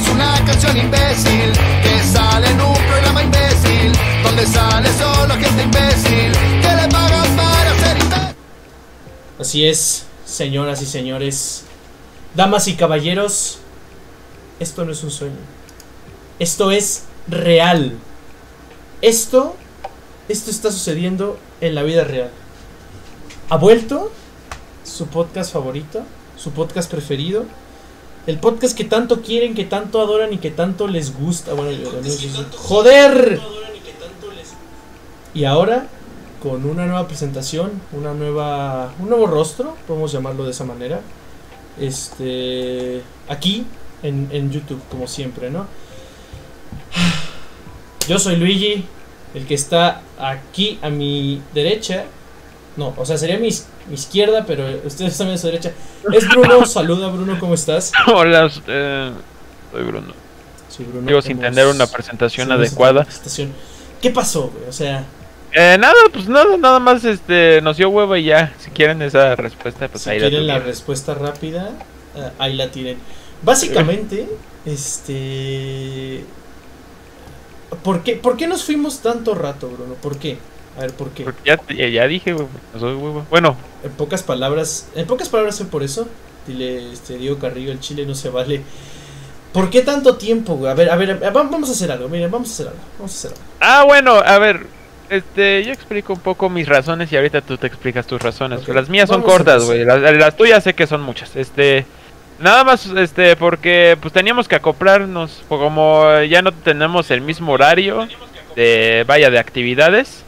es una canción imbécil que sale en un programa imbécil donde sale solo gente imbécil que le pagan para ser imbécil. Así es, señoras y señores, damas y caballeros, esto no es un sueño. Esto es real. Esto, esto está sucediendo en la vida real. Ha vuelto su podcast favorito, su podcast preferido, el podcast que tanto quieren, que tanto adoran y que tanto les gusta. Bueno, yo- joder. Y ahora con una nueva presentación, una nueva, un nuevo rostro, podemos llamarlo de esa manera. Este, aquí en, en YouTube, como siempre, ¿no? Yo soy Luigi, el que está aquí a mi derecha. No, o sea, sería mi, izquierda, pero ustedes están a su derecha. Es Bruno, saluda Bruno, ¿cómo estás? Hola, eh, soy Bruno. Sí, Bruno. Digo, sin hemos- tener una presentación adecuada. presentación. ¿Qué pasó, güey? O sea, Eh, nada, pues nada, nada más este, nos dio hueva y ya. Si quieren esa respuesta, pues si ahí la quieren la respuesta rápida, eh, ahí la tienen. Básicamente, este... ¿Por qué, ¿Por qué nos fuimos tanto rato, Bruno? ¿Por qué? A ver, ¿por qué? Porque ya, ya, dije, güey, hueva. Bueno, En pocas palabras, en pocas palabras fue por eso. Dile, este, Diego Carrillo, el Chile no se vale. ¿Por qué tanto tiempo, güey? A ver, a ver, vamos a hacer algo, miren, vamos a hacer algo, vamos a hacer algo. ah, bueno, a ver, este, yo explico un poco mis razones y ahorita tú te explicas tus razones. Las mías son vamos cortas, güey. Las, las tuyas sé que son muchas. Este, nada más, este, porque pues teníamos que acoplarnos, como ya no tenemos el mismo horario de, vaya, de actividades.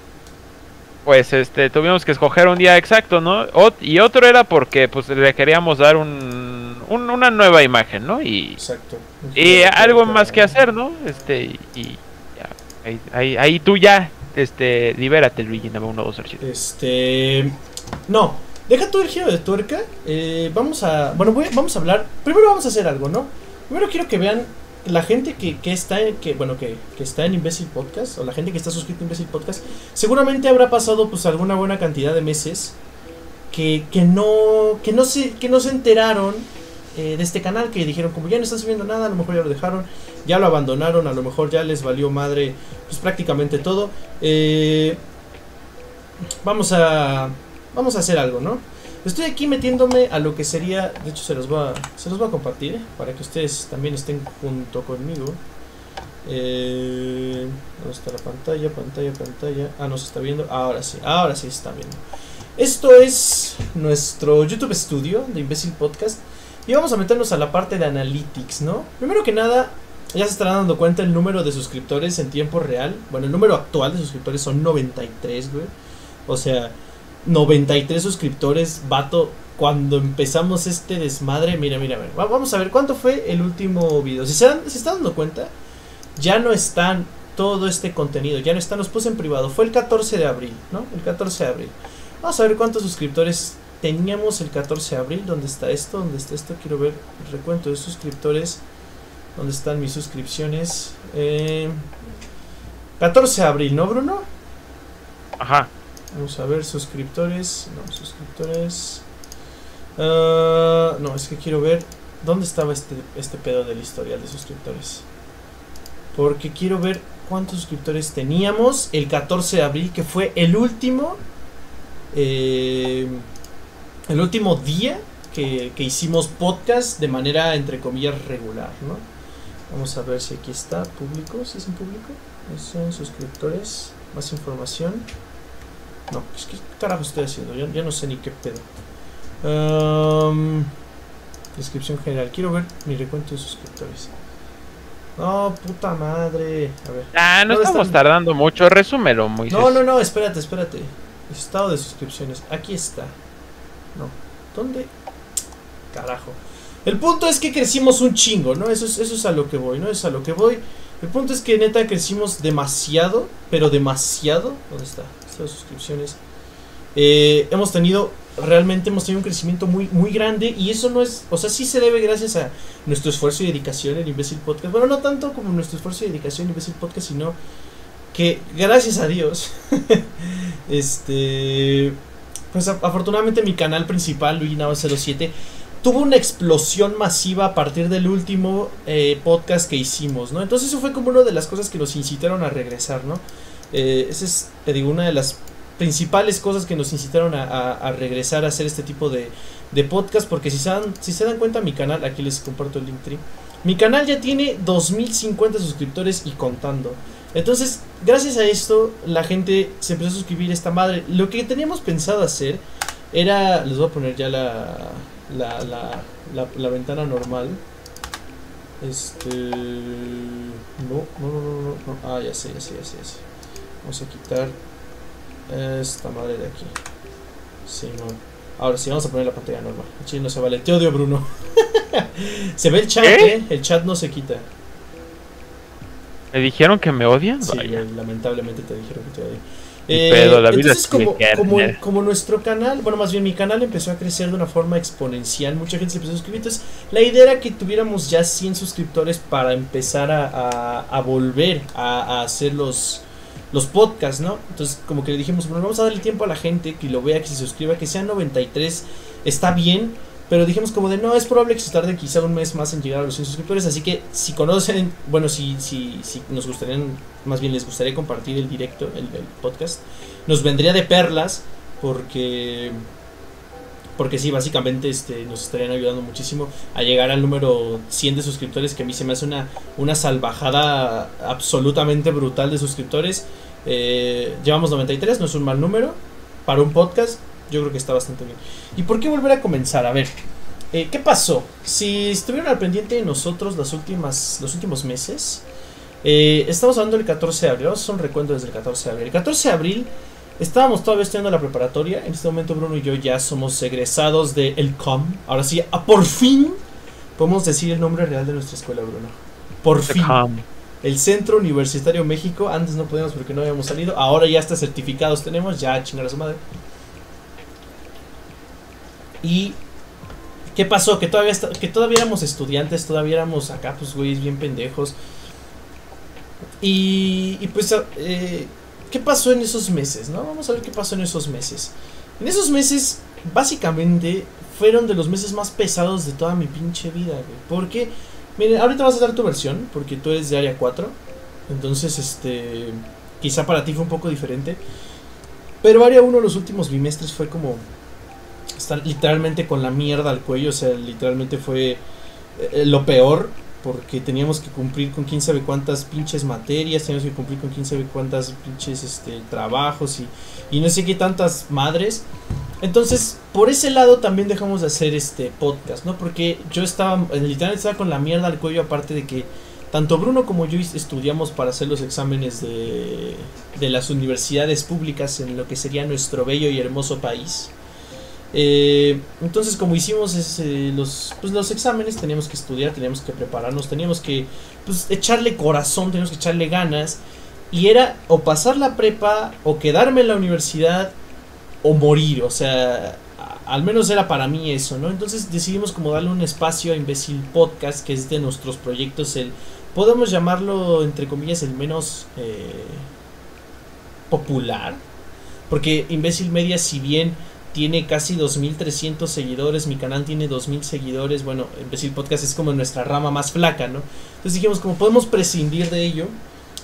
Pues este, tuvimos que escoger un día exacto, ¿no? Ot- y otro era porque pues le queríamos dar un, un- una nueva imagen, ¿no? Y, Exacto. y algo más que hacer, ¿no? Este, y, ya, ahí, ahí, ahí tú ya, este, libérate, Luigi, Nava 1, 2, 3, Este. No, deja todo el giro de tuerca. eh, vamos a. Bueno, voy- vamos a hablar. Primero vamos a hacer algo, ¿no? Primero quiero que vean la gente que, que está en. Que, bueno, que, que está en Imbécil Podcast. O la gente que está suscrita a Imbécil Podcast. Seguramente habrá pasado pues alguna buena cantidad de meses. Que, que no. Que no se. Que no se enteraron. eh, de este canal. Que dijeron, como ya no están subiendo nada. A lo mejor ya lo dejaron. Ya lo abandonaron. A lo mejor ya les valió madre. Pues prácticamente todo. Eh, vamos a vamos a hacer algo, ¿no? Estoy aquí metiéndome a lo que sería, de hecho se los va se los va a compartir para que ustedes también estén junto conmigo. Eh, ¿Dónde está la pantalla? Pantalla, pantalla. Ah, no se está viendo. Ahora sí, ahora sí se está viendo. Esto es nuestro YouTube Studio de Imbécil Podcast. Y vamos a meternos a la parte de Analytics, ¿no? Primero que nada, ya se estarán dando cuenta el número de suscriptores en tiempo real. Bueno, el número actual de suscriptores son 93, güey. O sea, 93 suscriptores, vato. Cuando empezamos este desmadre, mira, mira, mira. va- Vamos a ver cuánto fue el último video. Si se, dan, se están dando cuenta, ya no están todo este contenido, ya no están, los puse en privado. Fue el 14 de abril, ¿no? El 14 de abril. Vamos a ver cuántos suscriptores teníamos el 14 de abril. ¿Dónde está esto? ¿Dónde está esto? Quiero ver el recuento de suscriptores. ¿Dónde están mis suscripciones? Eh, 14 de abril, ¿no, Bruno? Ajá. Vamos a ver, suscriptores. No, suscriptores. Ah, no, es que quiero ver dónde estaba este, este pedo del historial de suscriptores. Porque quiero ver cuántos suscriptores teníamos el 14 de abril, que fue el último. eh, el último día que, que hicimos podcast de manera, entre comillas, regular, ¿no? Vamos a ver si aquí está, público, si es en público. Son suscriptores, más información. No, pues qué carajo estoy haciendo, ya, ya no sé ni qué pedo. Am, descripción general, quiero ver mi recuento de suscriptores. No, puta madre. A ver. Ah, no ¿Dónde estamos tardando mucho, resúmelo, Moisés. No, no, no, espérate, espérate. Estado de suscripciones. Aquí está. No. ¿Dónde? Carajo. El punto es que crecimos un chingo, ¿no? Eso es, eso es a lo que voy, ¿no? Es a lo que voy. El punto es que neta crecimos demasiado, pero demasiado. ¿Dónde está? Estado de suscripciones. Eh, hemos tenido, realmente hemos tenido un crecimiento muy, muy grande y eso no es, o sea, sí se debe gracias a nuestro esfuerzo y dedicación en Imbécil Podcast. Bueno, no tanto como nuestro esfuerzo y dedicación en Imbécil Podcast, sino que gracias a Dios, este, pues afortunadamente mi canal principal, Luigi Nava 07, tuvo una explosión masiva a partir del último eh, podcast que hicimos, ¿no? Entonces eso fue como una de las cosas que nos incitaron a regresar, ¿no? Eh, esa es, te digo, una de las principales cosas que nos incitaron a, regresar a hacer este tipo de, de podcast, porque si se, dan, si se dan cuenta mi canal, aquí les comparto el link mi canal ya tiene 2050 suscriptores y contando. Entonces, gracias a esto, la gente se empezó a suscribir a esta madre. Lo que teníamos pensado hacer era, les voy a poner ya la, la, la, la, ventana normal. Este. No, no, no, no, no, no. Ah, ya sé, ya sé, ya sé, ya sé. Vamos a quitar esta madre de aquí. Sí, no. Ahora sí, vamos a poner la pantalla normal. Chile no se vale. Te odio, Bruno. se ve el chat, ¿Qué? ¿eh? El chat no se quita. ¿Me dijeron que me odian? Sí, Vaya. lamentablemente te dijeron que te odio. Ni pedo, la vida entonces, es como, como, como nuestro canal, bueno, más bien mi canal empezó a crecer de una forma exponencial, mucha gente se empezó a suscribir. Entonces, la idea era que tuviéramos ya 100 suscriptores para empezar a, a- a volver a, a hacer los, los podcasts, ¿no? Entonces, como que le dijimos, bueno, vamos a darle tiempo a la gente que lo vea, que se suscriba, que sean 93, está bien. Pero dijimos como de no, es probable que se tarde quizá un mes más en llegar a los 100 suscriptores. Así que si conocen, bueno, si, si, si nos gustaría, más bien les gustaría compartir el directo, el podcast, nos vendría de perlas porque porque sí, básicamente este, nos estarían ayudando muchísimo a llegar al número 100 de suscriptores, que a mí se me hace una, una salvajada absolutamente brutal de suscriptores. Eh, llevamos 93, no es un mal número. Para un podcast, yo creo que está bastante bien. ¿Y por qué volver a comenzar? A ver, eh, ¿qué pasó? Si estuvieron al pendiente de nosotros las últimas, los últimos meses, eh, estamos hablando del 14 de abril, vamos a hacer un recuento desde el 14 de abril. El 14 de abril estábamos todavía estudiando la preparatoria, en este momento Bruno y yo ya somos egresados de el COM. Ahora sí, a por fin podemos decir el nombre real de nuestra escuela, Bruno. Por fin. El Centro Universitario México, antes no podíamos porque no habíamos salido, ahora ya hasta certificados tenemos, ya chingar a su madre. Y ¿qué pasó? Que todavía que todavía éramos estudiantes, todavía éramos acá pues güeyes bien pendejos. Y, y pues eh, ¿qué pasó en esos meses? ¿No? Vamos a ver qué pasó en esos meses. En esos meses básicamente fueron de los meses más pesados de toda mi pinche vida. Porque Miren, ahorita vas a dar tu versión, porque tú eres de área 4. Entonces, este. Quizá para ti fue un poco diferente. Pero área 1 los últimos bimestres fue como. Estar literalmente con la mierda al cuello. O sea, literalmente fue eh, lo peor. Porque teníamos que cumplir con quién sabe cuántas pinches materias. Teníamos que cumplir con quién sabe cuántas pinches este, trabajos. Y, y no sé qué tantas madres. Entonces, por ese lado también dejamos de hacer este podcast, ¿no? Porque yo estaba, eh, literalmente estaba con la mierda al cuello, aparte de que tanto Bruno como yo estudiamos para hacer los exámenes de, de las universidades públicas en lo que sería nuestro bello y hermoso país. Eh, entonces, como hicimos ese- los, pues, los exámenes, teníamos que estudiar, teníamos que prepararnos, teníamos que pues, echarle corazón, teníamos que echarle ganas. Y era o pasar la prepa, o quedarme en la universidad, o morir, o sea, al menos era para mí eso, ¿no? Entonces decidimos como darle un espacio a Imbécil Podcast, que es de nuestros proyectos, el, podemos llamarlo, entre comillas, el menos eh, popular, porque Imbécil Media, si bien tiene casi 2.300 seguidores, mi canal tiene 2.000 seguidores, bueno, Imbécil Podcast es como nuestra rama más flaca, ¿no? Entonces dijimos, como podemos prescindir de ello,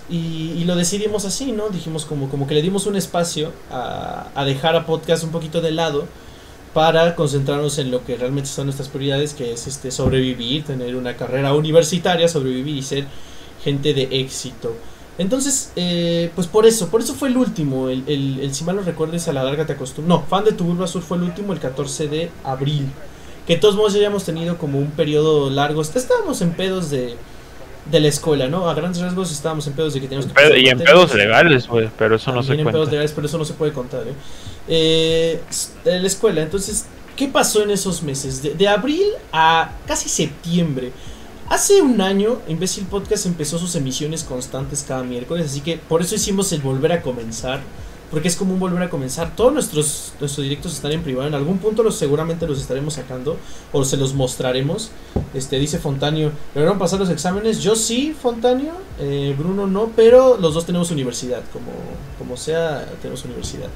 y, lo decidimos así, ¿no? Dijimos como, como que le dimos un espacio a, a dejar a podcast un poquito de lado para concentrarnos en lo que realmente son nuestras prioridades, que es este sobrevivir, tener una carrera universitaria, sobrevivir y ser gente de éxito. Entonces, eh, pues por eso, por eso fue el último, el, el, el si mal no recuerdes a la larga te acostumbras. No, fan de tu Bulba Sur fue el último, el 14 de abril. Que de todos modos ya habíamos tenido como un periodo largo, estábamos en pedos de, de la escuela, ¿no? A grandes rasgos estábamos en pedos de que teníamos que... Pedo- y en pedos legales, güey, pero eso no se en pedos legales, pero eso no se puede contar, ¿eh? Eh, de la escuela, entonces, ¿qué pasó en esos meses? De, de abril a casi septiembre. Hace un año, Imbécil Podcast empezó sus emisiones constantes cada miércoles, así que por eso hicimos el volver a comenzar, porque es como un volver a comenzar. Todos nuestros, nuestros directos están en privado, en algún punto los, seguramente los estaremos sacando o se los mostraremos. Este dice Fontanio, ¿lograron pasar los exámenes? Yo sí, Fontanio, eh, Bruno no, pero los dos tenemos universidad, como, como sea, tenemos universidad.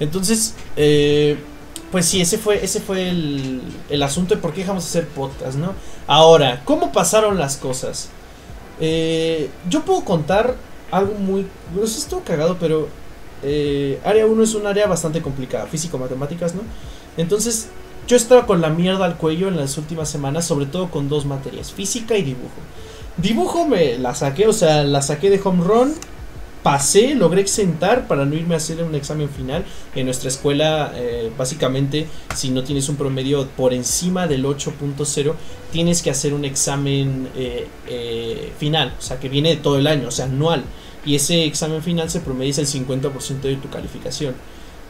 Entonces, eh, pues sí, ese fue, ese fue el, el asunto de por qué dejamos de hacer podcast, ¿no? Ahora, ¿cómo pasaron las cosas? Eh, yo puedo contar algo muy... No sé, estuvo cagado, pero... eh, área 1 es un área bastante complicada, físico-matemáticas, ¿no? Entonces, yo estaba con la mierda al cuello en las últimas semanas, sobre todo con dos materias, física y dibujo. Dibujo me la saqué, o sea, la saqué de home run, pasé, logré exentar para no irme a hacer un examen final. En nuestra escuela, eh, básicamente, si no tienes un promedio por encima del 8.0, tienes que hacer un examen eh, eh, final, o sea, que viene de todo el año, o sea, anual. Y ese examen final se promedia el 50% de tu calificación.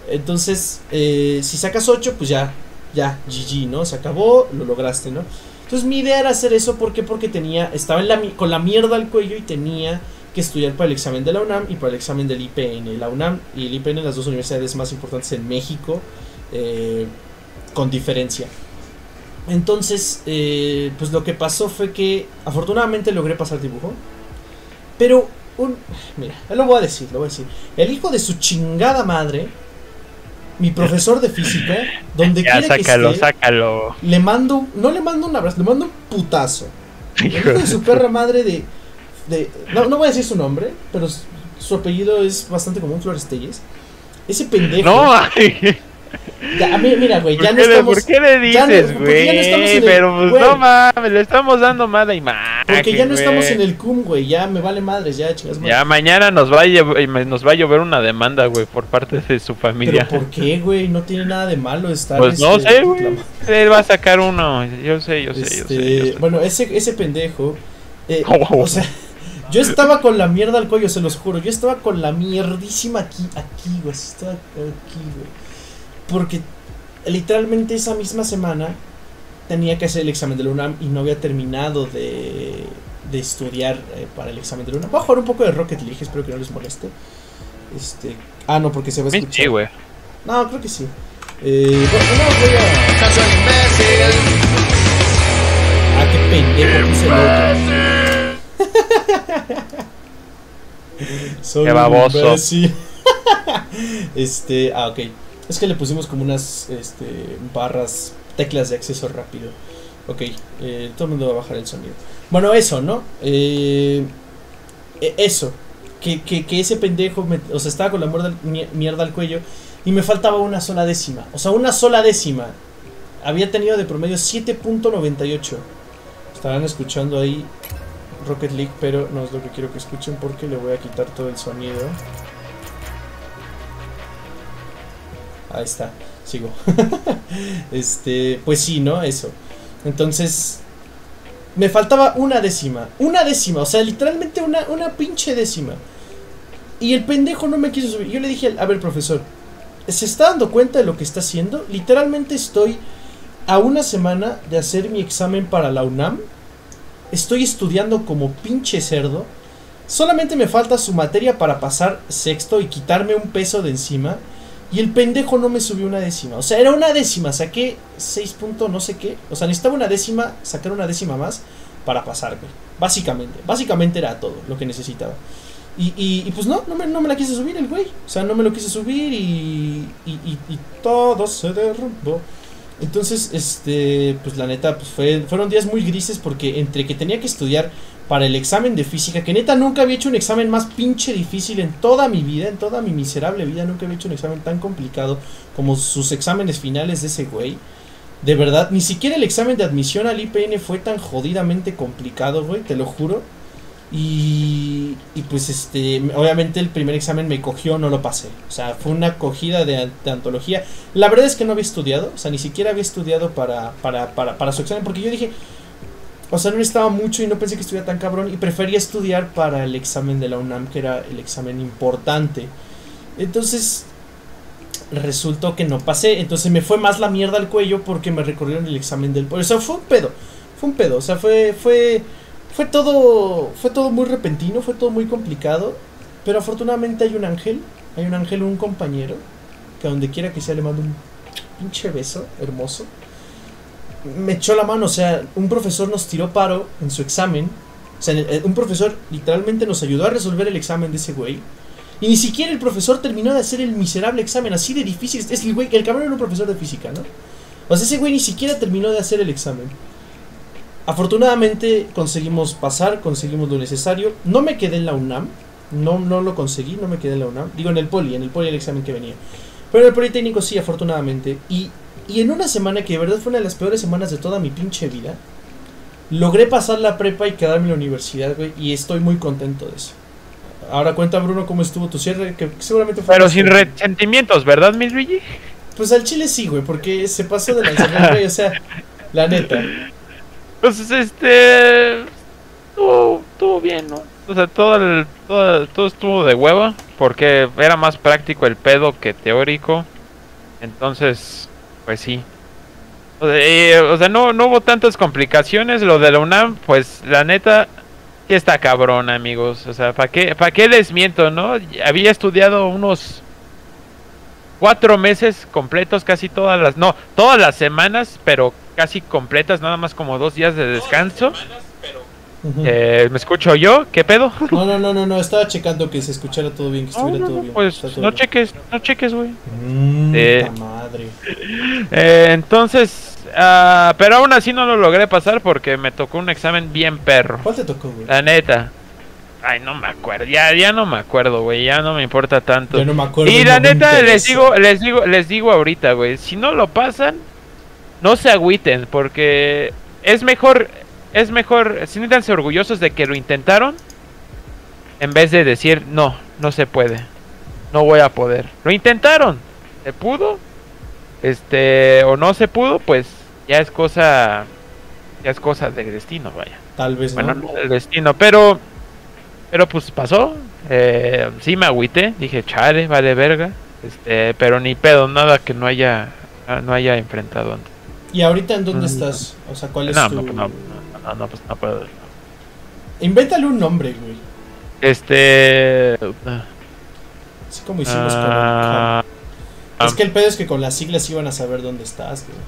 Entonces, si sacas 8, pues ya, ya, GG, ¿no? Se acabó, lo lograste, ¿no? Entonces mi idea era hacer eso porque porque tenía estaba en con la mierda al cuello y tenía que estudiar para el examen de la UNAM y para el examen del IPN. La UNAM y el IPN, las dos universidades más importantes en México, eh, con diferencia. Entonces, eh, pues lo que pasó fue que afortunadamente logré pasar dibujo, pero un, mira, lo voy a decir, lo voy a decir. El hijo de su chingada madre, mi profesor de física, donde Ya, quiera que sácalo, esté, sácalo. le mando, no le mando un abrazo, le mando un putazo. El hijo de su perra madre de, de no, no voy a decir su nombre, pero su, apellido es bastante común, Flores Telles. Ese pendejo. No, ay, ya, mira, güey, ya ¿por, no estamos. ¿por qué le no- dices, no güey? el- Pero pues no mames, le estamos dando mala imagen. Porque ya no estamos en el cum, güey, ya me vale madres, ya chingas madre. Ya mañana nos va a llev- nos va a llover una demanda, güey, por parte de su Pero familia. ¿por qué, güey? No tiene nada de malo estar. Pues no este, sé, güey. Él va a sacar uno. Yo sé, yo sé, yo sé. Este, yo sé. Bueno, ese, ese pendejo. eh, Oh. O sea, yo estaba con la mierda al cuello, se los juro. Yo estaba con la mierdísima aquí, aquí, güey. Estaba aquí, güey. Porque literalmente esa misma semana tenía que hacer el examen de la UNAM y no había terminado de, de estudiar eh, para el examen de la UNAM. Voy a jugar un poco de Rocket League, espero que no les moleste. Este. Ah, no, porque se va a escuchar. Sí, güey. No, creo que sí. Eh, bueno, no, voy a. Ah, qué pendejo Soy Qué baboso. este, ah, ok. Es que le pusimos como unas este, barras, teclas de acceso rápido. Ok, eh, todo el mundo va a bajar el sonido. Bueno, eso, ¿no? Eh, eh, eso. Que, que, que ese pendejo, me- o sea, estaba con la mierda, mie- mierda al cuello y me faltaba una sola décima. O sea, una sola décima. Había tenido de promedio 7.98. Estarán escuchando ahí Rocket League, pero no es lo que quiero que escuchen porque le voy a quitar todo el sonido. Ahí está, sigo. este, pues sí, ¿no? Eso. Entonces, me faltaba una décima. Una décima, o sea, literalmente una, una pinche décima. Y el pendejo no me quiso subir. Yo le dije, a ver, profesor, ¿se está dando cuenta de lo que está haciendo? Literalmente estoy a una semana de hacer mi examen para la UNAM. Estoy estudiando como pinche cerdo. Solamente me falta su materia para pasar sexto y quitarme un peso de encima. Y el pendejo no me subió una décima. O sea, era una décima. Saqué 6 puntos no sé qué. O sea, necesitaba una décima, sacar una décima más para pasarme. Básicamente. Básicamente era todo lo que necesitaba. Y, pues no, no me, no me la quise subir el güey. O sea, no me lo quise subir y, y, y todo se derrumbó. Entonces, este, pues la neta, pues fue, fueron días muy grises porque entre que tenía que estudiar para el examen de física, que neta nunca había hecho un examen más pinche difícil en toda mi vida, en toda mi miserable vida, nunca había hecho un examen tan complicado como sus exámenes finales de ese güey. De verdad, ni siquiera el examen de admisión al IPN fue tan jodidamente complicado, güey, te lo juro. Y, y pues este, obviamente el primer examen me cogió, no lo pasé. O sea, fue una acogida de, an- de antología. La verdad es que no había estudiado, o sea, ni siquiera había estudiado para, para, para, para su examen, porque yo dije, o sea, no necesitaba mucho y no pensé que estuviera tan cabrón y prefería estudiar para el examen de la UNAM, que era el examen importante. Entonces, resultó que no pasé, entonces me fue más la mierda al cuello porque me recorrieron el examen del... O sea, fue un pedo, fue un pedo, o sea, fue... fue fue todo fue todo muy repentino, fue todo muy complicado, pero afortunadamente hay un ángel, hay un ángel, un compañero, que a donde quiera que sea le mando un pinche beso hermoso. Me echó la mano, o sea, un profesor nos tiró paro en su examen. O sea, el- un profesor literalmente nos ayudó a resolver el examen de ese güey. Y ni siquiera el profesor terminó de hacer el miserable examen, así de difícil. Es el güey, el cabrón era un profesor de física, ¿no? O sea, ese güey ni siquiera terminó de hacer el examen. Afortunadamente conseguimos pasar, conseguimos lo necesario. No me quedé en la UNAM, no, no lo conseguí, no me quedé en la UNAM. Digo, en el poli, en el poli el examen que venía. Pero en el Politécnico sí, afortunadamente. Y, y en una semana que de verdad fue una de las peores semanas de toda mi pinche vida, logré pasar la prepa y quedarme en la universidad, güey. Y estoy muy contento de eso. Ahora cuenta, Bruno, cómo estuvo tu cierre, que seguramente fue... Pero sin resentimientos, ¿verdad, Miss Luigi? Pues al chile sí, güey, porque se pasó de la güey, o sea, la neta. Pues este. Estuvo, bien, ¿no? O sea, todo, el, todo, todo estuvo de hueva. Porque era más práctico el pedo que teórico. Entonces, pues sí. O sea, no, no hubo tantas complicaciones. Lo de la UNAM, pues la neta. Sí está cabrón, amigos. O sea, ¿para qué, ¿para qué les miento, no? Había estudiado unos cuatro meses completos, casi todas las, no, todas las semanas, pero casi completas, nada más como dos días de descanso. Eh, ¿Me escucho yo? ¿Qué pedo? No, no, no, no, no, estaba checando que se escuchara todo bien, que No, estuviera no, todo no, bien. pues todo no bien. cheques, no cheques, güey. Mm, Eh. madre. Eh, entonces, ah, pero aún así no lo logré pasar porque me tocó un examen bien perro. ¿Cuál te tocó, güey? La neta. Ay, no me acuerdo, ya, ya no me acuerdo, güey, ya no me importa tanto. Yo no me acuerdo. Y la neta, les digo, les digo, les digo ahorita, güey, si no lo pasan, no se agüiten, porque es mejor, es mejor, siéntanse orgullosos de que lo intentaron, en vez de decir, no, no se puede, no voy a poder. Lo intentaron, se pudo, este, o no se pudo, pues ya es cosa, ya es cosa del destino, vaya. Tal vez no. Bueno, no del destino, pero. Pero pues pasó. Eh, sí me agüité. Dije, chale, vale verga. Este, pero ni pedo, nada que no haya no haya enfrentado antes. ¿Y ahorita en dónde Mm. estás? O sea, ¿cuál es No, tu...? no, no, no, no, no, pues no puedo. Invéntale un nombre, güey. Este. Así como hicimos con el... ah, Es que el pedo es que con las siglas iban a saber dónde estás, güey.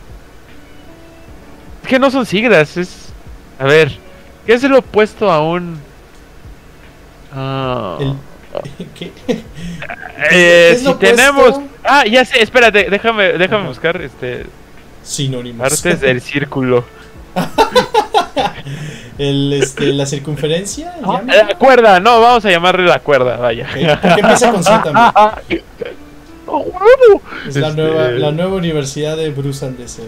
es que no son siglas, es. A ver, ¿qué es el opuesto a un. Ah, El- ¿Qué? eh, es si opuesto? tenemos. Ah, ya sé, espérate, déjame, déjame Ajá. buscar este Sinónimos. partes del círculo. el, este, la circunferencia, Ah. La cuerda, no, vamos a llamarle la cuerda, vaya. Ok, ¿por qué empieza con Z también? ¡Oh, huevo! Es la, Este, nueva, la nueva universidad de Bruce Andese.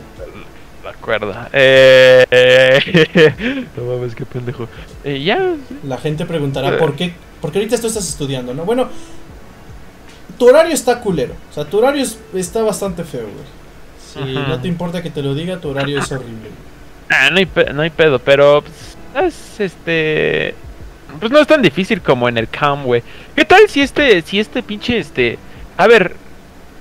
La cuerda. Eh, eh, no mames, qué pendejo. Eh, ya. La gente preguntará por qué, porque ahorita tú estás estudiando, ¿no? Bueno, tu horario está culero. O sea, tu horario es- está bastante feo, güey. Si Ajá. no te importa que te lo diga, tu horario es horrible. Ah, no hay, pe- no hay pedo, pero. Pues, es este. Pues no es tan difícil como en el cam, güey. ¿Qué tal si este, si este pinche, este. A ver,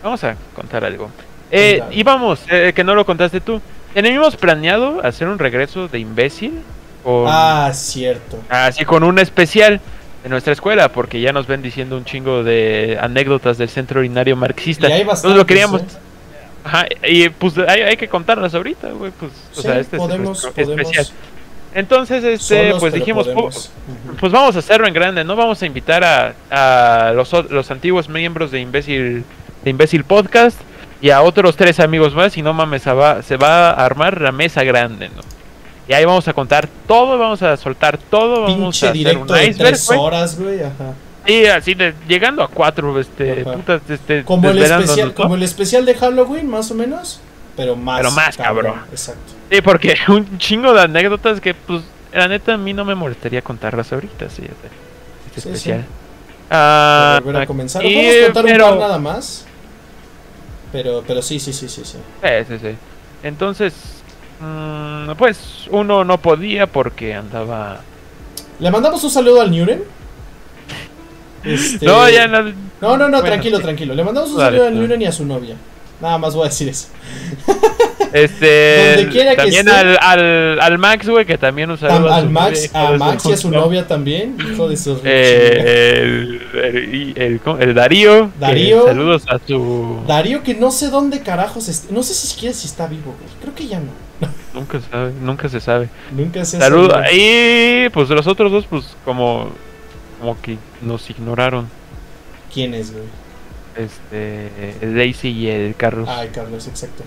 vamos a contar algo. Eh, íbamos, eh, que no lo contaste tú. Teníamos planeado hacer un regreso de imbécil. Con, Ah, cierto. Así con un especial de nuestra escuela, porque ya nos ven diciendo un chingo de anécdotas del centro urinario marxista. Y hay Entonces bastantes, lo queríamos. ¿eh? Ajá, y pues hay, hay que contarlas ahorita, güey. Pues, o Sí, sea, este podemos, es podemos. especial. Entonces, este, Solos, pues dijimos, podemos. "Pu- Ujú. pues vamos a hacerlo en grande, ¿no? Vamos a invitar a, a los, o- los antiguos miembros de Imbécil, de Imbécil Podcast y a otros tres amigos más. Y no mames, se va, se va a armar la mesa grande, ¿no? Y ahí vamos a contar todo, vamos a soltar todo, vamos Pinche a hacer directo un de iceberg, tres güey. horas, güey. Ajá. Sí, así de, llegando a cuatro, este, putas, este, Como el, especial, como el especial de Halloween, más o menos. Pero más. Pero más, cabrón. Exacto. Sí, porque un chingo de anécdotas que, pues, la neta a mí no me molestaría contarlas ahorita, sí, este, Sí, especial. sí. Ah, a comenzar. Podemos contar un par nada más. Pero, pero sí, sí, sí, sí, sí. Sí, sí, sí. Entonces, mm, pues, uno no podía porque andaba... Le mandamos un saludo al Nuren. Este- No, ya no... No, no, no, Bueno, tranquilo, tranquilo. Le mandamos un Dale, saludo al. Nuren y a su novia. Nada más voy a decir eso. Este... Donde que también esté. al, al, al Max, güey, que también un saludo Tam- a al Max, a Max y a su novia también. Hijo de su Eh, el, el, el- Darío. que Darío. saludos a su... Darío, que no sé dónde carajos No sé si siquiera si está vivo, güey. Creo que ya no. Nunca sabe, nunca se sabe. Nunca se Saludos. Y pues los otros dos, pues como, como que nos ignoraron. ¿Quién es, güey? Este, Daisy y el Carlos. Ay, Carlos, exacto.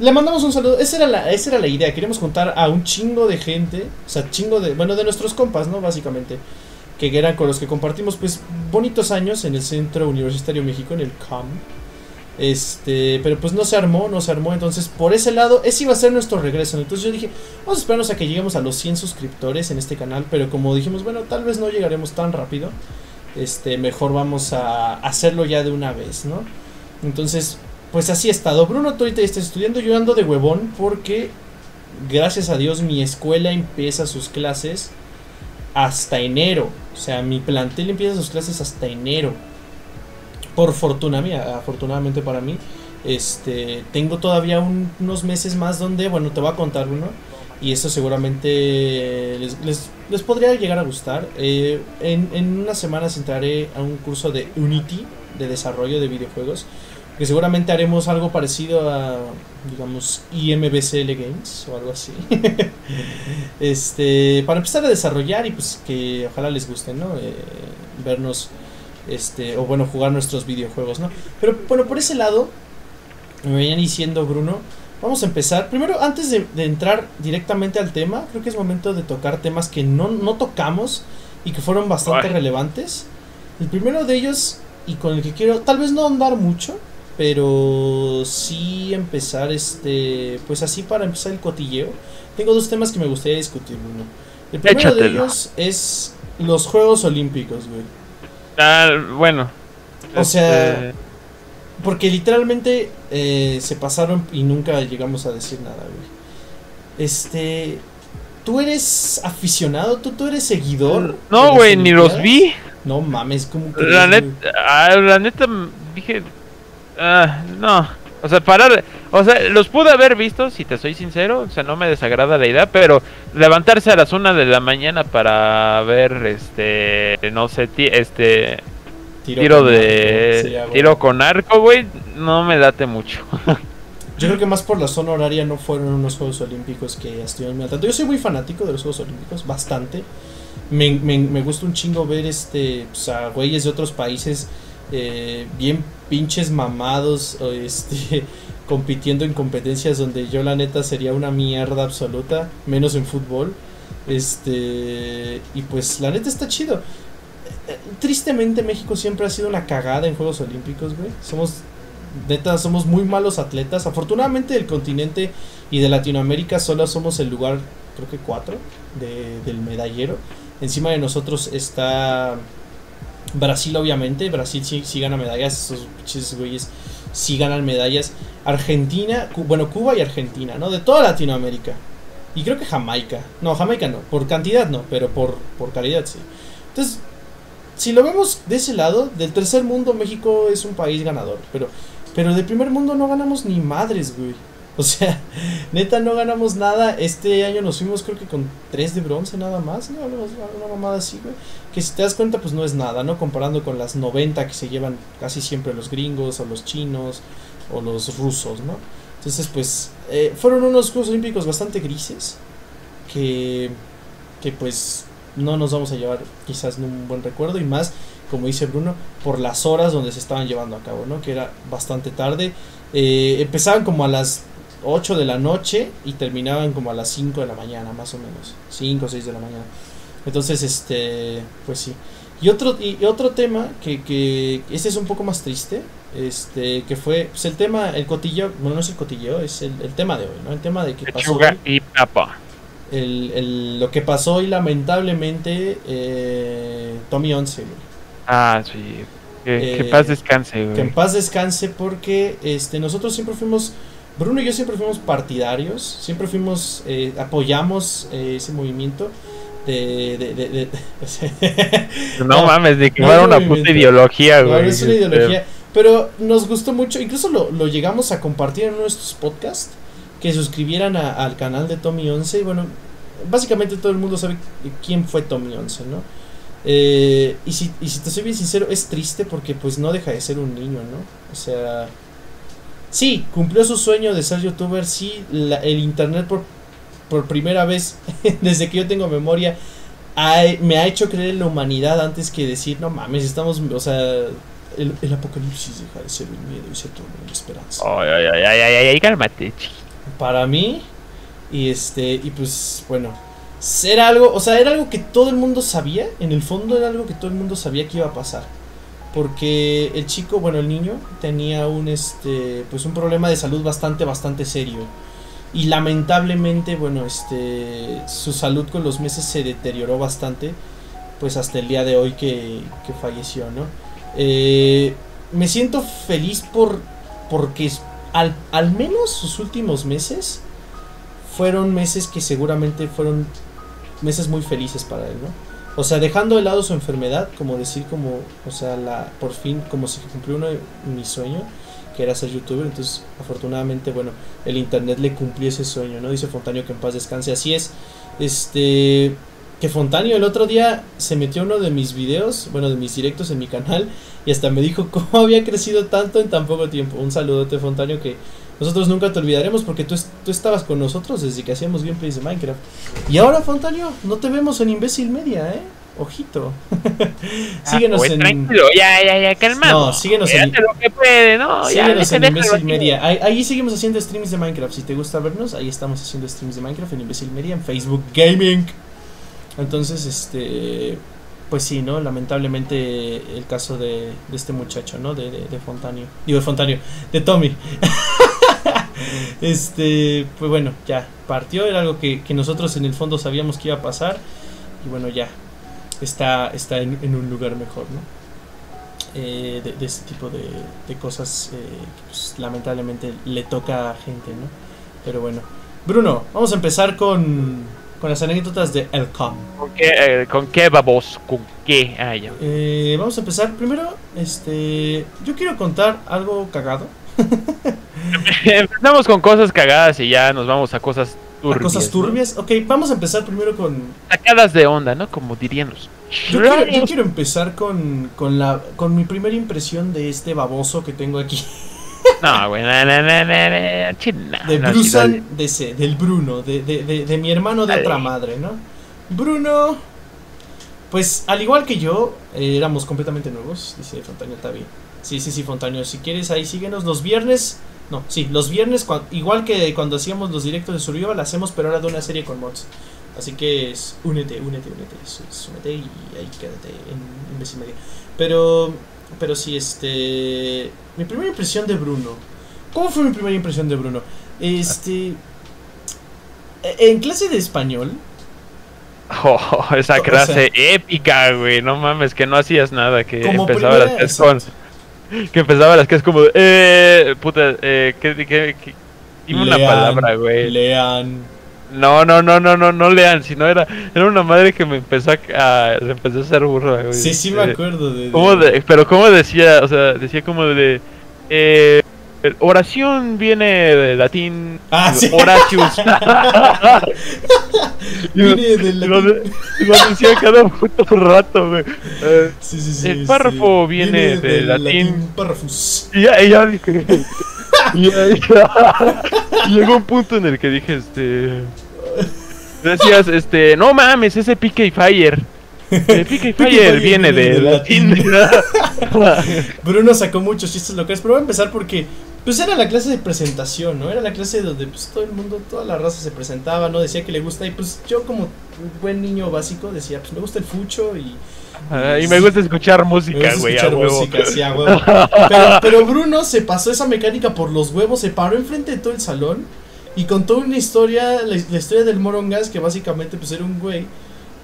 Le mandamos un saludo. Esa era la, esa era la idea. Queríamos juntar a un chingo de gente. O sea, chingo de. Bueno, de nuestros compas, ¿no? Básicamente. Que eran con los que compartimos, pues, bonitos años en el Centro Universitario México, en el CAM. Este, pero pues no se armó, no se armó. Entonces, por ese lado, ese iba a ser nuestro regreso. Entonces yo dije, vamos a esperarnos a que lleguemos a los 100 suscriptores en este canal. Pero como dijimos, bueno, tal vez no llegaremos tan rápido. Este, mejor vamos a hacerlo ya de una vez, ¿no? Entonces, pues así ha estado. Bruno, tú ahorita estás estudiando, yo ando de huevón porque, gracias a Dios, mi escuela empieza sus clases hasta enero. O sea, mi plantel empieza sus clases hasta enero. Por fortuna mía, afortunadamente para mí. Este, tengo todavía un- unos meses más donde, bueno, te voy a contar uno. Y eso seguramente les, les- les podría llegar a gustar. Eh, en, en unas semanas entraré a un curso de Unity, de desarrollo de videojuegos. Que seguramente haremos algo parecido a, digamos, IMBCL Games o algo así. este, para empezar a desarrollar y pues que ojalá les guste, ¿no? Eh, vernos, este, o bueno, jugar nuestros videojuegos, ¿no? Pero bueno, por ese lado, me venían diciendo Bruno, vamos a empezar. Primero, antes de, de entrar directamente al tema, creo que es momento de tocar temas que no, no tocamos y que fueron bastante Ay. relevantes. El primero de ellos, y con el que quiero, tal vez no andar mucho, pero sí empezar este, pues así para empezar el cotilleo. Tengo dos temas que me gustaría discutir, Bruno. El primero de ellos es los Juegos Olímpicos, güey. Ah, bueno. O sea, este, Porque literalmente eh, se pasaron y nunca llegamos a decir nada, güey. Este. ¿Tú eres aficionado? ¿Tú, tú eres seguidor? No, güey, ni los vi. No mames, como que. La neta, ah, la neta dije, ah, no, o sea, parar, o sea, los pude haber visto, si te soy sincero, o sea, no me desagrada la idea, pero levantarse a las una de la mañana para ver, este, no sé, este, tiro, de, sí, tiro con arco, güey, no me late mucho. Yo creo que más por la zona horaria no fueron unos Juegos Olímpicos que estuvieron al tanto. Yo soy muy fanático de los Juegos Olímpicos, bastante. Me, me, me gusta un chingo ver este, pues, a güeyes de otros países eh, bien pinches mamados, este, compitiendo en competencias donde yo la neta sería una mierda absoluta, menos en fútbol. Este, y pues la neta está chido. Tristemente México siempre ha sido una cagada en Juegos Olímpicos, güey. Somos neta, somos muy malos atletas. Afortunadamente del continente y de Latinoamérica solo somos el lugar, creo que cuatro, de- del medallero. Encima de nosotros está Brasil, obviamente. Brasil sí, sí gana medallas. Esos pinches güeyes sí ganan medallas. Argentina, bueno, Cuba y Argentina, ¿no? De toda Latinoamérica. Y creo que Jamaica. No, Jamaica no. Por cantidad no, pero por, por calidad sí. Entonces, si lo vemos de ese lado, del tercer mundo, México es un país ganador. Pero, pero de primer mundo no ganamos ni madres, güey. O sea, neta no ganamos nada. Este año nos fuimos creo que con tres de bronce nada más, ¿no? Una mamada así, güey. Que si te das cuenta, pues no es nada, ¿no? Comparando con las 90 que se llevan casi siempre los gringos o los chinos o los rusos, ¿no? Entonces, pues, eh, fueron unos Juegos Olímpicos bastante grises que, que pues no nos vamos a llevar quizás un buen recuerdo y más, como dice Bruno, por las horas donde se estaban llevando a cabo, ¿no? Que era bastante tarde. Eh, empezaban como a las 8 de la noche y terminaban como a las 5 de la mañana, más o menos. 5 o 6 de la mañana. Entonces, este, pues sí. Y otro, y otro tema que, que este es un poco más triste, este, que fue pues el tema, el cotilleo, bueno, no es el cotilleo, es el, el tema de hoy, ¿no? El tema de que pasó hoy, y papa. El, el- lo que pasó hoy lamentablemente, eh, Tommy 11, güey. Ah, sí. Que, que Eh, paz descanse, Que en paz descanse porque este nosotros siempre fuimos Bruno y yo siempre fuimos partidarios, siempre fuimos eh, apoyamos eh, ese movimiento de, de, de- de- No, no, mames, de que no fuera una puta ideología, güey. no es una este, ideología, pero nos gustó mucho, incluso lo, lo llegamos a compartir en nuestros podcasts que suscribieran a- al canal de Tommy 11 y bueno, básicamente todo el mundo sabe quién fue Tommy 11, ¿no? Eh, y, si, y si te soy bien sincero, es triste porque pues no deja de ser un niño, ¿no? O sea, sí, cumplió su sueño de ser youtuber, sí, la- el internet por, por primera vez desde que yo tengo memoria me ha hecho creer en la humanidad antes que decir, no mames, estamos, o sea, el, el apocalipsis deja de ser el miedo y se torna en esperanza. Ay, ay, ay, ay, ay, ay, cálmate, chiqui. Para mí, y este, y pues bueno, era algo, o sea, era algo que todo el mundo sabía, en el fondo era algo que todo el mundo sabía que iba a pasar. Porque el chico, bueno, el niño tenía un este pues un problema de salud bastante bastante serio. Y lamentablemente, bueno, este su salud con los meses se deterioró bastante, pues hasta el día de hoy que, que falleció, ¿no? Eh, me siento feliz por porque al, al menos sus últimos meses fueron meses que seguramente fueron meses muy felices para él, ¿no? O sea, dejando de lado su enfermedad, como decir como, o sea, la por fin como si cumplió uno de mi sueño, que era ser youtuber, entonces afortunadamente, bueno, el internet le cumplió ese sueño, ¿no? Dice Fontanio que en paz descanse, así es. Este que Fontanio el otro día se metió uno de mis videos, bueno, de mis directos en mi canal y hasta me dijo cómo había crecido tanto en tan poco tiempo. Un saludote Fontanio que nosotros nunca te olvidaremos porque tú, tú estabas con nosotros desde que hacíamos gameplays de Minecraft. Y ahora, Fontanio, no te vemos en Imbécil Media, ¿eh? Ojito. síguenos Ah, pues, en. Tranquilo, ya, ya, ya, calmado. No, síguenos en- lo que puede, ¿no? Ya, Síguenos en deja- Imbécil. Media. Ahí, ahí seguimos haciendo streams de Minecraft. Si te gusta vernos, ahí estamos haciendo streams de Minecraft en Imbécil Media, en Facebook Gaming. Entonces, este. Pues sí, ¿no? Lamentablemente el caso de, este muchacho, ¿no? De, de, de Fontanio. Digo, de Fontanio. De Tommy. este. Pues bueno, ya. Partió. Era algo que, que nosotros en el fondo sabíamos que iba a pasar. Y bueno, ya. Está, está en, un lugar mejor, ¿no? eh, de, de este tipo de, cosas eh, pues, lamentablemente le toca a gente, ¿no? Pero bueno. Bruno, vamos a empezar con, con las anécdotas de Elcom. ¿Con qué, eh, ¿Con qué babos? ¿Con qué? Ah, ya. Eh, vamos a empezar primero, este, yo quiero contar algo cagado, Empezamos con cosas cagadas y ya nos vamos a cosas a turbias. cosas ¿no? turbias. Ok, vamos a empezar primero con, Sacadas de onda, ¿no? Como dirían los. yo quiero, yo quiero empezar con, con la, con mi primera impresión de este baboso que tengo aquí, No, güey, no, no, no, china, de no, sí, Brusan dale. DC, del Bruno, de, de, de, de mi hermano de Dale. otra madre, ¿no? Bruno, pues al igual que yo, eh, éramos completamente nuevos, dice Fontaño Tavi. Sí, sí, sí, Fontaño, si quieres ahí síguenos los viernes. No, sí, los viernes, igual que cuando hacíamos los directos de Survival, hacemos, pero ahora de una serie con mods. Así que es, únete, únete, únete, únete y ahí quédate en Imbécil Media. Pero, pero sí, este. Mi primera impresión de Bruno. ¿Cómo fue mi primera impresión de Bruno? Este. e- En clase de español, Oh, esa O clase épica, güey. No mames, que no hacías nada. Que como empezaba primera. las clases con. Que empezaba las clases como. de, Eh, puta, eh, ¿qué, qué, qué? Dime una Lean, palabra, güey. Lean. No, no, no, no, no, no lean, sino era, era una madre que me empezó a, a- se empezó a hacer burra, güey. Sí, sí me Eh, acuerdo de. ¿Cómo de- pero cómo decía, o sea, decía como de eh, oración viene de latín Ah, sí. Horatius. lo, Viene del lo latín. y lo decía cada puto rato, güey. Eh, Sí, sí, sí, el sí. párrafo viene del latín. Párrafos. y ya, y ya dije. Y y llegó un punto en el que dije, este. Decías, este, no mames, ese Pique y Fire. El Pique y Fire viene de del latín. Bruno sacó muchos chistes locales, pero voy a empezar porque pues era la clase de presentación, ¿no? Era la clase donde pues todo el mundo, toda la raza se presentaba, ¿no? Decía que le gusta y pues yo como un buen niño básico decía, pues me gusta el fucho y Ah, y me gusta escuchar me música, gusta güey, escuchar música, sí, a huevo. Pero, pero Bruno se pasó esa mecánica por los huevos, se paró enfrente de todo el salón y contó una historia, la, la historia del Morongas, que básicamente pues era un güey.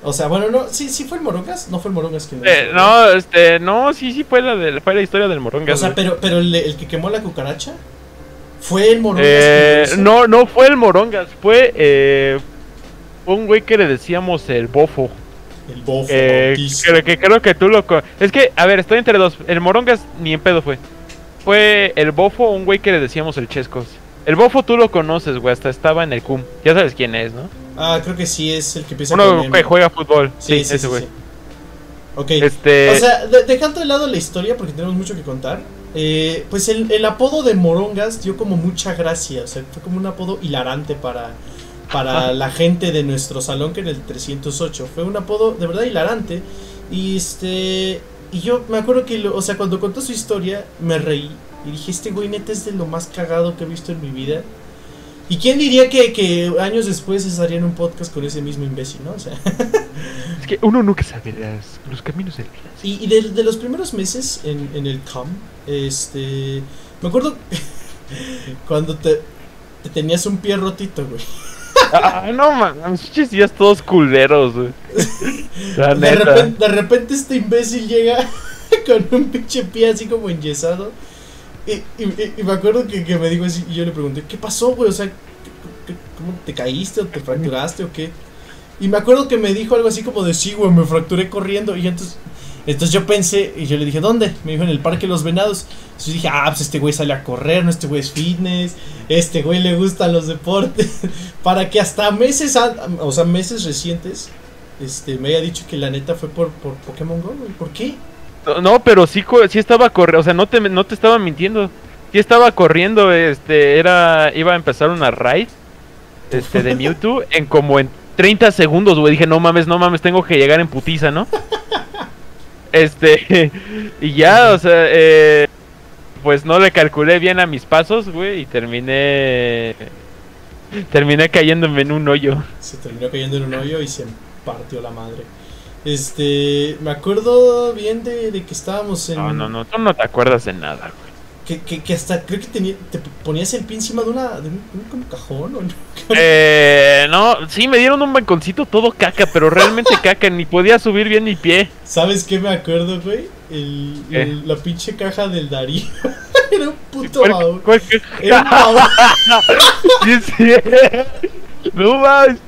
O sea, bueno, no, sí, sí fue el Morongas, no fue el Morongas lo Eh, no, este, no, sí, sí fue la, de, fue la historia del moronga. O sea, güey. pero, pero el, el que quemó la cucaracha fue el Morongas. Eh, no, no fue el morongas, fue eh, fue un güey que le decíamos el bofo. El bofo Eh, bautista. que, creo que tú lo... Es que, a ver, estoy entre dos. El morongas ni en pedo fue. Fue el bofo, un güey que le decíamos el chescos. El bofo tú lo conoces, güey, hasta estaba en el CUM. Ya sabes quién es, ¿no? Ah, creo que sí es el que empieza Uno con que juega fútbol. Sí, Sí, sí, ese güey. sí. Ok. Este... O sea, de- dejando de lado la historia, porque tenemos mucho que contar, eh, pues el, el apodo de Morongas dio como mucha gracia, o sea, fue como un apodo hilarante para, para la gente de nuestro salón, que era el 308. Fue un apodo de verdad hilarante. Y este. y yo me acuerdo que, lo- o sea, cuando contó su historia, me reí. Y dije, este güey neta es de lo más cagado que he visto en mi vida. ¿Y quién diría que, que años después estaría en un podcast con ese mismo imbécil, no? O sea, Es que uno nunca sabe las- los caminos del vida. y, y de, de los primeros meses en, en el CAM, este. Me acuerdo cuando te, te tenías un pie rotito, güey. Ah, no mames, pinches días todos culeros, güey. La De neta. repente, de repente este imbécil llega con un pinche pie así como enyesado. Y, y, me acuerdo que, que me dijo así, y yo le pregunté, ¿qué pasó, güey? O sea, ¿qué- qué- ¿cómo te caíste o te fracturaste o qué? Y me acuerdo que me dijo algo así como de, sí, güey, me fracturé corriendo. Y entonces, entonces yo pensé, y yo le dije, ¿dónde? Me dijo, en el Parque de los Venados. Entonces yo dije, ah, pues este güey sale a correr, no, este güey es fitness, este güey le gustan los deportes. Para que hasta meses, o sea, meses recientes, este, me haya dicho que la neta fue por, por Pokémon Go, güey. ¿Por qué? No, pero sí, sí estaba corriendo, o sea, no te, no te estaba mintiendo. Sí estaba corriendo, este, era, iba a empezar una raid, este, de Mewtwo en como en 30 segundos, güey. Dije, no mames, no mames, tengo que llegar en putiza, ¿no? Este, y ya, o sea, eh, pues no le calculé bien a mis pasos, güey, y terminé, terminé cayéndome en un hoyo. Se terminó cayendo en un hoyo y se partió la madre. Este, me acuerdo bien de, de que estábamos en... No, no, no, tú no te acuerdas de nada, güey. Que, que, que hasta creo que tenía, te ponías el pie encima de una de un, cajón o no. Eh, no, sí, me dieron un banconcito todo caca, pero realmente caca, ni podía subir bien mi pie. ¿Sabes qué me acuerdo, güey? El, ¿Qué? el- la pinche caja del Darío. Era un puto ¿Cuál- baúl. cuál que- Era un baúl. Sí, sí. No mames.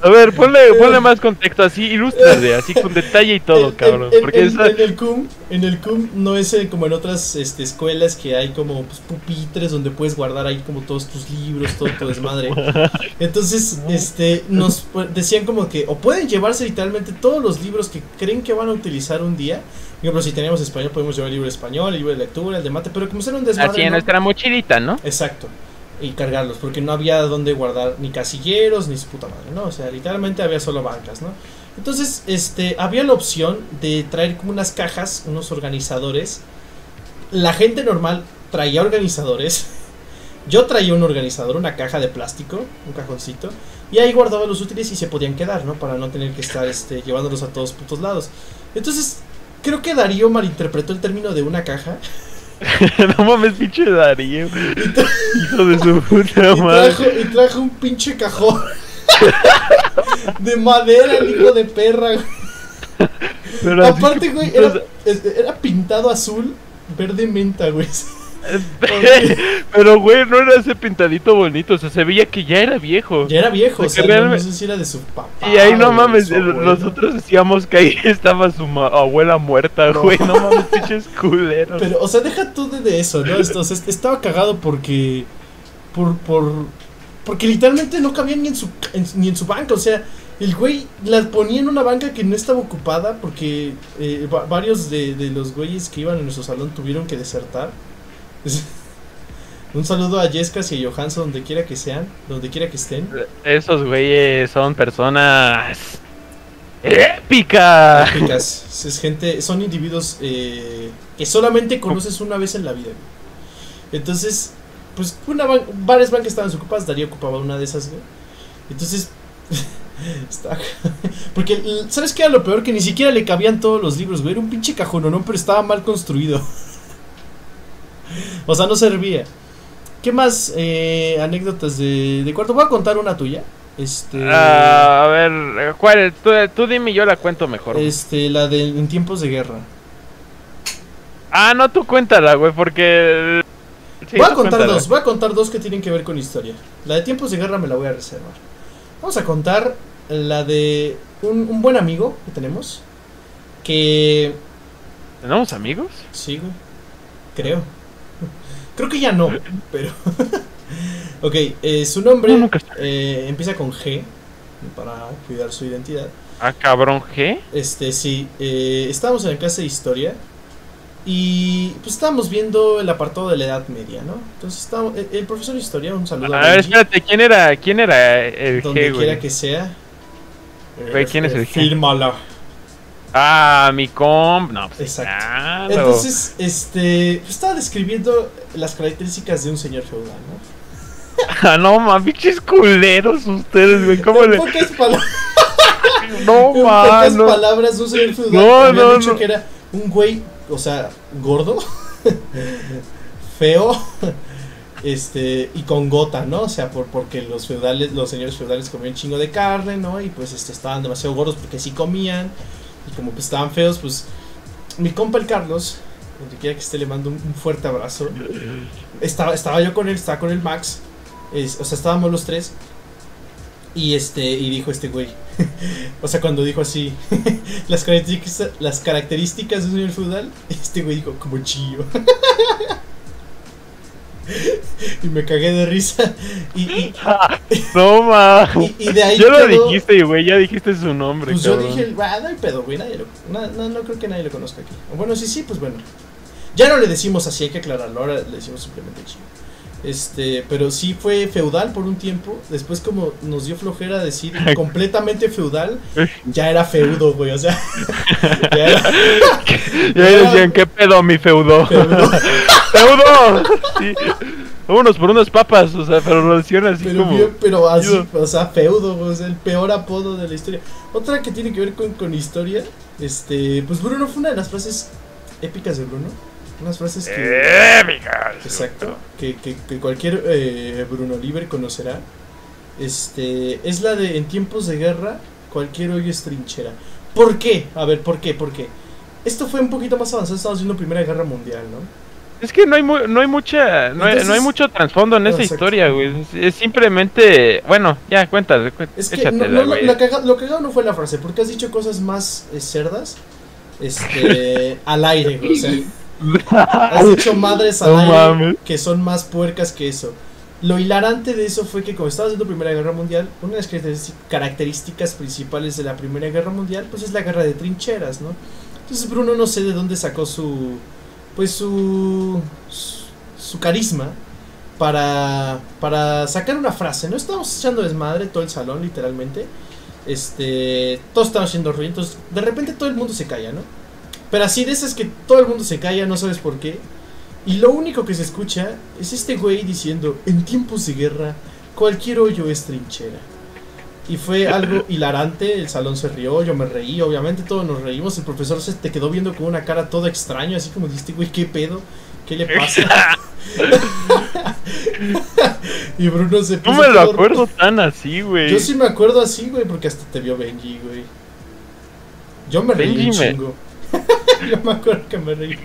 A ver, ponle, ponle más contexto, así, ilústrate, así con detalle y todo, cabrón. en- Porque en- esa- en el CUM, en el CUM no es eh, como en otras este, escuelas que hay como pues, pupitres donde puedes guardar ahí como todos tus libros, todo tu desmadre. Entonces, este, nos decían como que o pueden llevarse literalmente todos los libros que creen que van a utilizar un día. Por ejemplo, si teníamos español, podemos llevar el libro de español, el libro de lectura, el de mate, pero como era un desmadre. así en ¿no? nuestra mochilita, ¿no? Exacto. Y cargarlos, porque no había donde guardar ni casilleros ni su puta madre, ¿no? O sea, literalmente había solo bancas, ¿no? Entonces, este, había la opción de traer como unas cajas, unos organizadores. La gente normal traía organizadores. Yo traía un organizador, una caja de plástico, un cajoncito, y ahí guardaba los útiles y se podían quedar, ¿no? Para no tener que estar este, llevándolos a todos putos lados. Entonces, creo que Darío malinterpretó el término de una caja no mames, pinche Darío. Hijo de su puta madre. trajo, y trajo un pinche cajón de madera, el hijo de perra. güey. Aparte, güey, putas- era, es- era pintado azul, verde menta, güey. Pero, güey, no era ese pintadito bonito, o sea, se veía que ya era viejo. Ya era viejo, o sea, no realmente- sé si era de su papá. Y ahí no mames, nosotros decíamos que ahí estaba su abuela muerta, güey. No mames, pinches culeros. Pero, o sea, deja tú de, eso, ¿no? Sea, estaba cagado porque. Por, por. Porque literalmente no cabía ni en su, en- ni en su banca. O sea, el güey la ponía en una banca que no estaba ocupada porque eh, va- varios de, de los güeyes que iban en nuestro salón tuvieron que desertar. Un saludo a Jessicas y a Johansson, donde quiera que sean, donde quiera que estén. Esos güeyes son personas épicas. Épicas. Es gente, son individuos eh, que solamente conoces una vez en la vida. Entonces, pues una ban- varias bancas estaban ocupadas, Darío ocupaba una de esas, güey. Entonces, está- porque ¿sabes qué era lo peor? Que ni siquiera le cabían todos los libros, güey. Era un pinche cajón, ¿no? Pero estaba mal construido. O sea, no servía. ¿Qué más eh, anécdotas de, de cuarto? Voy a contar una tuya. Este. Ah, a ver, ¿cuál? Tú, tú dime y yo la cuento mejor. Este, la de en tiempos de guerra. Ah, no, tú cuéntala, güey, porque... Sí, voy a contar cuéntala. dos, voy a contar dos que tienen que ver con historia. La de tiempos de guerra me la voy a reservar. Vamos a contar la de un, un buen amigo que tenemos. Que. ¿Tenemos amigos? Sí, güey. Creo. Creo que ya no, pero. ok, eh, su nombre No, eh, empieza con G. Para cuidar su identidad. Ah, cabrón, ¿qué? Este, sí, eh, estábamos en la clase de historia y pues estábamos viendo el apartado de la Edad Media, ¿no? Entonces estábamos, el, el profesor de historia, un saludo A ver, Benji, espérate, ¿quién era, quién era el donde G, quiera que sea. Güey, ¿quién es el G? Fírmala. Ah, mi comp. No, pues Exacto. claro. Entonces, este, pues, estaba describiendo las características de un señor feudal, ¿no? Ah, no, man, pinches culeros ustedes, güey. ¿Cómo en le.? pocas, No, en pocas no. palabras, un señor feudal No, había no, dicho no. que era un güey, o sea, gordo, feo, este, y con gota, ¿no? O sea, por, porque los feudales, los señores feudales comían chingo de carne, ¿no? Y pues este, estaban demasiado gordos porque sí comían, y como pues estaban feos, pues mi compa el Carlos, donde quiera que esté, le mando un, un fuerte abrazo. Estaba, estaba yo con él, estaba con el Max, es- o sea, estábamos los tres. Y este, y dijo este güey, o sea, cuando dijo así, las características, las características de un señor feudal, este güey dijo, como chillo. y me cagué de risa. Y, y, No, man. y- y de ahí Ya lo quedó- dijiste, güey. Ya dijiste su nombre, Pues yo dije, ah, no hay pedo, güey, nadie lo, na- no, no creo que nadie lo conozca aquí. Bueno, sí, sí, pues bueno. Ya no le decimos así, hay que aclararlo, ahora le decimos simplemente chido. Este, pero sí fue feudal por un tiempo, después como nos dio flojera decir completamente feudal, ya era feudo, güey, o sea, ya era Ya decían, ¿qué pedo, mi feudo? feudo. ¡Feudo! Sí. Vámonos por unas papas, o sea, pero lo decían así Pero, como. bien, pero así, o sea, feudo, o sea, el peor apodo de la historia. Otra que tiene que ver con, con historia, este, pues Bruno fue una de las frases épicas de Bruno, unas frases que... Épica. Exacto, que, que, que cualquier eh, Bruno Libre conocerá. Este, es la de en tiempos de guerra, cualquier hoyo es trinchera. ¿Por qué? A ver, ¿por qué? ¿Por qué? Esto fue un poquito más avanzado, estamos viendo Primera Guerra Mundial, ¿no? Es que no hay, mu- no hay mucha. No, hay, no hay mucho trasfondo en esa historia, güey. Es, simplemente. Bueno, ya, cuéntale. cué- Es que no, échatela, no, la caga- lo cagado no fue la frase, porque has dicho cosas más eh, cerdas este, al aire, güey, o sea, has dicho madres al aire mames. que son más puercas que eso. Lo hilarante de eso fue que como estaba haciendo Primera Guerra Mundial, una de las característic- características principales de la Primera Guerra Mundial, pues es la guerra de trincheras, ¿no? Entonces Bruno no sé de dónde sacó su, pues su, su, carisma para, para sacar una frase, ¿no? Estábamos echando desmadre todo el salón, literalmente. Este, todos estaban haciendo ruido, de repente todo el mundo se calla, ¿no? Pero así de esas que todo el mundo se calla, no sabes por qué. Y lo único que se escucha es este güey diciendo, en tiempos de guerra, cualquier hoyo es trinchera. Y fue algo hilarante, el salón se rió, yo me reí, obviamente todos nos reímos, el profesor se te quedó viendo con una cara toda extraña, así como dijiste, güey, ¿qué pedo? ¿Qué le pasa? y Bruno se No puso me lo todo- acuerdo tan así, güey. Yo sí me acuerdo así, güey, porque hasta te vio Benji, güey. Yo me reí un Benji me- chingo. Yo me acuerdo que me reí.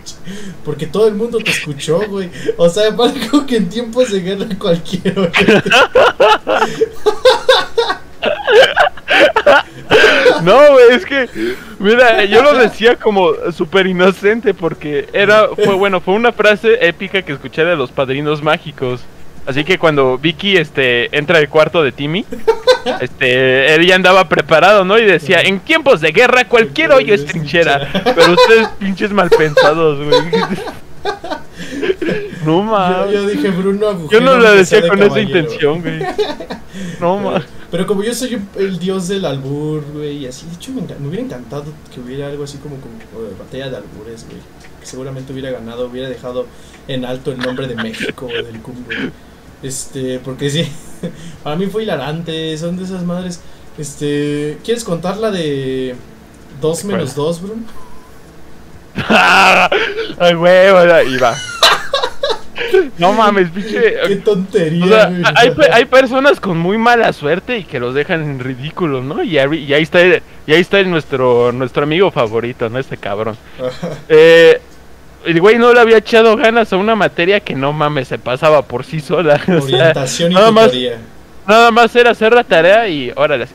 Porque todo el mundo te escuchó, güey. O sea, algo que en tiempos de guerra cualquiera. No, güey, es que, mira, yo lo decía como súper inocente porque era, fue bueno, fue una frase épica que escuché de los padrinos mágicos. Así que cuando Vicky, este, entra al cuarto de Timmy, este, él ya andaba preparado, ¿no? Y decía, en tiempos de guerra cualquier hoyo es trinchera. Pero ustedes pinches mal pensados, güey. No Yo, mames. yo dije, Bruno Yo Agujero. no lo decía de con esa intención, güey. No mames. Pero como yo soy el dios del albur, güey, y así, de hecho me, hubiera encantado que hubiera algo así como, como eh, batalla de albures, güey. Que seguramente hubiera ganado, hubiera dejado en alto el nombre de México, del cum, güey. Este, porque sí, para mí fue hilarante, son de esas madres. Este, ¿quieres contar la de 2 menos 2, Bruno? Ay, güey, y va. No mames, pinche. Qué tontería, O sea, hay, hay personas con muy mala suerte y que los dejan en ridículo, ¿no? Y, ahí- y ahí está, y ahí está nuestro, nuestro amigo favorito, ¿no? Este cabrón. Eh, el güey no le había echado ganas a una materia que no mames, se pasaba por sí sola. O sea, Orientación y nada más- tutoría. nada más era hacer la tarea y órale.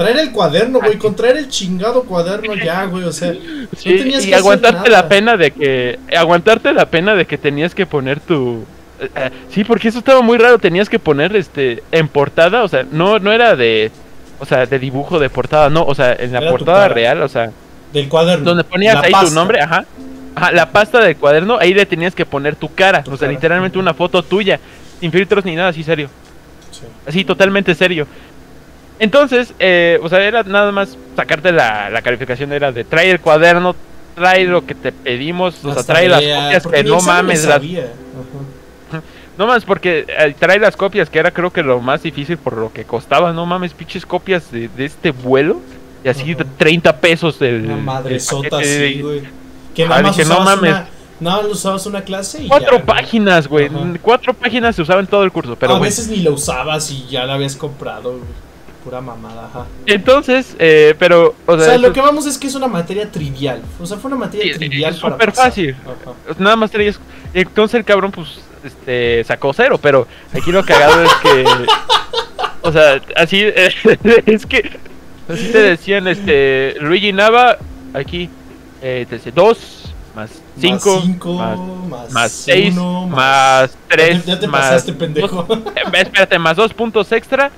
Traer el cuaderno, güey, con traer el chingado cuaderno ya, güey, o sea, Sí, tenías y que hacer aguantarte nada. la pena de que aguantarte la pena de que tenías que poner tu eh, eh, sí porque eso estaba muy raro tenías que poner este en portada o sea no no era de o sea de dibujo de portada no o sea en la Era portada real o sea del cuaderno. donde ponías La ahí pasta. tu nombre ajá ajá la pasta del cuaderno ahí le tenías que poner tu cara Tu o sea cara. literalmente una foto tuya sin filtros ni nada así serio Sí. así totalmente serio Entonces, eh, o sea, era nada más sacarte la, la calificación, era de trae el cuaderno, trae lo que te pedimos, o sea, trae las copias que no mames, las, no mames, porque eh, trae las copias, que era creo que lo más difícil por lo que costaba, no mames, pinches copias de, de este vuelo, y así de 30 pesos. Una madre sota así, güey. Que Ah, nada más dije, no mames. una, nada más usabas una clase y Cuatro ya, páginas, güey. Ajá. Cuatro páginas se usaban en todo el curso, pero a veces ni lo usabas y ya la habías comprado, güey. Pura mamada, ajá. Entonces, eh, pero, o O sea, lo que vamos es que es una materia trivial. O sea, fue una materia Sí, trivial súper fácil. Ajá. nada más traías. Entonces el cabrón, pues, este, sacó cero, pero aquí lo cagado es que. O sea, así, es que. Así te decían, este, Luigi Nava, aquí, eh, te dice 2, más 5, más 5, más más, más 6, uno, más 3, Ya te pasaste, pendejo. dos- espérate, más 2 puntos extra.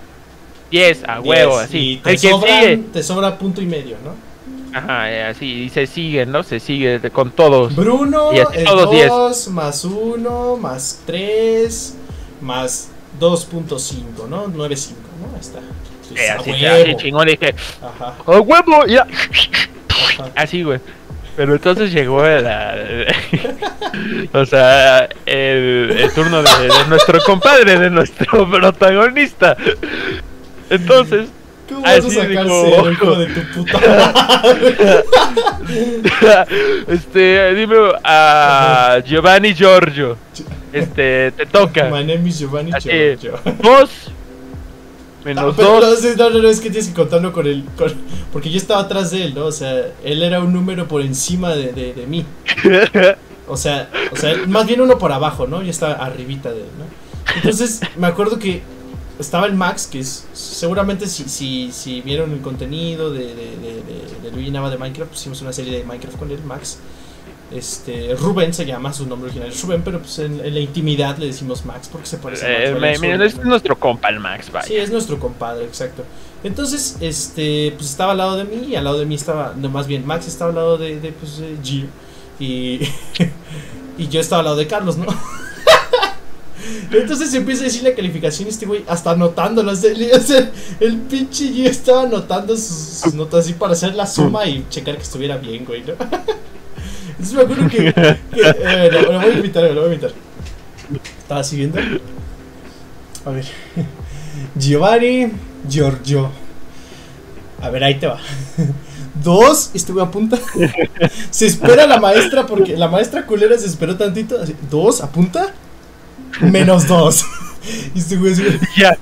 10 a huevo, Diez. así. Y te, El que sobran- sigue. te sobra punto y medio, ¿no? Ajá, eh, así, y se sigue, ¿no? Se sigue con todos. Bruno Y así es todos diez. 2, más 1, más 3, más 2.5, ¿no? 9.5, ¿no? Ahí está. Pues, Eh, a así, huevo. así chingón, dije, Ajá, ¡a huevo! Ya. ajá. Así, güey. Pero entonces llegó la. o sea, el, el turno de, de nuestro compadre, de nuestro protagonista. Entonces, ¿Cómo vas a Así sacar dijo. cero, hijo de tu puta madre? este, dime a Giovanni Giorgio. Este, te toca. My name is Giovanni Así. Giorgio. Dos No, menos pero no, dos. no, no, no, es que tienes que contarlo con el. con- porque yo estaba atrás de él, ¿no? O sea, él era un número por encima de, de, de mí. O sea, o sea, más bien uno por abajo, ¿no? Yo estaba arribita de él, ¿no? Entonces, me acuerdo que estaba el Max, que es seguramente si, si, si vieron el contenido de, de, de, de, de Luigi Nava de Minecraft, pues hicimos una serie de Minecraft con él, Max. Este, Rubén se llama, su nombre original es Rubén, pero pues en, en la intimidad le decimos Max porque se parece a Max Eh, me- es nuestro compa el Max, vaya. Sí, es nuestro compadre, exacto. Entonces, este, pues estaba al lado de mí y al lado de mí estaba, no, más bien, Max estaba al lado de, de pues, Gio y, y yo estaba al lado de Carlos, ¿no? Entonces empieza a decir la calificación este güey hasta anotándolas. El, pinche Gio estaba anotando sus, notas así para hacer la suma y checar que estuviera bien, güey, ¿no? Entonces me acuerdo que, eh, lo, voy a invitar, lo voy a invitar. Estaba siguiendo. A ver. Giovanni Giorgio. A ver, ahí te va. Dos, estuve a punta. Se espera la maestra porque la maestra culera se esperó tantito. Dos, a punta. Menos dos. Y este güey así, Ya.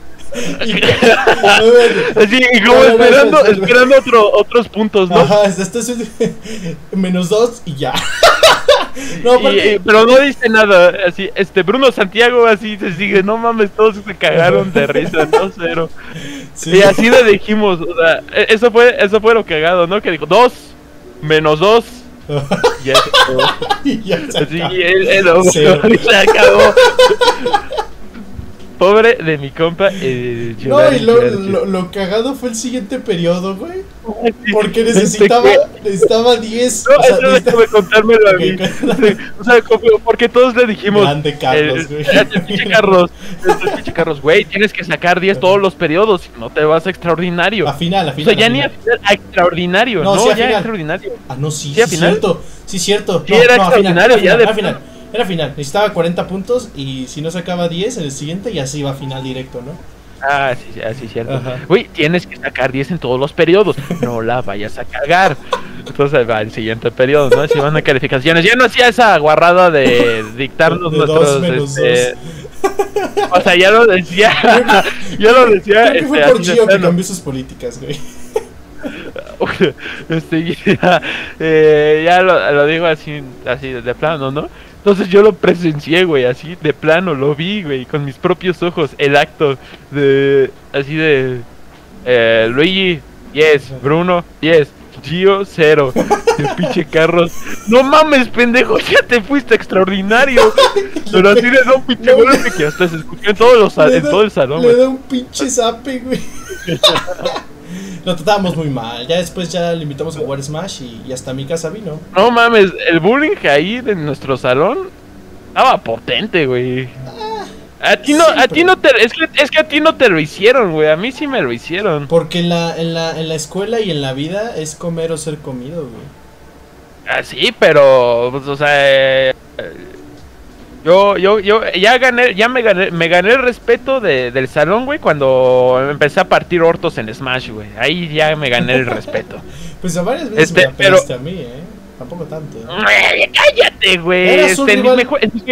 y- Así, y como esperando, espera, espera. esperando otro, otros puntos, ¿no? Ajá, esto es menos dos y ya. No, y- pero no dice nada, así, este Bruno Santiago así se sigue, no mames, todos se cagaron de risa, no cero. sí. Y así le dijimos, o sea, e- eso fue, eso fue lo cagado, ¿no? Que dijo, dos, menos dos, ya. Y ya se él, él y se acabó. Pobre de mi compa, eh, No, y lo, lo, lo cagado fue el siguiente periodo, güey. Porque este necesitaba, necesitaba 10. No, o sea, eso necesitaba- contármelo a mí. O sea, porque todos le dijimos. Grande Carlos, el, güey. pinche Carlos, pinche Carlos, güey, tienes que sacar 10 todos los periodos, no te vas a extraordinario. A final, a o final. sea, ya a ni a final. a extraordinario, No, no, sí, a ya final. extraordinario. Ah, no, sí, ¿Sí, a sí, final? cierto. Sí, cierto. Sí, no, era no, a final, extraordinario, ya de final. Era final. Necesitaba 40 puntos y si no sacaba 10 en el siguiente, ya se iba a final directo, ¿no? Ah, sí, sí, así cierto. Ajá. Güey, tienes que sacar 10 en todos los periodos, no la vayas a cagar. Entonces va el siguiente periodo, ¿no? Si van a calificaciones. Ya no hacía esa guarrada de dictarnos De dos nuestros. menos este, O sea, ya lo decía. ya lo decía. Creo que fue este, por así Gio que cambió sus políticas, güey. este, ya, eh, ya lo, lo digo así, así de plano, ¿no? Entonces yo lo presencié, güey, así de plano, lo vi, güey, con mis propios ojos, el acto de, así de, eh, Luigi, 10, Bruno, 10, Gio, 0, el pinche Carlos, no mames, pendejo, ya te fuiste extraordinario, pero así le da un pinche golpe que hasta se escuchó en, todos los, en todo el salón, Le da un pinche zape, güey. Lo tratábamos muy mal. Ya después ya le invitamos a jugar Smash y, y hasta mi casa vino. No mames, el bullying ahí de nuestro salón estaba potente, güey. A ti no, a ti no te, es que, es que a ti no te lo hicieron, güey. A mí sí me lo hicieron. Porque en la, en la, en la escuela y en la vida es comer o ser comido, güey. Ah, sí, pero, pues, o sea, eh, yo, yo, yo ya gané, ya me gané, me gané el respeto de- del salón, güey, cuando empecé a partir hortos en Smash, güey. Ahí ya me gané el respeto. Pues a varias veces Este, me pero- a mí, ¿eh? Tampoco tanto. ¿eh? Cállate, güey. Eras un Este, mis mejor- mis-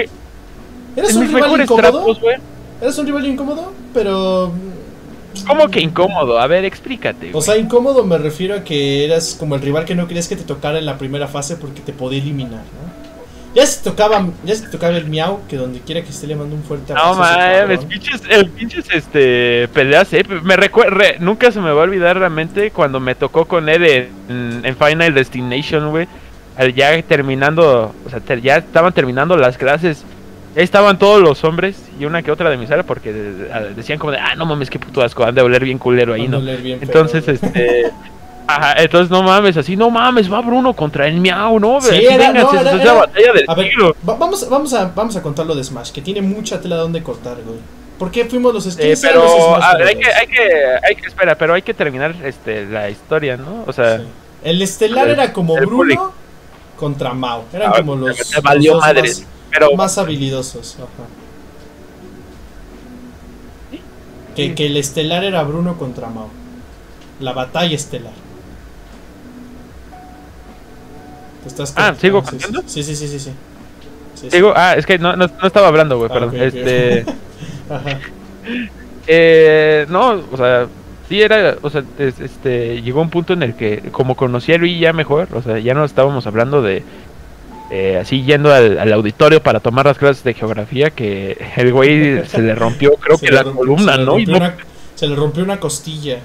¿Eres un mis rival mejores incómodo? trapos, güey. Eres un rival incómodo, pero... ¿Cómo que incómodo? A ver, explícate. O güey. sea, incómodo me refiero a que eras como el rival que no querías que te tocara en la primera fase porque te podía eliminar, ¿no? Ya se tocaba, ya se tocaba el miau, que donde quiera que esté le mando un fuerte No abrazo. ese mames, pinches, el pinches este peleas, eh. Me recuerda, nunca se me va a olvidar realmente cuando me tocó con él en, en Final Destination, güey. Ya terminando, o sea, ya estaban terminando las clases. Ya estaban todos los hombres y una que otra de mi sala porque a- decían como de, ah, no mames, qué puto asco, han de oler bien culero ahí, ¿no? bien Entonces, este... Ajá, entonces no mames, así, no mames, va Bruno contra el miau, ¿no? Sí, era- no, era- batalla del A ver, siglo. va- vamos, vamos, a, vamos a contar lo de Smash, que tiene mucha tela donde cortar, güey. ¿Por qué fuimos los Eh, skins? los pero a ver, hay que, hay que, hay que, espera, pero hay que terminar este la historia, ¿no? O sea, Sí. El estelar el- era como Bruno contra Mao. Eran ah, como los, te valió más, Pero más habilidosos. Ajá. Sí. Que, que el estelar era Bruno contra Mao. La batalla estelar. ¿Te estás Ah, ¿sigo sí? Sí, sí, sí, sí. sí. Sí, sí. digo, ah, es que no, no, no estaba hablando, güey, Ah, perdón. Este, Ajá. eh, no, o sea, sí era, o sea, es- este, llegó un punto en el que, como conocí a Luis ya mejor, o sea, ya no estábamos hablando de, eh, así yendo al, al auditorio para tomar las clases de geografía, que el güey se le rompió, creo Se que la rompió- columna, se ¿no? Rompió una- se le rompió una costilla.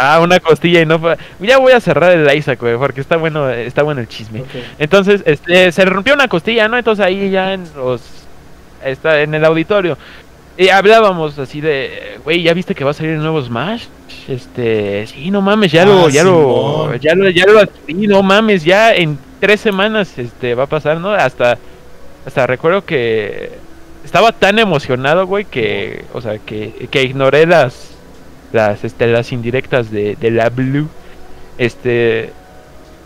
Ah, una costilla y no fue. Ya voy a cerrar el Isaac, güey, porque está bueno, está bueno el chisme. Entonces, este, se rompió una costilla, ¿no? Entonces ahí ya en los. Está en el auditorio. Y hablábamos así de, güey, ¿ya viste que va a salir el nuevo Smash? Este, sí, no mames, ya Ah, lo, ya lo, ya lo, ya lo adquirí, no mames, ya en tres semanas, este, va a pasar, ¿no? Hasta, hasta recuerdo que estaba tan emocionado, güey, que, o sea, que, que ignoré las, las, este, las indirectas de, de la Blue. Este,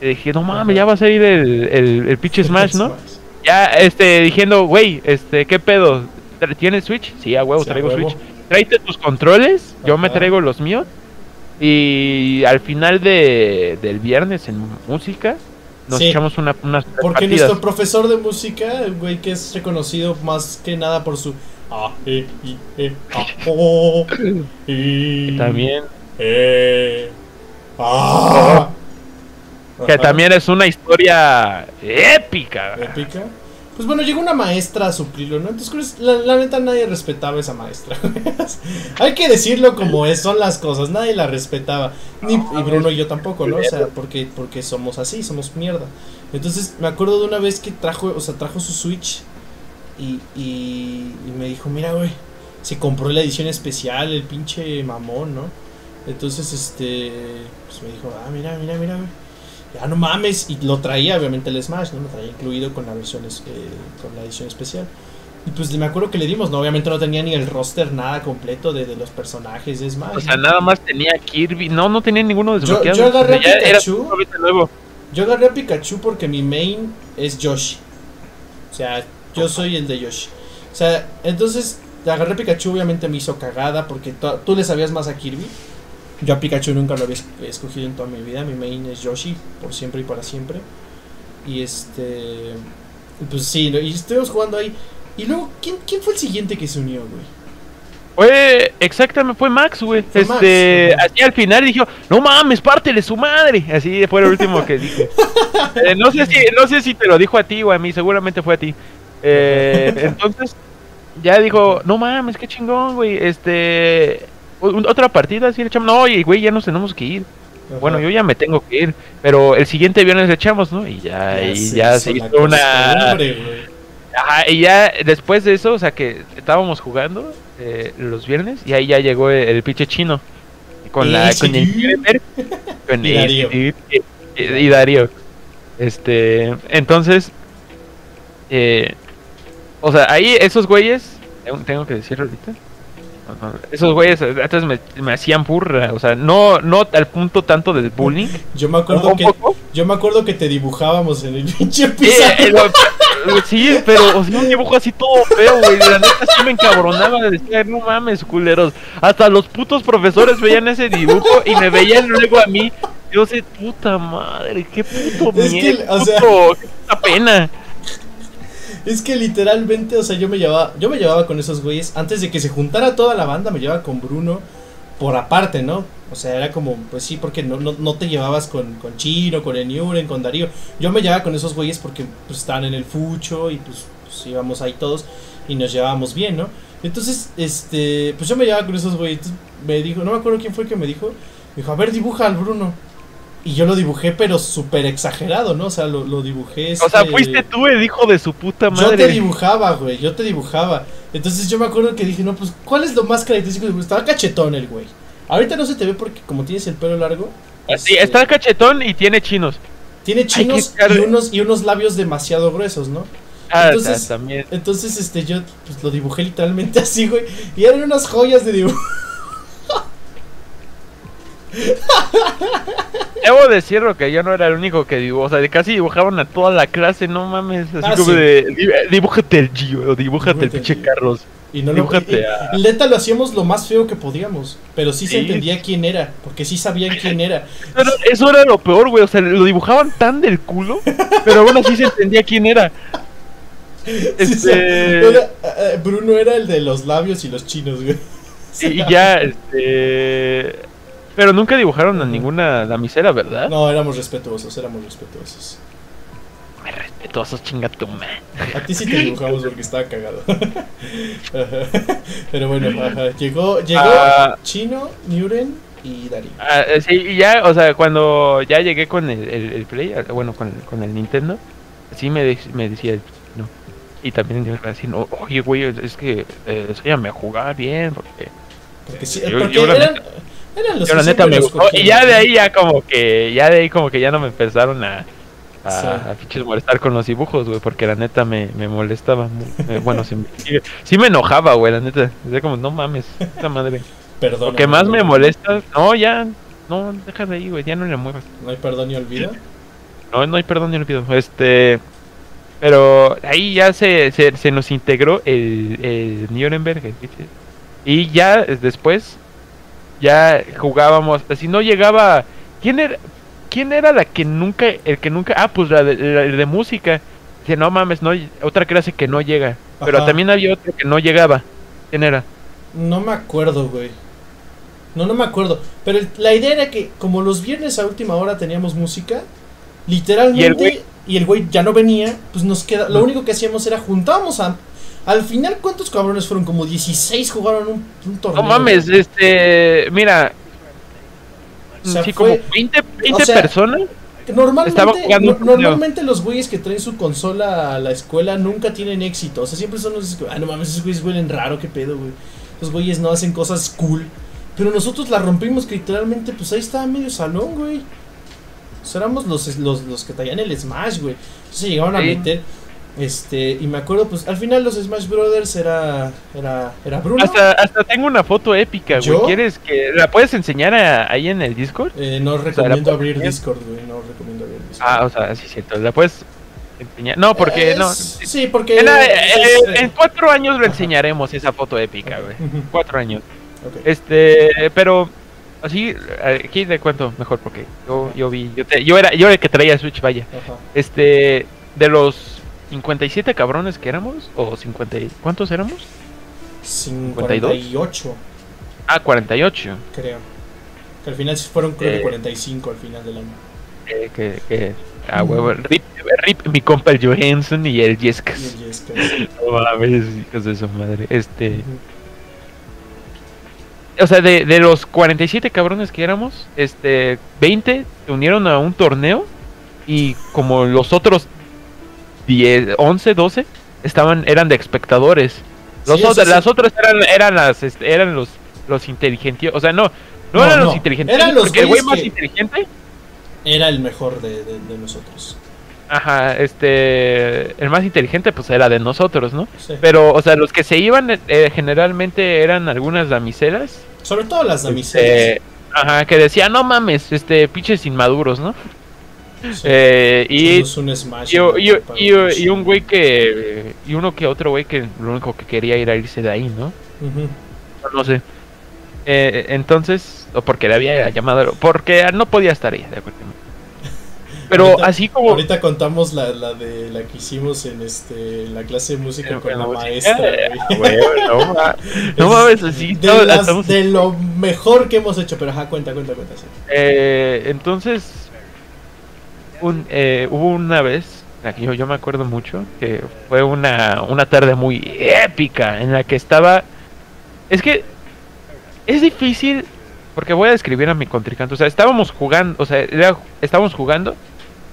dije, no mames, ya va a salir el, el, el pinche Smash, ¿no? Ya, este, diciendo, güey, este, ¿qué pedo? ¿Tra- ¿Tienes Switch? Sí, a huevo, Sí, a traigo huevo. Switch. Tráete tus controles, yo me traigo los míos. Y al final de, del viernes en música, nos Sí. echamos una, unas Porque partidas. nuestro profesor de música, el güey que es reconocido más que nada por su A, E, I, E, A, O, I, También, E, A. que también es una historia épica. épica. Pues bueno, llegó una maestra a suplirlo, ¿no? Entonces, la, la neta, nadie respetaba a esa maestra. Hay que decirlo como es, son las cosas, nadie la respetaba. Ni, y Bruno y yo tampoco, ¿no? O sea, porque, porque somos así, somos mierda. Entonces, me acuerdo de una vez que trajo, o sea, trajo su Switch y, y, y me dijo, mira, güey, se compró la edición especial, el pinche mamón, ¿no? Entonces, este, pues me dijo, ah, mira, mira, mira, güey. Ya no mames, y lo traía obviamente el Smash, ¿no? Lo traía incluido con la versión, eh, con la edición especial. Y pues me acuerdo que le dimos, ¿no? Obviamente no tenía ni el roster nada completo de, de los personajes de Smash. O sea, nada más tenía Kirby. No, no tenía ninguno desbloqueado. yo agarré O sea, a era Pikachu. nuevo. Yo agarré a Pikachu porque mi main es Yoshi. O sea, yo soy el de Yoshi. O sea, entonces agarré a Pikachu, obviamente me hizo cagada porque tú le sabías más a Kirby. Yo a Pikachu nunca lo había es- escogido en toda mi vida. Mi main es Yoshi, por siempre y para siempre. Y este. Pues sí, y estuvimos jugando ahí. Y luego, ¿quién, quién fue el siguiente que se unió, güey? Fue exactamente, fue Max, güey. Max, Este, ajá. así al final dijo, no mames, pártele su madre. Así fue lo último que dijo. Eh, no sé si, no sé si te lo dijo a ti o a mí, seguramente fue a ti. Eh, entonces, ya dijo, no mames, qué chingón, güey. Este, otra partida, así le echamos. No, oye, güey, ya nos tenemos que ir. Bueno, yo ya me tengo que ir, pero el siguiente viernes le echamos, ¿no? Y ya, y se ya se hizo una. Ajá, y ya después de eso, o sea que estábamos jugando eh, los viernes y ahí ya llegó el, el pinche chino con la con el con Y Darío. y Darío. Este, entonces eh, o sea, ahí esos güeyes Tengo, que decirlo ahorita. Esos güeyes antes me, me hacían burra, o sea, no, no al punto tanto del bullying. Yo me acuerdo que poco. yo me acuerdo que te dibujábamos en el pinche Sí, pizarrón. eh, sí, pero o sea, un dibujo así todo feo, güey. La neta sí me encabronaba. Decía, no mames, culeros. Hasta los putos profesores veían ese dibujo y me veían luego a mí. Yo sé, puta madre, qué puto Es que, o sea- puto, qué puta pena. Es que literalmente, o sea, yo me llevaba, yo me llevaba con esos güeyes antes de que se juntara toda la banda, me llevaba con Bruno por aparte, ¿no? O sea, era como, pues sí, porque no, no, no te llevabas con, con Chino, con Eniuren, con Darío. Yo me llevaba con esos güeyes porque pues, estaban en el fucho y pues, pues, íbamos ahí todos y nos llevábamos bien, ¿no? Entonces, este, pues yo me llevaba con esos güeyes. Me dijo, no me acuerdo quién fue el que me dijo, me dijo, a ver, dibuja al Bruno. Y yo lo dibujé, pero súper exagerado, ¿no? O sea, lo, lo dibujé. O sea, este, fuiste tú el hijo de su puta yo te madre. dibujaba, güey, yo te dibujaba. Entonces yo me acuerdo que dije, no, pues, ¿cuál es lo más característico de Estaba cachetón el güey. Ahorita no se te ve porque como tienes el pelo largo. Sí, este, está cachetón y tiene chinos. Tiene chinos y unos, y unos labios demasiado gruesos, ¿no? Ah, Entonces- también. Entonces, este, yo pues, lo dibujé literalmente así, güey. Y eran unas joyas de dibujo. Debo decirlo que yo no era el único que dibujó, o sea, casi dibujaban a toda la clase, no mames, así Ah, como sí. de, "Di- dibújate el Gio, dibújate el Dibújate el pinche. Carlos. Y no lo Dibújate y- a- y neta lo hacíamos lo más feo que podíamos. Pero sí, se Sí. entendía quién era. Porque sí sabían quién era. Pero eso era lo peor, güey, o sea, lo dibujaban tan del culo, pero aún así se entendía quién era. Sí, Este, era- eh, Bruno era el de los labios y los chinos, güey. y, y ya, este, pero nunca dibujaron a ninguna damisela, ¿verdad? No, éramos respetuosos, éramos respetuosos. Respetuosos, chinga tu madre. A ti sí te dibujamos porque estaba cagado. Pero bueno, ajá. llegó, llegó Ah. Chino, Muren y Darío. Ah, eh, sí, y ya, o sea, cuando ya llegué con el, el, el Play, ah, bueno, con, con el Nintendo, así me, de- me decía el no. Y también yo así, no, oye, güey, es que eh, enséñame a jugar bien, porque Porque sí, Yo- porque yo la eran, eran los yo que la neta me gustó. cogían. Y ya de ahí ya como que, ya de ahí como que ya no me empezaron a, a, Sí. a pinches molestar con los dibujos, güey, porque la neta me, me molestaba. eh, bueno, sí, me- sí, me enojaba, güey, la neta. Decía como, no mames, esta madre. Perdón. Lo que más me molesta, no, ya, no, deja de ahí, güey, ya no le muevas. No hay perdón ni olvido. No, no hay perdón ni olvido. Este. Pero ahí ya se, se, se nos integró el, el Nuremberg. Y ya después. Ya jugábamos. Si no llegaba. ¿Quién era? ¿Quién era la que nunca. El que nunca. Ah, pues la de, la de música. Dice, no mames, no. Otra clase que no llega. Pero también había otra que no llegaba. ¿Quién era? No me acuerdo, güey. No, no me acuerdo. Pero el- la idea era que, como los viernes a última hora teníamos música, literalmente, ¿Y el güey? y el güey ya no venía, pues nos queda. Lo único que hacíamos era juntábamos a. Al final, ¿cuántos cabrones fueron? Como 16 jugaron un, un torneo. No mames, este. Mira. O sea, sí, fue- como 20, 20 o sea, personas. Normalmente, no- normalmente los güeyes que traen su consola a la escuela nunca tienen éxito. O sea, siempre son los ah, no mames, esos güeyes huelen raro, qué pedo, güey. Los güeyes no hacen cosas cool. Pero nosotros la rompimos que literalmente, pues ahí estaba medio salón, güey. O sea, éramos los, los, los que traían el Smash, güey. Entonces llegaron a Sí. Este, y me acuerdo, pues al final los Smash Brothers era. Era, era Bruno. Hasta, hasta tengo una foto épica, güey. ¿Quieres que la puedes enseñar a- ahí en el Discord? Eh, no recomiendo abrir. Discord, güey. No recomiendo abrir Discord. Ah, o sea, sí, cierto. La puedes enseñar. No, porque Eh, no. Sí, porque. En, la- es, eh, eh, en cuatro años lo enseñaremos esa foto épica, güey. Cuatro años. Este, pero así, aquí le cuento mejor porque yo, yo vi, yo, te- yo era, yo era el que traía Switch, vaya. Ajá. Este, de los 57 cabrones que éramos, o 50, y- ¿cuántos éramos? 58, Ah, 48. creo. Que al final fueron, creo que Eh. 45 al final del año. Eh, que, que, ah, huevo, rip, rip, mi compa el Johansson y el Jeskas. Y el. No mames, hijos de su madre. Este. O sea, de, de los 47 cabrones que éramos, este, 20 se unieron a un torneo. Y como los otros 10, 11, 12 estaban, eran de espectadores. Los Sí, otros- las otras eran, eran las, este, eran los, los inteligentes. O sea, no, no, No, eran no, los inteligentes. eran los porque el güey más que- inteligente. Era el mejor de, de- de nosotros. Ajá, este. El más inteligente, pues era de nosotros, ¿no? Sí. Pero, o sea, los que se iban eh, generalmente eran algunas damiselas. Sobre todo las damiselas. eh, ajá, que decían, no mames, este, pinches inmaduros, ¿no? Sí. Eh, y, Somos un Smash. y, ¿no? y- Para y- los- y un güey que. Y uno que otro güey que lo único que quería era irse de ahí, ¿no? Ujú. No, no sé. Eh, entonces, o porque le había llamado, porque no podía estar ahí, de acuerdo. Pero Ahorita- así como. Ahorita contamos la, la de la que hicimos en este la clase de música con la música, maestra. eh, güey. güey, no, ma- no mames, así. de, no, las- estamos- de lo mejor que hemos hecho, pero ajá, cuenta, cuenta, cuenta. sí. Eh, entonces, un, eh, hubo una vez, yo, yo me acuerdo mucho, que fue una, una tarde muy épica en la que estaba... Es que es difícil, porque voy a describir a mi contrincante. O sea, estábamos jugando, o sea, era- estábamos jugando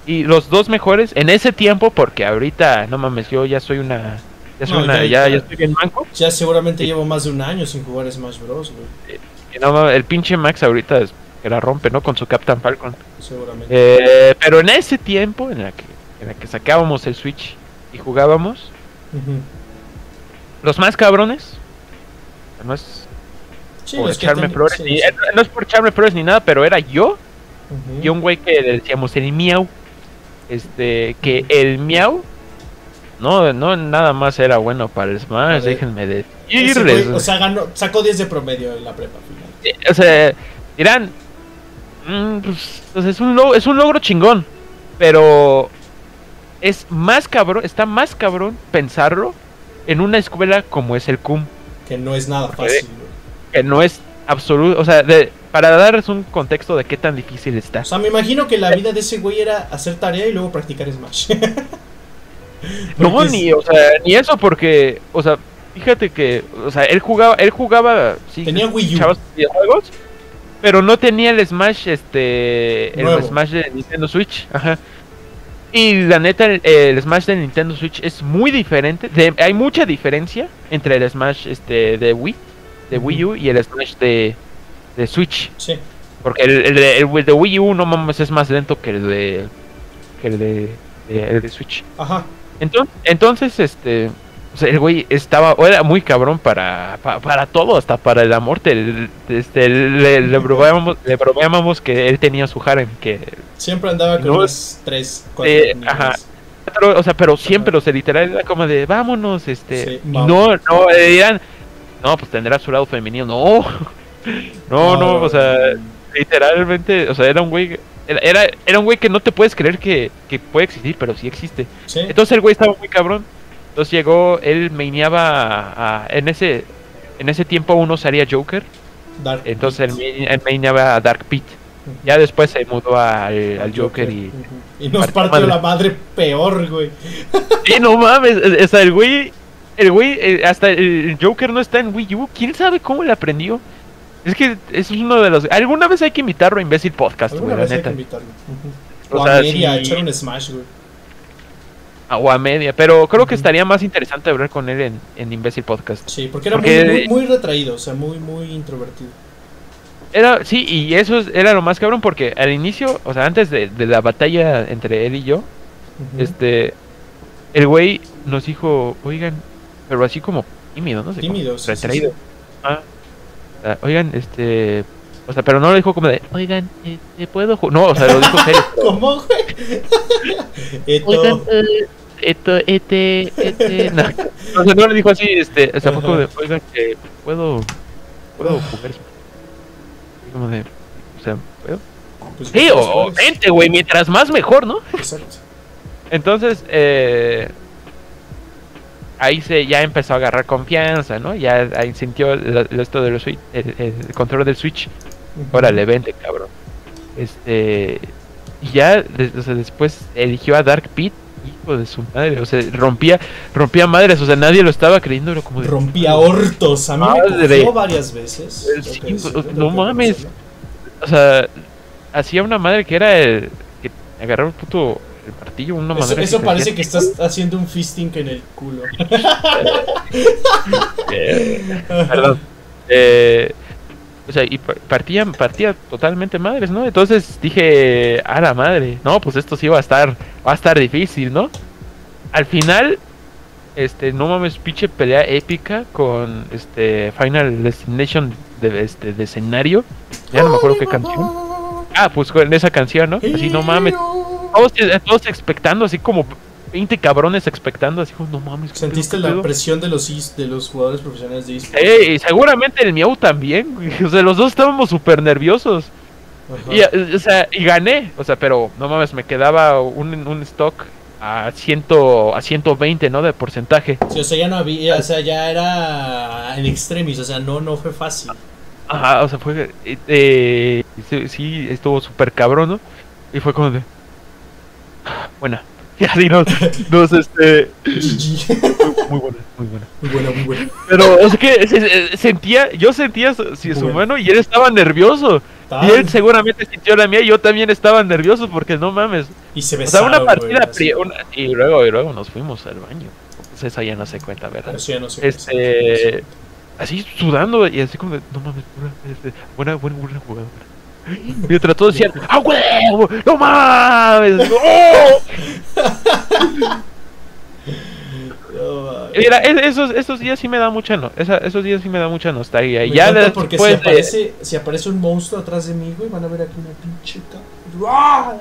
y los dos mejores en ese tiempo, porque ahorita, no mames, yo ya soy una... Ya, soy No, una, ya- ya, ya- ya estoy bien manco. Ya seguramente llevo más de un año sin jugar Smash Bros, güey. y no el pinche Max ahorita es- que la rompe, ¿no? Con su Captain Falcon. Seguramente. Eh, pero en ese tiempo en la que en la que sacábamos el Switch y jugábamos, Ujú. los más cabrones, no es Sí, por echarme ten- flores, sí, ni- sí. eh, no es por echarme flores ni nada, pero era yo Ujú. y un güey que le decíamos el miau, este, que el miau no, no nada más era bueno para el Smash, déjenme decirles. o sea, ganó, sacó 10 de promedio en la prepa final. O sea, dirán, pues, o sea, es, un logro, es un logro chingón, pero es más cabrón, está más cabrón pensarlo en una escuela como es el CUM, Que no es nada fácil, que no es absoluto, o sea, de- para darles un contexto de qué tan difícil está. O sea, me imagino que la vida de ese güey era hacer tarea y luego practicar Smash. No, es- ni, o sea, ni eso porque, o sea, fíjate que, o sea, él jugaba, él jugaba, sí, Tenía Wii U. chavos videojuegos, pero no tenía el Smash, este, el. Smash de Nintendo Switch, ajá. Y la neta, el, el Smash de Nintendo Switch es muy diferente, de- hay mucha diferencia entre el Smash, este, de Wii, de Wii U y el Smash de, de Switch, Sí. porque el, el de, el de Wii U no mames es más lento que el de, que el de, de- el de Switch. Ajá. Entonces, entonces este, o sea, el güey estaba, o era muy cabrón para, pa- para todo, hasta para el amor. te- este, le, le, bromeábamos, le bromeábamos que él tenía su harem, que, Siempre andaba con No, 3, 4 eh, ajá. pero, o sea, pero siempre, o sea, literal era como de, vámonos, este, Sí, no, no, eh, dirán, no, pues tendrá su lado femenino, no, no, no, o sea, literalmente, o sea, era un güey, era, era, era un güey que no te puedes creer que, que puede existir, pero sí existe. Sí. Entonces el güey estaba muy cabrón. Entonces llegó, él maineaba a- a- en ese en ese tiempo uno usaría Joker, Dark entonces él, él maineaba a Dark Pit. Ya después se mudó al, al Joker y... Ujú. Y nos Partió la madre peor, güey. ¡Eh, no mames! O sea, el güey... El güey, eh, hasta el Joker no está en Wii U. ¿Quién sabe cómo le aprendió? Es que es uno de los... Alguna vez hay que invitarlo a Imbécil Podcast, Alguna güey, la vez hay que neta. invitarlo. O O, sea, a media, sí. echar un Smash, güey. O a media. Pero creo que estaría más interesante hablar con él en, en Imbécil Podcast. Sí, porque era Porque- Muy, muy, muy retraído, o sea, muy, muy introvertido. Era, sí, y eso es- era lo más cabrón porque al inicio, o sea, antes de, de la batalla entre él y yo, este, el güey nos dijo, oigan, pero así como tímido, ¿no? Como Tímido, sí, sí, retraído. sí. Ah, oigan, este, o sea, pero no lo dijo como de, oigan, este, puedo ju-?" No, o sea, lo dijo serio. ¿Cómo, güey? Oigan, eh, esto, este, este, no, o sea, no le dijo así, este, o sea, fue como de, oigan, que puedo, puedo jugar. Así Como de, o sea, ¿puedo? pues, Sí, ¿qué o, vente, güey, mientras más mejor, ¿no? Exacto. Entonces, eh, ahí se ya empezó a agarrar confianza, ¿no? Ya ahí sintió el- esto del switch, el, el control del switch. Ujú. Órale, vente, cabrón. Este, y ya o sea, después eligió a Dark Pit, hijo de su madre, o sea, rompía, rompía madres, o sea, nadie lo estaba creyendo, era como de, Rompía hortos. A mí me Madre. cogió varias veces. Tengo sí, que decirlo, no tengo que mames. o sea, hacía una madre que era el que agarraba el puto el martillo, una Eso, madre eso así, parece hacía- que estás haciendo un fisting en el culo. Eh, Perdón. Eh, O sea, y pa- partía, partía totalmente madres, ¿no? Entonces dije, a la madre, no, pues esto sí va a estar, va a estar difícil, ¿no? Al final, este, no mames, pinche pelea épica con este Final Destination de, este, de escenario. Ya no me acuerdo qué canción. Ah, pues con esa canción, ¿no? Así, no mames. Todos, todos expectando, así como 20 cabrones expectando, así como, no mames. ¿qué ¿Sentiste pedo, la qué pedo?". presión de los, de los jugadores profesionales de eSports? Eh, seguramente el Miau también, güey. O sea, los dos estábamos súper nerviosos. Ajá. Y, eh, o sea, y gané. O sea, pero no mames, me quedaba un, un stock a, 100, a 120, ¿no? De porcentaje. Sí, o sea, ya no había, o sea, ya era en extremis, o sea, no, no fue fácil. Ajá, o sea, fue. eh, eh, sí, sí, estuvo súper cabrón, ¿no? Y fue como de. Buena. Y así nos, nos este. Muy buena, muy buena. Muy buena, muy buena. Pero, sea, que se- se- sentía. Yo sentía si su Bueno. mano y él estaba nervioso. Tal. Y él seguramente sintió la mía y yo también estaba nervioso porque no mames. Y se O sea, besaron, una partida una- y luego y luego nos fuimos al baño. Pues esa ya no se cuenta, ¿verdad? Sí, ya no qué Este hacer. así sudando y así como de, no mames, buena, este, buena, buena, buena jugadora. Mientras todos decían, ¡ah, huevo! ¡No mames! ¡Oh! Mira, es- esos, esos días sí me da mucha no, esa- esos días sí me da mucha nostalgia. Me ya encanta porque después de- aparece, si aparece un monstruo atrás de mí, güey, van a ver aquí una pinche. No,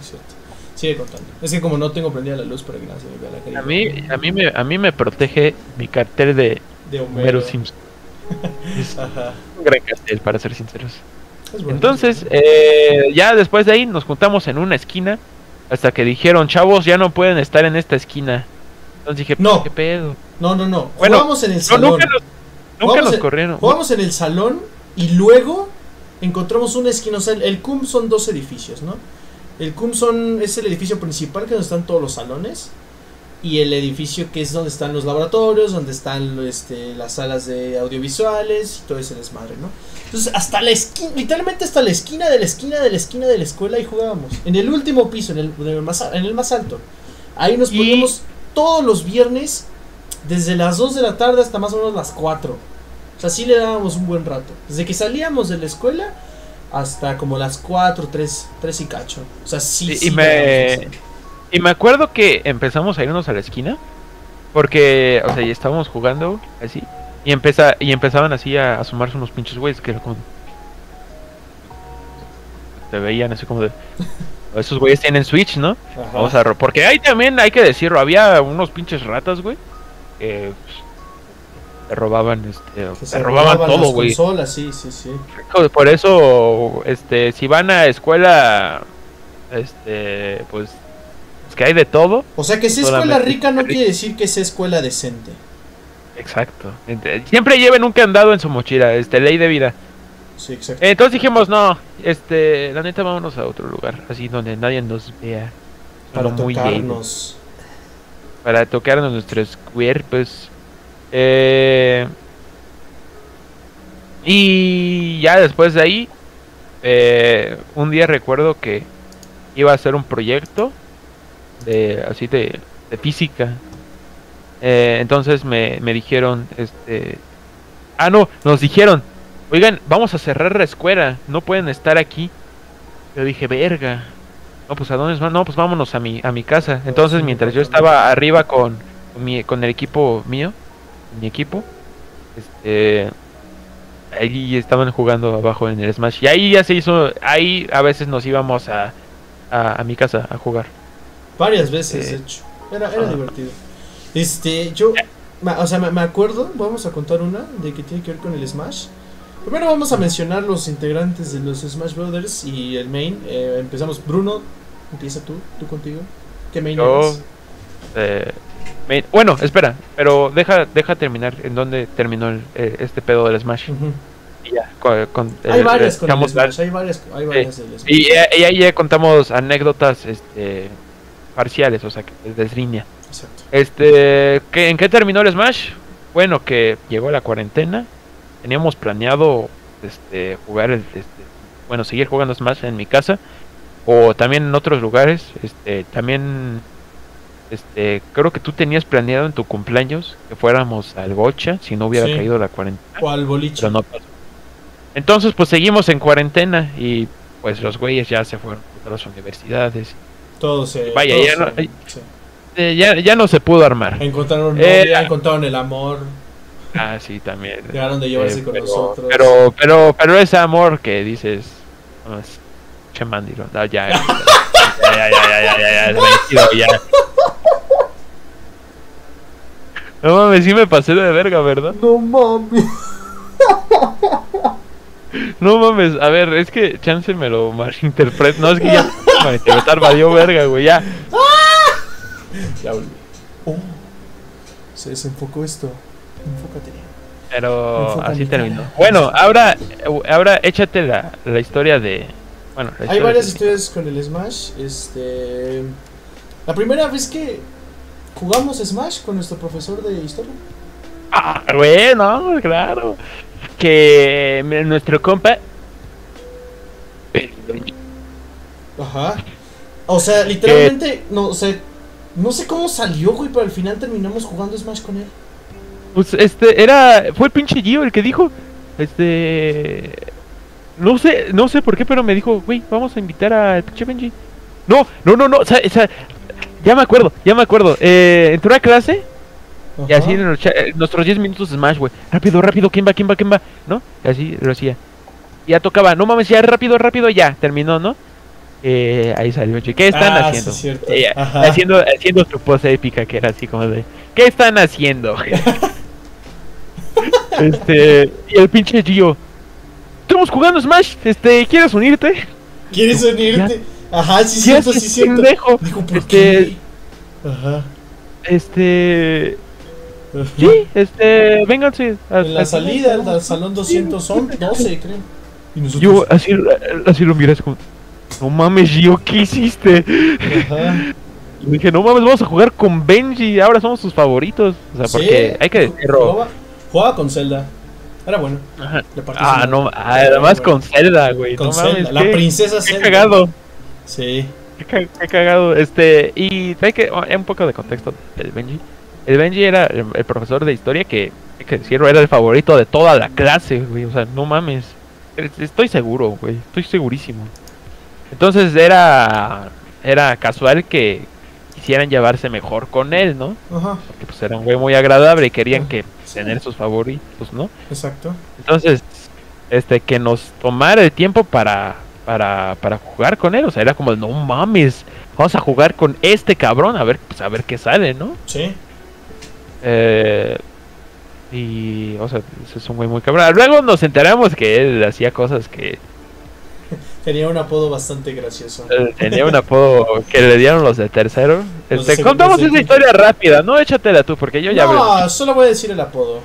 es cierto. Sigue contando. Es que como no tengo prendida la luz para que nadie se me vea la cara. a mí, a mí me, a mí me protege mi cartel de de Homero Homero. Simpson. Es Ajá. un gran cartel, para ser sinceros. Bueno. Entonces, eh, ya después de ahí nos juntamos en una esquina hasta que dijeron, chavos, ya no pueden estar en esta esquina. Entonces dije, No. ¿qué pedo? No, no, no. Bueno, jugamos en el No, salón. nunca nos, nunca Jugamos nos en- corrieron. Jugamos en el salón y luego encontramos una esquina. O sea, el, el CUM son dos edificios, ¿no? El CUM son, es el edificio principal que donde están todos los salones. Y el edificio que es donde están los laboratorios, donde están este, las salas de audiovisuales y todo ese desmadre, ¿no? Entonces, hasta la esquina, literalmente hasta la esquina de la esquina de la esquina de la escuela y jugábamos. En el último piso, en el, en el más, en el más alto. Ahí nos Y- poníamos todos los viernes, desde las 2 de la tarde hasta más o menos las 4. O sea, sí le dábamos un buen rato. Desde que salíamos de la escuela hasta como las 4, 3, 3 y cacho. O sea, sí. Y- y sí me-. Y me acuerdo que empezamos a irnos a la esquina. Porque, o sea, ya estábamos jugando así. Y, empeza, y empezaban así a asomarse unos pinches güeyes que era como... Te veían así como de... Esos güeyes tienen Switch, ¿no? Ajá. Vamos a porque ahí también hay que decirlo, había unos pinches ratas, güey, que pues, te robaban, este, Que se robaban robaban todo, güey. sí, sí, sí. Por eso, este, si van a escuela, este, pues, es que hay de todo. O sea, que sea escuela rica no quiere decir que sea escuela decente. Exacto. Siempre lleven un candado en su mochila, este, ley de vida. Sí, exacto. Entonces dijimos, no, este, la neta vámonos a otro lugar, así donde nadie nos vea. para muy tocarnos. para tocarnos nuestros cuerpos. Eh, y ya después de ahí, eh, un día recuerdo que iba a hacer un proyecto de así de, física. Eh, entonces me, me dijeron, este, ah no, nos dijeron, oigan, vamos a cerrar la escuela, no pueden estar aquí. Yo dije, verga. No, pues a dónde van? No, pues vámonos a mi, a mi casa. Entonces, mientras yo estaba arriba con, mi, con el equipo mío, mi equipo, este, ahí estaban jugando abajo en el Smash. Y ahí ya se hizo, ahí a veces nos íbamos a, a mi casa a jugar. Varias veces, Eh, de hecho. Era, era divertido. Este, yo, ma- o sea, me, me acuerdo, vamos a contar una de que tiene que ver con el Smash. Primero vamos a mencionar los integrantes de los Smash Brothers y el main. Eh, empezamos, Bruno, empieza tú, tú contigo. ¿Qué main Yo, eres? eh, bueno, espera, pero deja, deja terminar en dónde terminó el- eh, este pedo del Smash. Ujú. Y ya, con, con- Hay eh, varias con el Smash, hay varias, hay varias del Smash. Y, eh, y ahí ya contamos anécdotas este, parciales, o sea, que línea. Exacto. Este, ¿qué- ¿En qué terminó el Smash? Bueno, que llegó la cuarentena. Teníamos planeado este, jugar, el, este, bueno, seguir jugando Smash en mi casa. O también en otros lugares. Este, también, este, creo que tú tenías planeado en tu cumpleaños que fuéramos al Gocha si no hubiera Sí. caído la cuarentena. O al boliche. Pero no pasó. Entonces, pues seguimos en cuarentena y pues los güeyes ya se fueron a las universidades. Todo se. Vaya, ya se- no- sí. Eh, ya, ya no se pudo armar. Encontraron Eh, novia, encontraron el amor. Ah, sí, también. Dejaron de llevarse Eh, con pero, nosotros. Pero, pero, pero ese amor que dices. Che mandilo. No, ya, ya, ya, ya, ya, ya, ya, ya. No mames, sí me pasé de verga, ¿verdad? No mames. No mames, a ver, es que Chance me lo malinterpreta. No, es que ya malinterpretar valió verga, güey, ya. Ya volví. Oh, se desenfocó esto. Enfócate. Pero así terminó. Bueno, ahora, ahora échate la, la historia de. Bueno, la Hay historia varias de- historias con el Smash. Este. La primera vez que jugamos Smash con nuestro profesor de historia. Ah, güey, no, claro. Que me- nuestro compa. Ajá. O sea, literalmente, no, o sea, no sé cómo salió, güey, pero al final terminamos jugando Smash con él. Pues este, era. Fue el pinche Gio el que dijo. Este. No sé, no sé por qué, pero me dijo, güey, vamos a invitar a pinche Benji. No, no, no, no, o sea, o sea, ya me acuerdo, ya me acuerdo. Eh, entró a clase y así en eh, nuestros 10 minutos de Smash, güey. Rápido, rápido, ¿quién va, quién va, quién va? ¿No? Y así lo hacía. Y ya tocaba, no mames, ya rápido, rápido, ya, terminó, ¿no? Eh, ahí salió. ¿Qué están Ah, sí, haciendo? es cierto. Eh, haciendo, haciendo su pose épica que era así como de, ¿qué están haciendo? este, y el pinche Gio, estamos jugando Smash, este, ¿quieres unirte? ¿Quieres unirte? Ajá, sí, ¿Qué cierto, sí, cierto. Dijo, ¿por Este, qué? Ajá. este. Sí, este, vénganse. a- En la al salida, al salón 212, creo. Y nosotros. Yo así, así lo miré, así como, no mames, Gio, ¿qué hiciste? Ajá. Y dije, no mames, vamos a jugar con Benji, ahora somos sus favoritos. O sea, porque Sí, hay que decirlo. Jugaba, jugaba con Zelda. Era bueno. Ajá. Ah, no, ah, además bueno. con Zelda, güey. Con no Zelda, mames, la qué- princesa Qué Zelda. cagado, Sí. qué, qué cagado. Este, y hay que, oh, un poco de contexto del Benji. El Benji era el, el profesor de historia que, que era el favorito de toda la clase, güey. O sea, no mames. Es- Estoy seguro, güey. Estoy segurísimo. Entonces era, era casual que quisieran llevarse mejor con él, ¿no? Ajá. Porque pues era un güey muy agradable y querían que tener sus favoritos, ¿no? Exacto. Entonces, este, que nos tomara el tiempo para, para, para jugar con él. O sea, era como, no mames, vamos a jugar con este cabrón, a ver, pues, a ver qué sale, ¿no? Sí. Eh, y, o sea, es un güey muy cabrón. Luego nos enteramos que él hacía cosas que Tenía un apodo bastante gracioso. eh, tenía un apodo que le dieron los de tercero. Los de Este, contamos esa historia rápida, no échatela tú, porque yo ya hablé. no, solo voy a decir el apodo.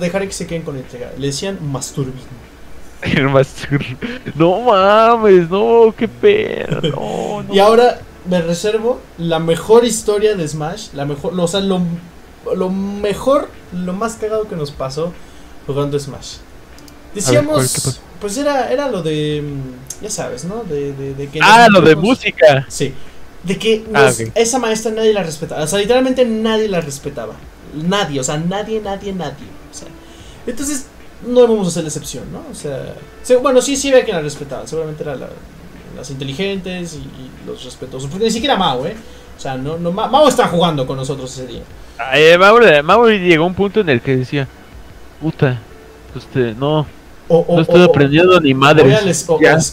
Dejaré que se queden con el. Le decían Masturbin. El No mames, no, qué pena. No, no. Y ahora me reservo la mejor historia de Smash. La mejor, o sea, lo, lo mejor, lo más cagado que nos pasó jugando Smash. ¿cuál, Decíamos, pues era, era lo de, mm, ya sabes, ¿no? De, de, de que Ah, lo de música. Sí. De que Ah, esa maestra nadie la respetaba. O sea, literalmente nadie la respetaba. Nadie, o sea, nadie, nadie, nadie. O sea, entonces no vamos a hacer la excepción, ¿no? O sea, se- bueno, sí, sí había quien la respetaba. Seguramente eran las inteligentes y, y los respetuosos. Porque ni siquiera Mao, ¿eh? O sea, no, no, Ma- Mao está jugando con nosotros ese día. Eh, Mauro, Mauro llegó a un punto en el que decía, puta, este, no, O, o- no estoy o- aprendiendo ni madre.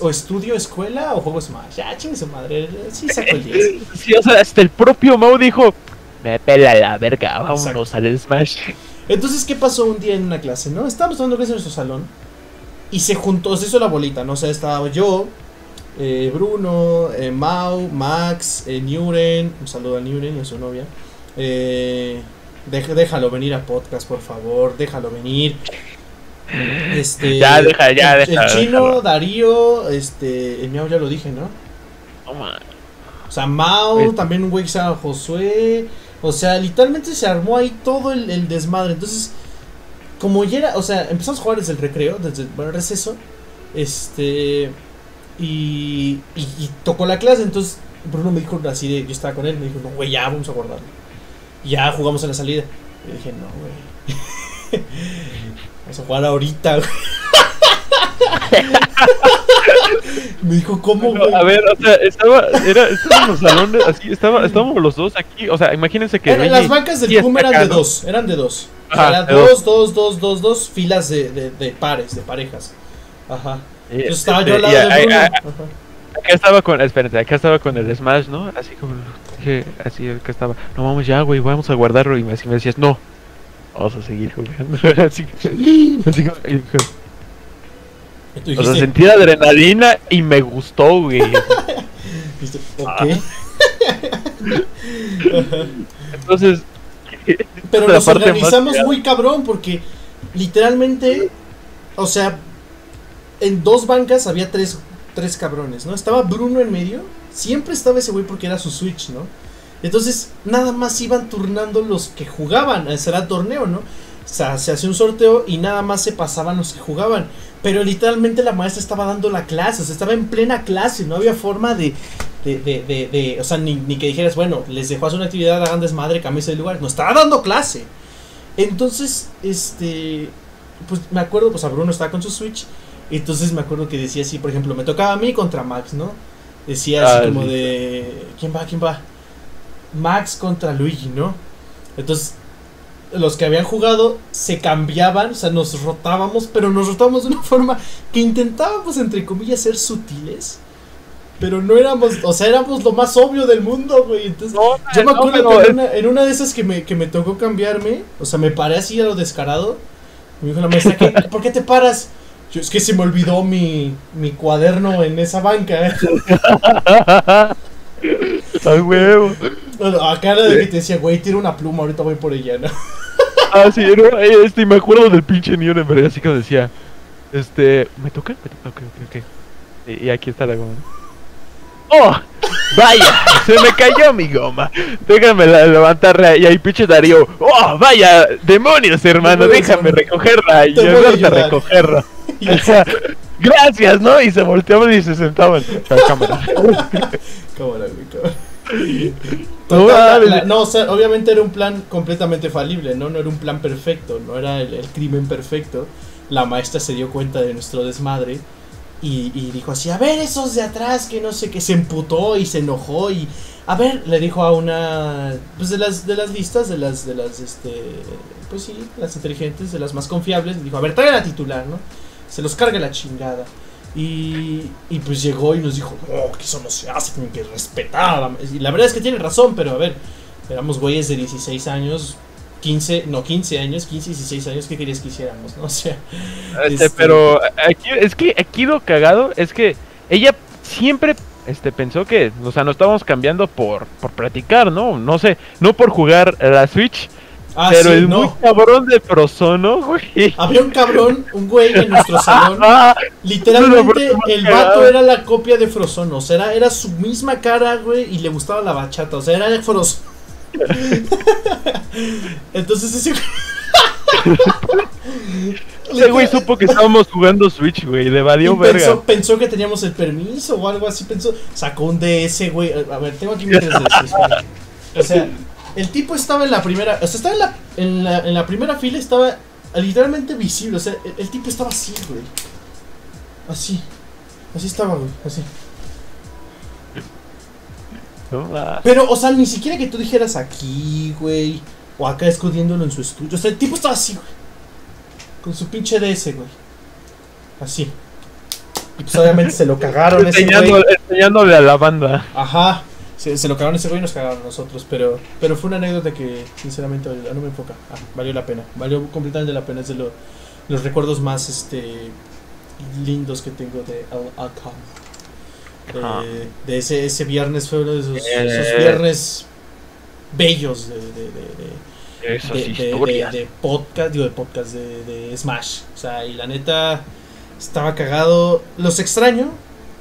o, estudio escuela o juego Smash. Ya, chingue su madre. Sí, saco el 10. Sí, o sea, hasta el propio Mau dijo, me pela la verga, vámonos Exacto. al Smash. Entonces, ¿qué pasó un día en una clase, no? Estábamos tomando clase en nuestro salón y se juntó, se hizo la bolita, ¿no? O sea, estaba yo, eh, Bruno, eh, Mau, Max, eh, Nuren, un saludo a Nuren y a su novia. Eh, déjalo venir a podcast, por favor, déjalo venir. Este, Ya, deja, ya, deja, El chino, déjalo. Darío, este, el Miau ya lo dije, ¿no? Man. O sea, Mao, Este. también un güey que se llama Josué. O sea, literalmente se armó ahí todo el, el desmadre. Entonces, como ya era, o sea, empezamos a jugar desde el recreo, desde el bueno, receso. Este. Y, y, y tocó la clase. Entonces, Bruno me dijo así de. Yo estaba con él, me dijo, no, güey, ya vamos a guardarlo. Ya jugamos en la salida. Y dije, no, güey. vamos a jugar ahorita, güey. Me dijo, ¿cómo, No, güey? a ver, o sea, estaba, era, estaba en los salones, así, estaba, estábamos los dos aquí, o sea, imagínense que... Benji las bancas del sí está PUM eran de dos, eran de dos. O sea, Ajá, eran de dos, dos, dos, dos, dos filas de, de, de pares, de parejas. Ajá. Y, Entonces estaba yo al lado de Bruno. Acá estaba con, espérate, acá estaba con el Smash, ¿no? Así como, dije, así, acá estaba, no vamos ya, güey, vamos a guardarlo, y me, así me decías, no, vamos a seguir jugando, así, así como, o sea, sentí adrenalina y me gustó, güey. dijiste, Ah. ok. Entonces, Pero nos organizamos muy cabrón porque literalmente, o sea, en dos bancas había tres, tres cabrones, ¿no? Estaba Bruno en medio, siempre estaba ese güey porque era su Switch, ¿no? Entonces, nada más iban turnando los que jugaban, ese era torneo, ¿no? O sea, se hacía un sorteo y nada más se pasaban los que jugaban. Pero literalmente la maestra estaba dando la clase, o sea, estaba en plena clase, no había forma de, de, de, de, o sea, ni, que dijeras, bueno, les dejó hacer una actividad, hagan desmadre, cambiarse de lugar. No, estaba dando clase. Entonces, este, pues me acuerdo, pues a Bruno estaba con su Switch. Entonces me acuerdo que decía así, por ejemplo, me tocaba a mí contra Max, ¿no? Decía así Ah, como de, ¿quién va? ¿Quién va? Max contra Luigi, ¿no? Entonces, los que habían jugado se cambiaban, o sea, nos rotábamos, pero nos rotábamos de una forma que intentábamos, entre comillas, ser sutiles. Pero no éramos, o sea, éramos lo más obvio del mundo, güey. Entonces, no, yo me no, acuerdo pero que en una, en una de esas que me, que me tocó cambiarme, o sea, me paré así a lo descarado. Me dijo la maestra, ¿qué, ¿por qué te paras? Yo, es que se me olvidó mi, mi cuaderno en esa banca. ¿eh? A huevo. Acá era de que te decía, güey, tira una pluma, ahorita voy por ella, ¿no? Ah, sí, no, eh, este, y me acuerdo del pinche Nuremberg, así como decía, este, ¿me toca? Me ok, ok, ok. Y, y aquí está la goma. ¡Oh! ¡Vaya! Se me cayó mi goma. Déjame la levantar y ahí pinche Darío. ¡Oh! ¡Vaya! ¡Demonios, hermano! Déjame recogerla y ayudarte a recogerla. Y O sea, Gracias, ¿no? Y se volteaban y se sentaban. A cámara. Cámara, güey, cámara. No, la- la- o sea, obviamente era un plan completamente falible, ¿no? No era un plan perfecto, no era el, el crimen perfecto. La maestra se dio cuenta de nuestro desmadre y, y dijo así, a ver, esos de atrás, que no sé qué, se emputó y se enojó y... A ver, le dijo a una... Pues de las, de las listas, de las, de las, este... Pues sí, las inteligentes, de las más confiables, le dijo, a ver, trae la titular, ¿no? Se los carga la chingada. Y, y pues llegó y nos dijo, no, que eso no se hace, tienen que respetar. a la ma-". Y la verdad es que tiene razón, pero a ver, éramos güeyes de 16 años, 15, no, 15 años, 15, 16 años, ¿qué querías que hiciéramos? ¿no? O sea, Este, Este- pero aquí, es que aquí lo cagado es que ella siempre este, pensó que, o sea, nos estábamos cambiando por, por practicar, ¿no? No sé, no por jugar la Switch, ah, pero sí, el no. muy cabrón de Prosono, güey. Había un cabrón, un güey en nuestro salón. Ah, Literalmente, el vato era la copia de Frozono. O sea, era, era su misma cara, güey, y le gustaba la bachata. O sea, era Frozono. Entonces ese ese güey supo que estábamos jugando Switch, güey, le valió pensó, verga. pensó que teníamos el permiso o algo así. Pensó, sacó un DS, güey. A ver, tengo aquí 3DS. espera. O sea, el tipo estaba en la primera. O sea, estaba en la, en la, en la primera fila, estaba literalmente visible. O sea, el, el tipo estaba así, güey. Así. Así estaba, güey. Así. ¿No? Ah, Pero, o sea, ni siquiera que tú dijeras aquí, güey. O acá escondiéndolo en su estudio. O sea, el tipo estaba así, güey. Con su pinche DS, güey. Así. Y pues obviamente se lo cagaron ese güey. enseñándole, a la banda. Ajá. Se, se lo cagaron ese güey y nos cagaron a nosotros. Pero, pero fue una anécdota que, sinceramente, no me enfoca. Ah, valió la pena. Valió completamente la pena. Es de lo- los recuerdos más este lindos que tengo de Al Alcom. Ajá. De, de ese, ese viernes fue uno de esos, Eh. esos viernes bellos de, de, de- podcast, digo de podcast, de, de Smash. O sea, y la neta estaba cagado. Los extraño.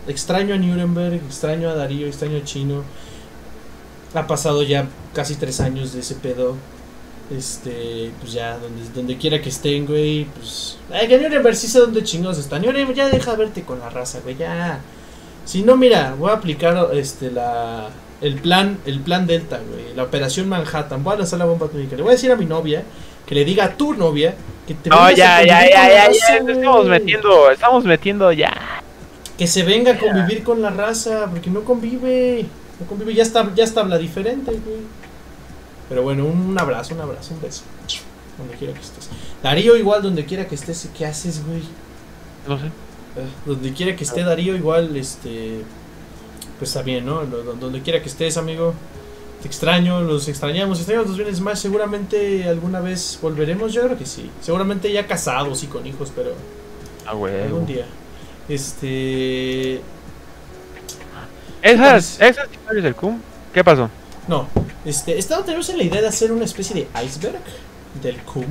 Extraño a Nuremberg, extraño a Darío, extraño a Chino. Ha pasado ya casi tres años de ese pedo. Este, pues ya, donde, donde quiera que estén, güey, pues. Ay, que Nuremberg sí sé dónde chingados está. Nuremberg, ya deja verte con la raza, güey, ya. Si no, mira, voy a aplicar este la el plan, el plan Delta, güey, la operación Manhattan. Voy a lanzar la bomba atómica. Le voy a decir a mi novia que le diga a tu novia Que te No, vengas a ya, ya, ya, ya, ya, estamos metiendo, estamos metiendo ya. Que se venga a convivir con la raza, porque no convive. No convive, ya está, ya está habla diferente, güey. Pero bueno, un, un abrazo, un abrazo, un beso. Donde quiera que estés. Darío, igual, donde quiera que estés, ¿qué haces, güey? No sé. Donde quiera que esté Darío, igual, este. Pues está bien, ¿no? Donde quiera que estés, amigo. Te extraño, los extrañamos. Extrañamos los bienes más. Seguramente alguna vez volveremos. Yo creo que sí. Seguramente ya casados y con hijos, pero Ah, güey. algún día. Este. Esas, esas historias del CUM, ¿qué pasó? No, este. Estaba tenemos en la idea de hacer una especie de iceberg del CUM.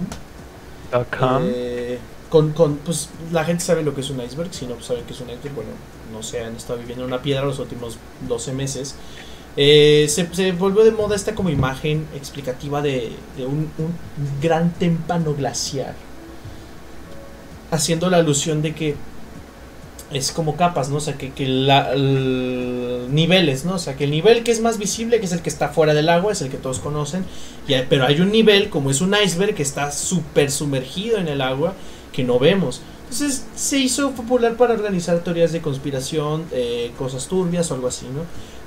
Eh, con, con, pues la gente sabe lo que es un iceberg, si no pues, saben que es un iceberg, bueno, no sé, han estado viviendo en una piedra los últimos 12 meses. Eh, se, se volvió de moda esta como imagen explicativa de, de un, un gran témpano glaciar, haciendo la alusión de que es como capas, ¿no? O sea, que, que la, el- niveles, ¿no? O sea, que el nivel que es más visible, que es el que está fuera del agua, es el que todos conocen, y hay- pero hay un nivel, como es un iceberg, que está súper sumergido en el agua, que no vemos. Entonces se hizo popular para organizar teorías de conspiración, eh, cosas turbias o algo así, ¿no?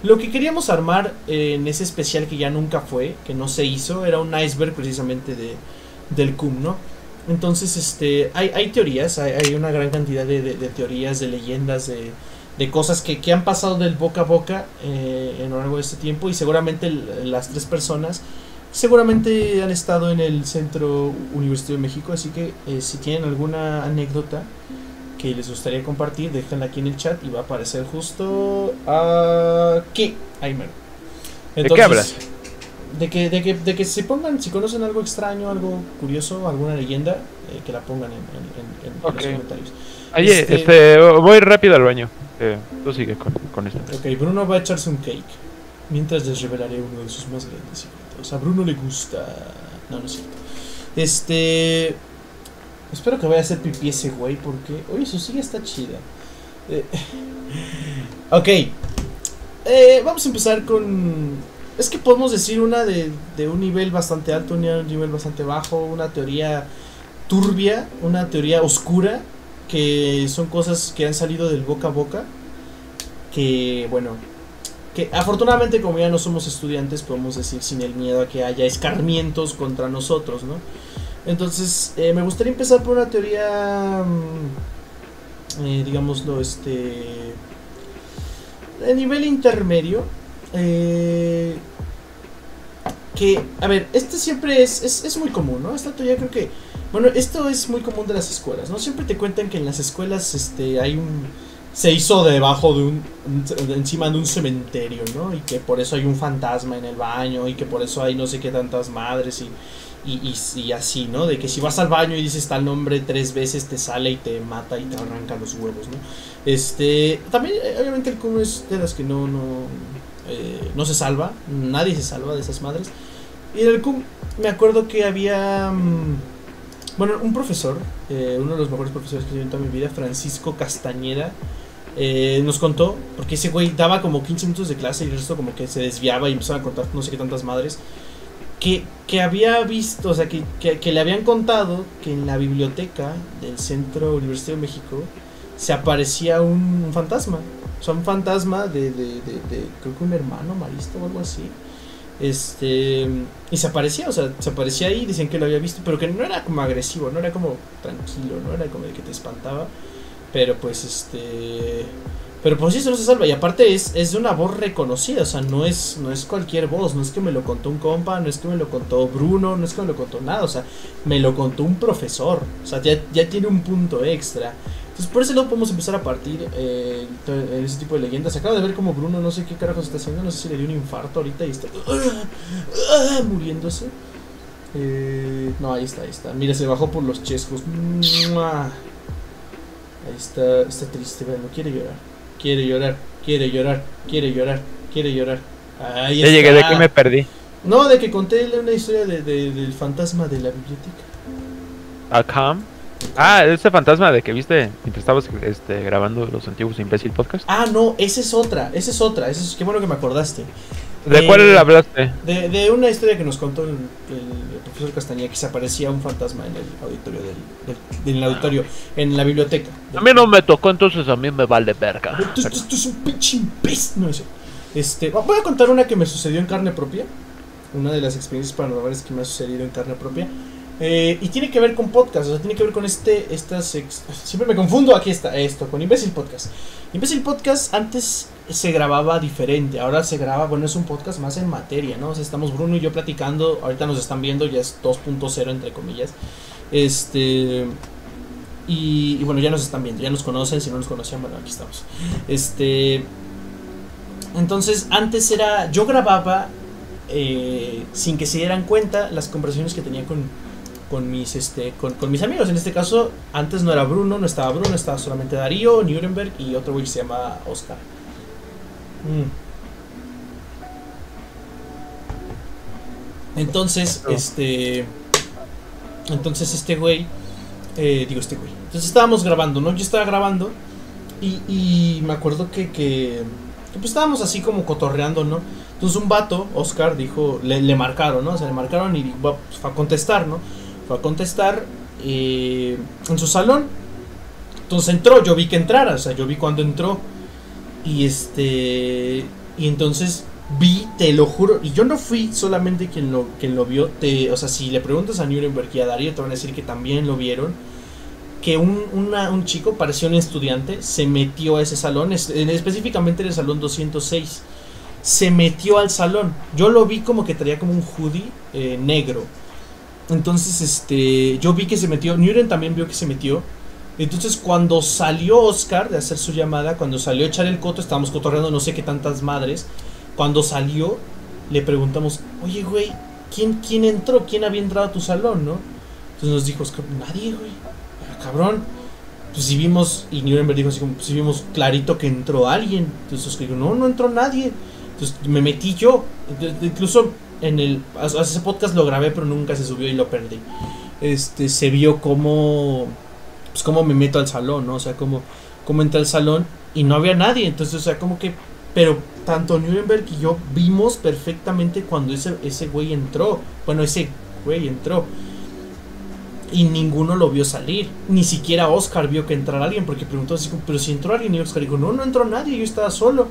Lo que queríamos armar eh, en ese especial que ya nunca fue, que no se hizo, era un iceberg precisamente de, del CUM, ¿no? Entonces, este, hay, teorías, hay, una gran cantidad de, teorías, de leyendas, de, de cosas que, que han pasado del boca a boca eh, en lo largo de este tiempo y seguramente las tres personas seguramente han estado en el Centro Universitario de México, así que eh, si tienen alguna anécdota que les gustaría compartir, déjenla aquí en el chat y va a aparecer justo aquí. Ahí mero. ¿De qué hablas? De que, de, que, de que se pongan, si conocen algo extraño, algo curioso, alguna leyenda, eh, que la pongan en, en- en- en Ok. los comentarios. Oye, este- este, voy rápido al baño. Eh, tú sigue con, con esto. Ok, Bruno va a echarse un cake. Mientras les revelaré uno de sus más grandes secretos. A Bruno le gusta. No, no es cierto. Este. Espero que vaya a hacer pipí ese güey porque. Oye, su silla está chida. Eh, ok. Eh, vamos a empezar con. Es que podemos decir una de, de un nivel bastante alto, un nivel bastante bajo, una teoría turbia, una teoría oscura, que son cosas que han salido del boca a boca, que bueno, que afortunadamente como ya no somos estudiantes podemos decir sin el miedo a que haya escarmientos contra nosotros, ¿no? Entonces eh, me gustaría empezar por una teoría, mm, eh, digámoslo, este, de nivel intermedio, eh, que, a ver, este siempre es, es, es muy común, ¿no? Esta teoría creo que, bueno, esto es muy común de las escuelas, ¿no? Siempre te cuentan que en las escuelas, este, hay un, se hizo debajo de un, encima de un cementerio, ¿no? Y que por eso hay un fantasma en el baño y que por eso hay no sé qué tantas madres y, y, y, así, ¿no? De que si vas al baño y dices tal nombre tres veces te sale y te mata y te arranca los huevos, ¿no? Este, también eh, obviamente el cubo es de las que no, no, eh, no se salva, nadie se salva de esas madres. Y el CUM me acuerdo que había, mm, bueno, un profesor, eh, uno de los mejores profesores que he tenido en toda mi vida, Francisco Castañeda, eh, nos contó, porque ese güey daba como 15 minutos de clase y el resto como que se desviaba y empezaba a contar no sé qué tantas madres, que, que había visto, o sea, que, que, que le habían contado que en la biblioteca del Centro Universitario de México se aparecía un, un fantasma, o sea, un fantasma de, de, de, de, creo que un hermano marista o algo así. Este, y se aparecía, o sea, se aparecía ahí, dicen que lo había visto, pero que no era como agresivo, no era como tranquilo, no era como de que te espantaba. Pero pues este. Pero pues eso no se salva. Y aparte es, es de una voz reconocida. O sea, no es, no es cualquier voz. No es que me lo contó un compa. No es que me lo contó Bruno. No es que me lo contó nada. O sea, me lo contó un profesor. O sea, ya, ya tiene un punto extra. Entonces por ese lado podemos empezar a partir eh, en ese tipo de leyendas. Acabo de ver como Bruno no sé qué carajos está haciendo. No sé si le dio un infarto ahorita y está ah, muriéndose. Eh, no, ahí está, ahí está. Mira, se bajó por los chescos. ¡Mua! Ahí está, está triste, bueno, quiere llorar. Quiere llorar, quiere llorar, quiere llorar, quiere llorar. Ahí Ya está. llegué, de que me perdí. No, de que conté una historia de, de- del fantasma de la biblioteca. Acá. Ah, ese fantasma de que viste mientras estabas este, grabando los antiguos imbécil podcast. Ah, no, esa es otra, esa es otra. Esa es, qué bueno que me acordaste. ¿De Eh, cuál hablaste? De, de una historia que nos contó el profesor Castañeda que se aparecía un fantasma en el auditorio del, del- en el auditorio, en la biblioteca. A mí no me tocó, entonces a mí me vale verga. Esto, esto- esto es un pinche imbécil. No, es- este, voy a contar una que me sucedió en carne propia. Una de las experiencias paranormales que me ha sucedido en carne propia. Eh, y tiene que ver con podcast, o sea, tiene que ver con este, estas, siempre me confundo, aquí está, esto, con Imbécil Podcast. Imbécil Podcast antes se grababa diferente, ahora se graba, bueno, es un podcast más en materia, ¿no? O sea, estamos Bruno y yo platicando, ahorita nos están viendo, ya es 2.0 entre comillas. Este... Y, y bueno, ya nos están viendo, ya nos conocen, si no nos conocían, bueno, aquí estamos. Este... Entonces, antes era, yo grababa eh, sin que se dieran cuenta las conversaciones que tenía con, con mis este con, con mis amigos. En este caso, antes no era Bruno, no estaba Bruno, estaba solamente Darío, Nuremberg y otro güey que se llama Oscar. Mm. Entonces, este. Entonces, este güey. eh, digo, este güey. Entonces estábamos grabando, ¿no? Yo estaba grabando. Y, y me acuerdo que, que, que, Pues estábamos así como cotorreando, ¿no? Entonces un vato, Oscar, dijo. Le, le marcaron, ¿no? O sea, le marcaron y dijo, pues, a contestar, ¿no? Fue a contestar eh, en su salón. Entonces entró, yo vi que entrara, o sea, yo vi cuando entró. Y este. Y entonces vi, te lo juro. Y yo no fui solamente quien lo, quien lo vio. Te, o sea, si le preguntas a Nuremberg y a Darío, te van a decir que también lo vieron. Que un, un chico, parecía un estudiante, se metió a ese salón, es- en- específicamente en el salón 206. Se metió al salón. Yo lo vi como que traía como un hoodie eh, negro. Entonces, este, yo vi que se metió. Nuren también vio que se metió. Entonces, cuando salió Oscar de hacer su llamada, cuando salió a echar el coto, estábamos cotorreando no sé qué tantas madres. Cuando salió, le preguntamos, oye, güey, ¿quién, ¿quién entró? ¿Quién había entrado a tu salón, no? Entonces nos dijo, Oscar, nadie, güey. "Ah, cabrón. Pues si vimos, y Nuremberg dijo así como, pues si vimos clarito que entró alguien. Entonces Oscar dijo, no, no entró nadie. Entonces me metí yo. Incluso en el, ese podcast lo grabé, pero nunca se subió y lo perdí. Este, se vio como, pues cómo me meto al salón, ¿no? O sea, como, cómo entré al salón y no había nadie. Entonces, o sea, como que, pero tanto Nuremberg y yo vimos perfectamente cuando ese, ese güey entró. Bueno, ese güey entró. Y ninguno lo vio salir. Ni siquiera Oscar vio que entrara alguien. Porque preguntó así pero si entró alguien. Y Oscar dijo, no, no entró nadie. Yo estaba solo.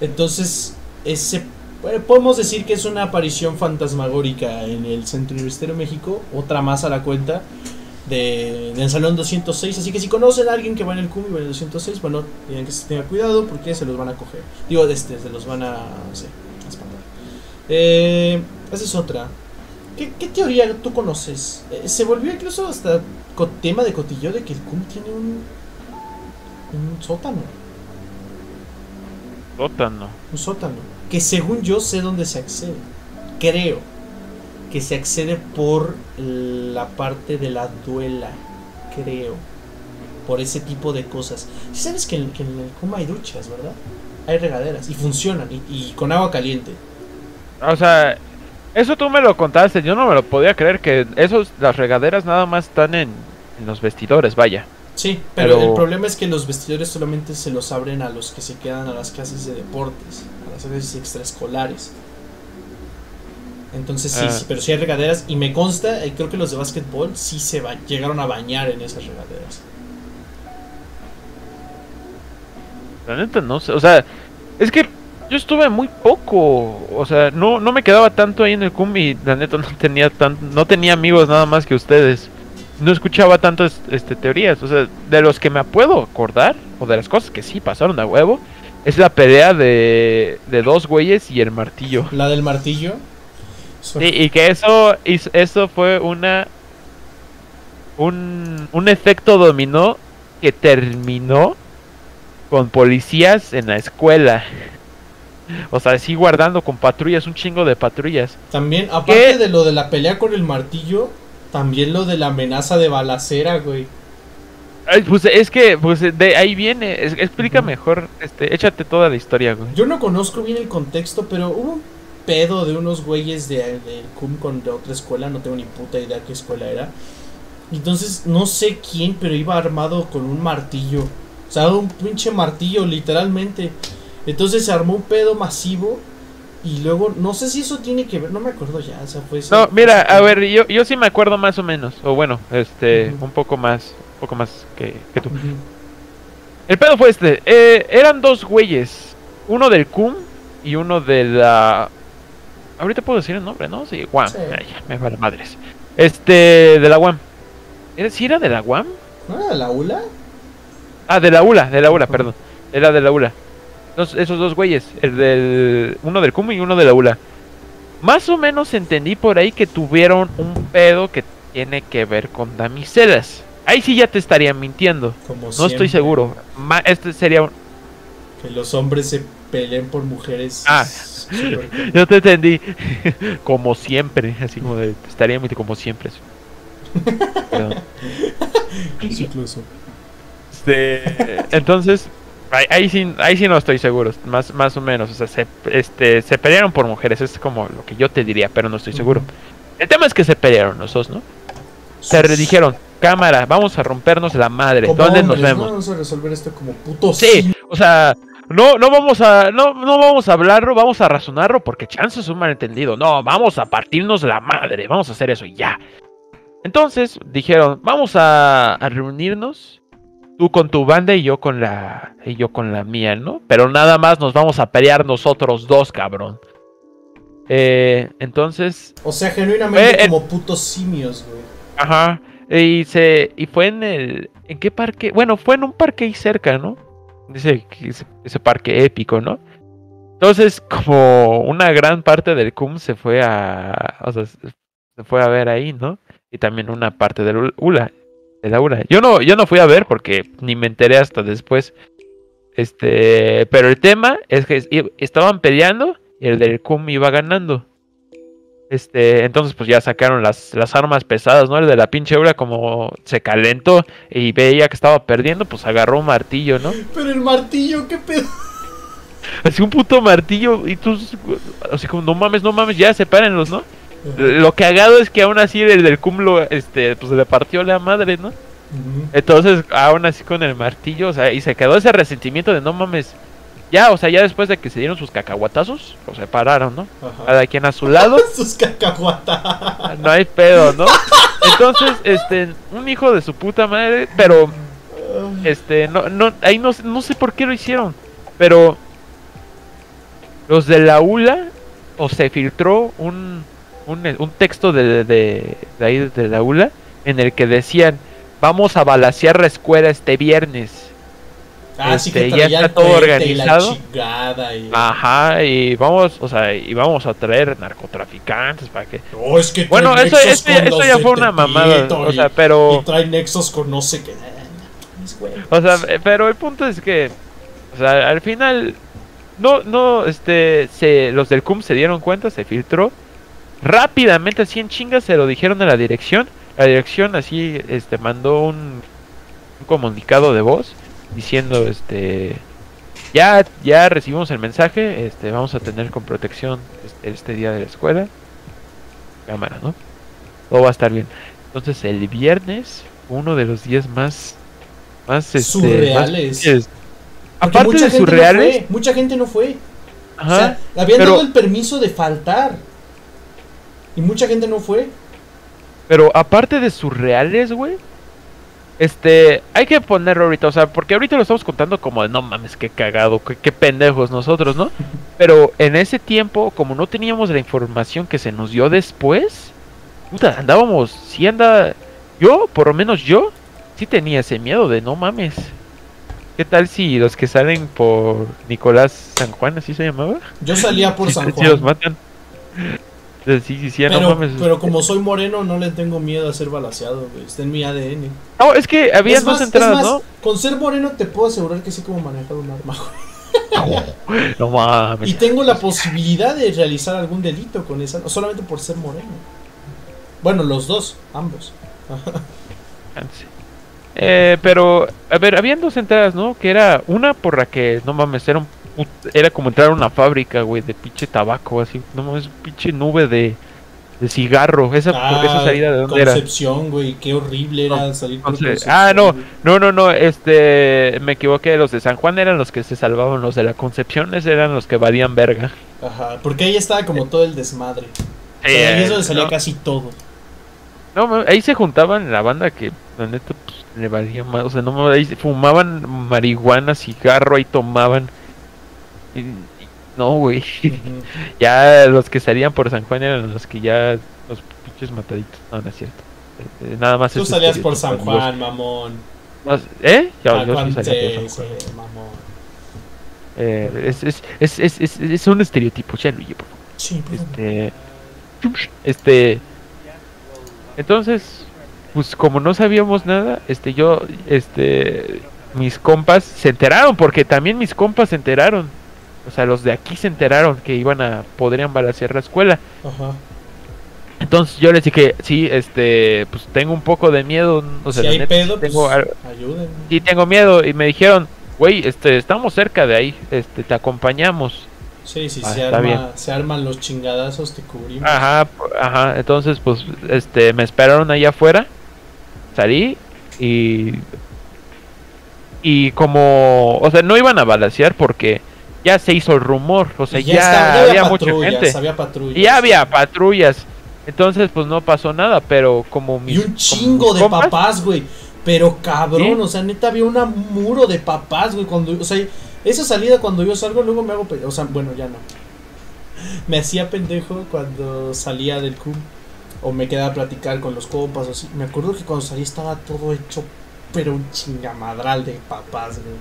Entonces, ese podemos decir que es una aparición fantasmagórica en el Centro Universitario de México. Otra más a la cuenta de, del Salón 206. Así que si conocen a alguien que va en el CUM y va en el 206, bueno, tienen que tener cuidado porque se los van a coger. Digo, este, se los van a, no sé, a espantar. Eh, esa es otra. ¿Qué, qué teoría tú conoces? Eh, se volvió incluso hasta tema de cotillo de que el CUM tiene un, un sótano. Sótano. Un sótano. Que según yo sé dónde se accede. Creo que se accede por la parte de la duela. Creo. Por ese tipo de cosas. Si sabes que en, que en el Kuma hay duchas, ¿verdad? Hay regaderas y funcionan y, y con agua caliente. O sea, eso tú me lo contaste, yo no me lo podía creer que esos, las regaderas nada más están en, en los vestidores, vaya. Sí, pero, Pero- el problema es que los vestidores solamente se los abren a los que se quedan a las clases de deportes, las clases extraescolares. Entonces sí, Ah. sí, pero sí hay regaderas y me consta, y creo que los de básquetbol sí se ba- llegaron a bañar en esas regaderas. La neta no sé, o sea, es que yo estuve muy poco, o sea, no, no me quedaba tanto ahí en el CUM y la neta no tenía tan, no tenía amigos nada más que ustedes. No escuchaba tantas este, teorías, o sea, de los que me puedo acordar, o de las cosas que sí pasaron a huevo, es la pelea de, de dos güeyes y el martillo. La del martillo. Sí, y que eso, eso fue una un, un efecto dominó que terminó con policías en la escuela. O sea, sí guardando con patrullas, un chingo de patrullas. También, aparte ¿Qué? de lo de la pelea con el martillo, también lo de la amenaza de balacera, güey. Ay, pues es que, pues de ahí viene. Es- explica mejor, este, échate toda la historia, güey. Yo no conozco bien el contexto, pero hubo un pedo de unos güeyes de, del CUM con de otra escuela, no tengo ni puta idea qué escuela era. Entonces, no sé quién, pero iba armado con un martillo. O sea, un pinche martillo, literalmente. Entonces se armó un pedo masivo Y luego, no sé si eso tiene que ver, no me acuerdo ya, o sea, fue... No, mira, a ver, yo, yo sí me acuerdo más o menos. O bueno, este, un poco más, poco más que, que tú. El pedo fue este. eh, eran dos güeyes. Uno del CUM y uno de la... Ahorita puedo decir el nombre, ¿no? Sí, Guam. Sí. Ay, me vale madres. Este, de la Guam. ¿Era, ¿Sí era de la Guam? ¿No era la ULA? Ah, de la ULA, de la ULA, perdón. Era de la ULA. Esos dos güeyes, el del uno del CUM y uno de la ULA. Más o menos entendí por ahí que tuvieron un pedo que tiene que ver con damiselas. Ahí sí ya te estaría mintiendo. Como No siempre, estoy seguro. Ma- este sería un... Que los hombres se peleen por mujeres. Ah. Yo te entendí. como siempre. Así como de... Estaría mintiendo como siempre. Perdón. Incluso. Este, entonces, ahí, ahí sí, ahí sí no estoy seguro, más, más o menos. O sea, se, este, se pelearon por mujeres, es como lo que yo te diría, pero no estoy seguro. El tema es que se pelearon los dos, ¿no? Se re- dijeron, cámara, vamos a rompernos la madre, Como ¿dónde hombres, nos ¿no? vemos? Vamos a resolver esto como putos. Sí, o sea, no, no vamos a, no, no vamos a hablarlo, vamos a razonarlo, porque chance es un malentendido. No, vamos a partirnos la madre, vamos a hacer eso y ya. Entonces dijeron, vamos a, a reunirnos, tú con tu banda y yo con la, y yo con la mía, ¿no? Pero nada más nos vamos a pelear nosotros dos, cabrón. Eh, entonces, O sea, genuinamente Eh, eh. como putos simios, güey. Ajá. Y se y fue en el ¿en qué parque? Bueno, fue en un parque ahí cerca, ¿no? Ese, ese, ese parque épico, ¿no? Entonces, como una gran parte del CUM se fue a o sea, se fue a ver ahí, ¿no? Y también una parte del ULA, de la ULA. Yo no yo no fui a ver porque ni me enteré hasta después. Este, pero el tema es que estaban peleando y el del CUM iba ganando. Este, entonces pues ya sacaron las, las armas pesadas, ¿no? El de la pinche Eura como se calentó y veía que estaba perdiendo, pues agarró un martillo, ¿no? Pero el martillo, qué pedo. Así un puto martillo y tú, así como, no mames, no mames, ya sepárenlos, ¿no? Lo cagado es que aún así el del cúmulo, este, pues le partió la madre, ¿no? Entonces, aún así con el martillo, o sea, y se quedó ese resentimiento de no mames. Ya, o sea, ya después de que se dieron sus cacahuatazos, los separaron, ¿no? Ajá. Cada quien a su lado. Sus cacahuatas. No hay pedo, ¿no? Entonces, este, un hijo de su puta madre, pero, este, no, no, ahí no, no sé por qué lo hicieron, pero los de la ULA, o se filtró un, un, un texto de, de, de ahí de la ULA, en el que decían, vamos a balasear la escuela este viernes. Ah, sí que Este, ya está todo y la organizado. y... Ajá, y vamos, o sea, y vamos a traer narcotraficantes para que... No, es que Bueno, eso, eso, ya- eso fue una mamada, Tepito o y- sea, pero... Y trae nexos con no sé qué. Ah. O sea, pero el punto es que, o sea, al final, no, no, este, se, los del CUM se dieron cuenta, se filtró. Rápidamente, así en chingas, se lo dijeron a la dirección. La dirección así, este, mandó un, un comunicado de voz diciendo, este, ya, ya recibimos el mensaje, este, vamos a tener con protección este, este día de la escuela. Cámara, ¿no? Todo va a estar bien. Entonces, el viernes, uno de los días más más este, Surreales. más aparte mucha de gente surreales No fue, mucha gente no fue. ajá, O sea, habían pero- dado el permiso de faltar. Y mucha gente no fue. pero aparte de surreales güey este hay que ponerlo ahorita o sea porque ahorita lo estamos contando como de no mames qué cagado qué, qué pendejos nosotros no pero en ese tiempo como no teníamos la información que se nos dio después puta andábamos sí anda yo por lo menos yo sí tenía ese miedo de no mames qué tal si los que salen por Nicolás San Juan así se llamaba Yo salía por San Juan. los matan. Sí, sí, sí, no pero, mames. pero como soy moreno, no le tengo miedo a ser balaseado, güey. Está en mi ADN. No, es que había Es dos más- entradas, más, ¿no? Con ser moreno te puedo asegurar que sé cómo manejar un arma. güey. No mames. Y tengo la posibilidad de realizar algún delito con esa, no solamente por ser moreno. Bueno, los dos, ambos. Eh, pero, a ver, habían dos entradas, ¿no? Que era una por la que, no mames, era un era como entrar a una fábrica, güey, de pinche tabaco, así, no mames, pinche nube de, de cigarro. Esa, porque esa Ah, salida de dónde era. Concepción, güey, qué horrible era No, salir por Entonces, ah, no, no, no, no, este, me equivoqué, los de San Juan eran los que se salvaban, los de la Concepción eran los que valían verga. Ajá, porque ahí estaba como todo el desmadre. Ahí es donde salía no. casi todo. No, ahí se juntaban la banda que, la neta, pues, le valía más. O sea, no, ahí fumaban marihuana, cigarro, ahí tomaban. Y- no, güey. Ya los que salían por San Juan eran los que ya, los pinches mataditos. No, no es cierto. Eh, eh, Nada más Tú es salías por San Juan, mamón. amigos. ¿Eh? Yo, yo sí salía por San Juan. sí, mamón. Eh, es, es, es, es, es, es un estereotipo, ya Luigi, por favor. Sí, por favor. Este. Este. Entonces, pues como no sabíamos nada, este, yo, este, mis compas se enteraron, porque también mis compas se enteraron. O sea, los de aquí se enteraron que iban a, podrían balancear la escuela. Ajá. Entonces yo les dije, sí, este, pues tengo un poco de miedo. O sea, si hay neta, pedo, pues, tengo ayuden. sí tengo miedo. Y me dijeron, güey, este, estamos cerca de ahí, este, te acompañamos. Sí, sí, Ah, se, arma, bien. se arman los chingadazos, te cubrimos. Ajá, ajá. Entonces, pues, este, me esperaron allá afuera. Salí y. Y como. O sea, no iban a balasear porque ya se hizo el rumor. O sea, Y ya, estaba- había, había mucha gente. había patrullas. Ya había patrullas. Entonces, pues no pasó nada. Pero como mis. Y un chingo de compas- papás, güey. Pero cabrón, ¿Sí? o sea, neta había un muro de papás, güey. Cuando, o sea, esa salida cuando yo salgo, luego me hago pendejo. O sea, bueno, ya no. Me hacía pendejo cuando salía del club. O me quedaba a platicar con los compas, o así. Me acuerdo que cuando salí estaba todo hecho, pero un chingamadral de papás, güey.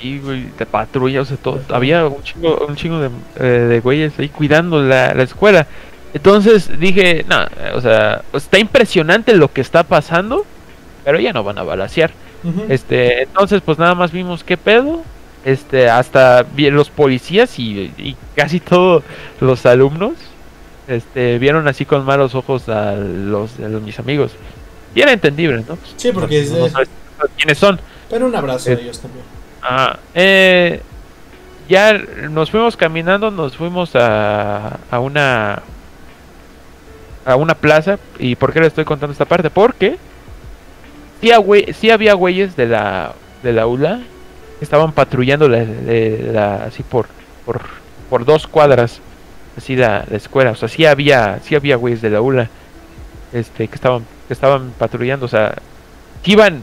Sí, güey, de patrulla, o sea, todo. Había un chingo, un chingo de, eh, de güeyes ahí cuidando la, la escuela. Entonces dije, no, o sea, está impresionante lo que está pasando, pero ya no van a balasear. Este, entonces pues nada más vimos qué pedo. Este, hasta los policías y, y casi todos los alumnos este, vieron así con malos ojos a los, a los- mis amigos. Y era entendible, ¿no? Sí, porque no sabes quiénes son. Pero un abrazo Eh, a ellos también. Ah, eh, ya nos fuimos caminando, nos fuimos a, a una a una plaza. ¿Y por qué le estoy contando esta parte? Porque sí, güey- sí había güeyes de la de la ULA que estaban patrullando la, de la- así por, por por dos cuadras así la, la escuela. O sea, sí había sí había güeyes de la ULA este que estaban que estaban patrullando, o sea, que iban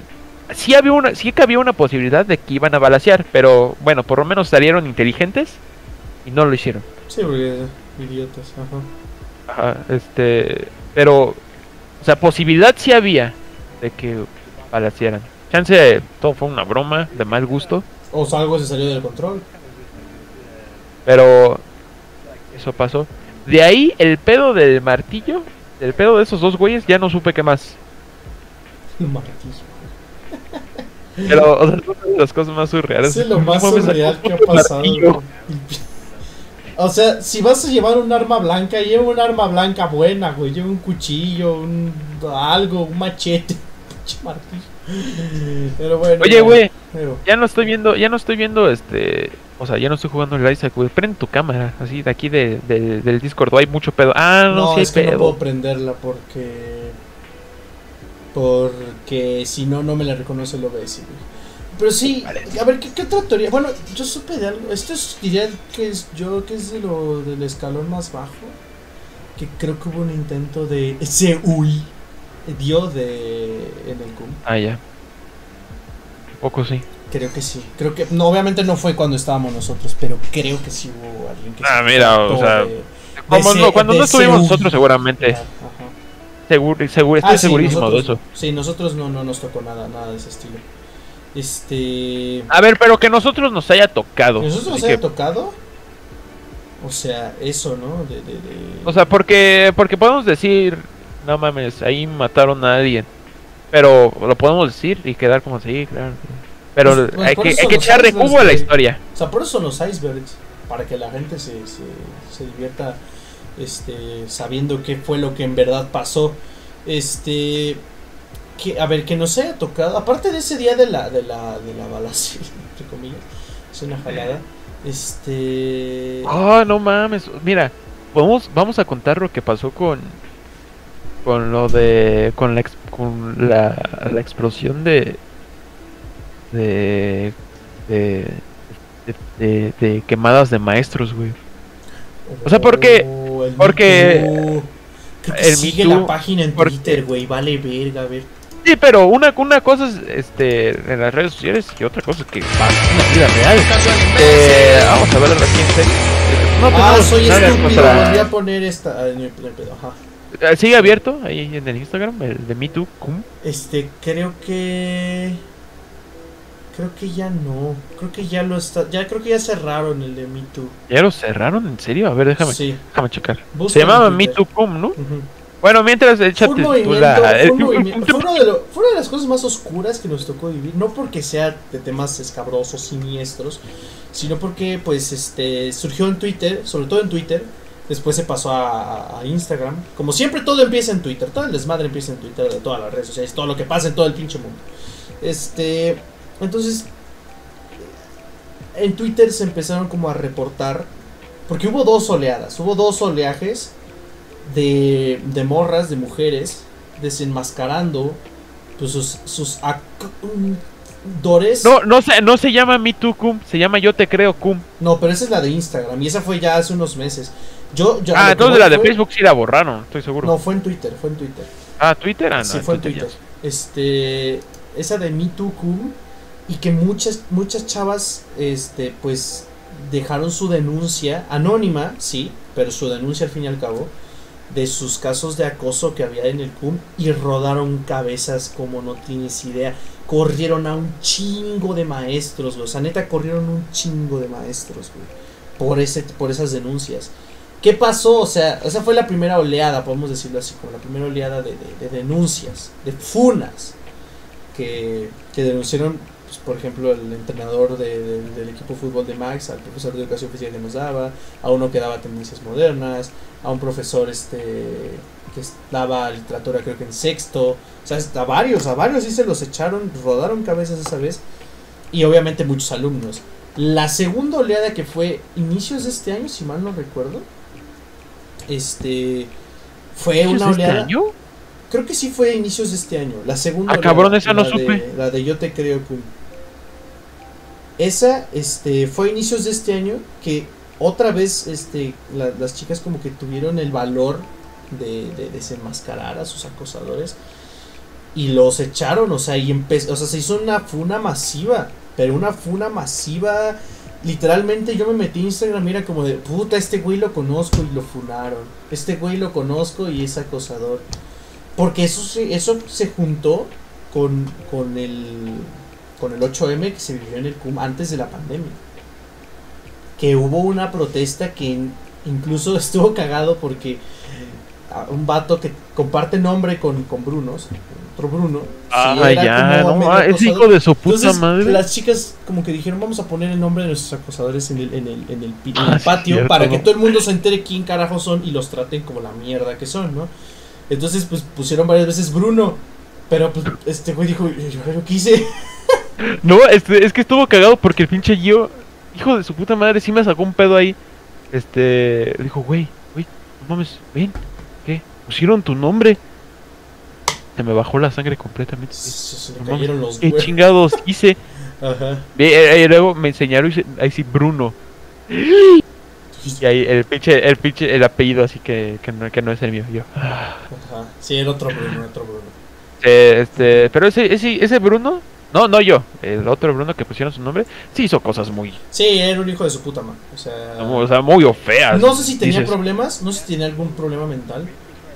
sí había una sí que había una posibilidad de que iban a balasear, pero bueno, por lo menos salieron inteligentes y no lo hicieron. Sí, porque idiotas, ajá. Ajá, este, pero o sea, posibilidad sí había de que balasearan. Chance todo fue una broma de mal gusto, O sea, algo se salió del control. pero eso pasó. De ahí el pedo del martillo, el pedo de esos dos güeyes ya no supe qué más. Martillo. Pero o sea, es una de las cosas más surreales. Es lo más surreal que ha pasado. O sea, si vas a llevar un arma blanca, lleva un arma blanca buena, güey. Lleva un cuchillo, un algo, un machete. Martillo. Pero bueno. Oye, güey, pero- ya no estoy viendo, ya no estoy viendo este, o sea, ya no estoy jugando el Isaac, güey. Prende tu cámara, así de aquí de, de- del Discord, hay mucho pedo. Ah, no, No, sí hay es que no pedo. puedo prenderla porque. Porque si no, no me la reconoce el OBS, güey. Pero sí, a ver, ¿qué, qué otra teoría? Bueno, yo supe de algo. Esto es, diría que es yo, que es de lo del escalón más bajo. Que creo que hubo un intento de. Se huí. Dio de. En el CUM. Ah, ya. Un poco sí. Creo que sí. Creo que. No, obviamente no fue cuando estábamos nosotros, pero creo que sí hubo alguien que Ah, se mira, o sea, de- de no, cuando no estuvimos nosotros seguramente. Seguro, seguro, estoy Ah, sí, segurísimo de nosotros- eso. Sí, nosotros no, no nos tocó nada, nada de ese estilo. Este. A ver, pero que nosotros nos haya tocado. ¿Nosotros nos haya que- tocado? O sea, eso, ¿no? De, de, de- o sea, porque, porque podemos decir, no mames, ahí mataron a alguien. Pero lo podemos decir y quedar como así, claro. Pero Pues- pues hay, que, hay que echarle cubo a la historia. O sea, por eso son los icebergs. Para que la gente se, se, se divierta este, sabiendo qué fue lo que en verdad pasó. Este. Que, a ver, que nos haya tocado. Aparte de ese día de la, de la, de la balacera, entre comillas. Es una jalada. Este. Ah, no mames. Mira, vamos, vamos a contar lo que pasó con, con lo de con la con la, la explosión de de de, de, de- de quemadas de maestros, güey. O sea, porque- El porque. Creo que el sigue la página en porque- Twitter, güey. Vale verga, a ver. Sí, pero una una cosa es este en las redes sociales y otra cosa es que pasa en la vida real. Eh, vamos a ver aquí en serio. No ah, tenemos soy estúpido. contra- Volví a poner esta. no no ajá. Eh, Sigue abierto ahí en el Instagram, el de MeToo. Este, creo que. Creo que ya no. Creo que ya lo está. Ya creo que ya cerraron el de Me Too. ¿Ya lo cerraron? ¿En serio? A ver, déjame, Sí. déjame checar. Busca Se llamaba Twitter. MeToo Cum, ¿no? Bueno, mientras Fue échate un la... fue, un movimiento- fue uno de lo- fue una de las cosas más oscuras que nos tocó vivir, no porque sea de temas escabrosos, siniestros, sino porque pues este surgió en Twitter, sobre todo en Twitter, después se pasó a, a Instagram, como siempre todo empieza en Twitter, todo el desmadre empieza en Twitter de todas las redes sociales, todo lo que pasa en todo el pinche mundo. Este, entonces en Twitter se empezaron como a reportar porque hubo dos oleadas, hubo dos oleajes de, de morras, de mujeres, desenmascarando pues, sus, sus actores. No, no se, no se llama MeToo Cum, se llama Yo Te Creo Cum. No, pero esa es la de Instagram y esa fue ya hace unos meses. Yo, yo Ah, entonces la de Facebook sí la borraron, estoy seguro. No, fue en Twitter, fue en Twitter. Ah, Twitter, ah, no, sí, fue en Twitter. ya Este, esa de Me Too Cum y que muchas muchas chavas este pues dejaron su denuncia anónima, sí, pero su denuncia al fin y al cabo de sus casos de acoso que había en el CUM y rodaron cabezas como no tienes idea. Corrieron a un chingo de maestros, güey. O sea, neta, corrieron un chingo de maestros, güey. Por, ese, por esas denuncias. ¿Qué pasó? O sea, esa fue la primera oleada, podemos decirlo así, como la primera oleada de, de- de denuncias, de funas, que, que denunciaron, pues, por ejemplo, el entrenador de- de- del equipo de fútbol de Max, al profesor de educación física que nos daba, a uno que daba tendencias modernas, a un profesor este que daba literatura creo que en sexto, o sea, a varios, a varios sí se los echaron, rodaron cabezas esa vez, y obviamente muchos alumnos. La segunda oleada que fue inicios de este año, si mal no recuerdo, este fue ¿Inicios una este oleada. año? Creo que sí fue inicios de este año. La segunda. Ah, cabrón, esa no la supe. De, la de Yo te creo Kun. Esa, este, fue inicios de este año que otra vez, este, la- las chicas como que tuvieron el valor de, de desenmascarar a sus acosadores y los echaron, o sea, y empezó, o sea, se hizo una funa masiva, pero una funa masiva. Literalmente yo me metí a Instagram, mira como de, puta, este güey lo conozco y lo funaron. Este güey lo conozco y es acosador. Porque eso se, eso se juntó con, con el con el 8M que se vivió en el CUM antes de la pandemia. Que hubo una protesta que in- incluso estuvo cagado porque a un vato que comparte nombre con, con Brunos, otro Bruno, Ah, ya, no, ah, acosador. hijo de su puta Entonces, madre. las chicas como que dijeron, vamos a poner el nombre de nuestros acosadores en el, en el, en el, en Ah, el patio cierto, para ¿no? que todo el mundo se entere quién carajo son y los traten como la mierda que son, ¿no? Entonces, pues pusieron varias veces Bruno, pero pues este güey dijo, yo lo quise. No, este, es que estuvo cagado porque el pinche Gio, hijo de su puta madre, sí me sacó un pedo ahí. Este, dijo, güey, güey, no mames, ven, ¿qué? Pusieron tu nombre. Se me bajó la sangre completamente. Se, se le No cayeron mames, los ¿Qué huevos. chingados hice? Ajá. Ve, eh, eh, luego me enseñaron y se- ahí sí Bruno. Y ahí el pinche, el pinche, el apellido así que, que, no, que no es el mío. Yo. Ajá. Sí, era otro Bruno, otro Bruno. Eh, este, pero ese, ese, ese Bruno, no, no yo, el otro Bruno que pusieron su nombre, sí hizo cosas muy, Sí, era un hijo de su puta madre. O sea, o sea, muy feas. no sé si tenía Dices, problemas, no sé si tenía algún problema mental.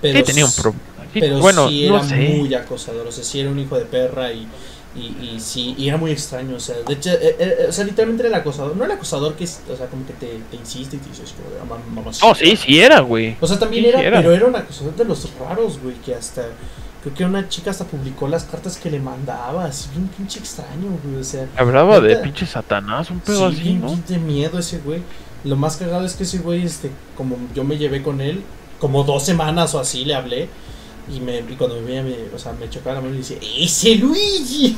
Pero Sí, tenía un problema. pero bueno, sí no era sé. muy acosador, o sea, sí era un hijo de perra y, y, y sí, y era muy extraño, o sea, de hecho, eh, eh, o sea, literalmente era el acosador, no el acosador que, o sea, como que te, te insiste y te dice, es como de, "Ah, mam- mamacita". No, sí, sí era, güey. O sea, también sí, era, era. pero era un acosador de los raros, güey, que hasta, creo que una chica hasta publicó las cartas que le mandaba, así bien pinche extraño, güey, o sea, Hablaba de pinche Satanás, un pedo sí, así, ¿no? de miedo ese güey. Lo más cagado es que ese güey, este, como yo me llevé con él, como dos semanas o así le hablé. Y, me, y cuando me veía, me, o sea, me chocaba la mano y decía, ¡Ese Luigi!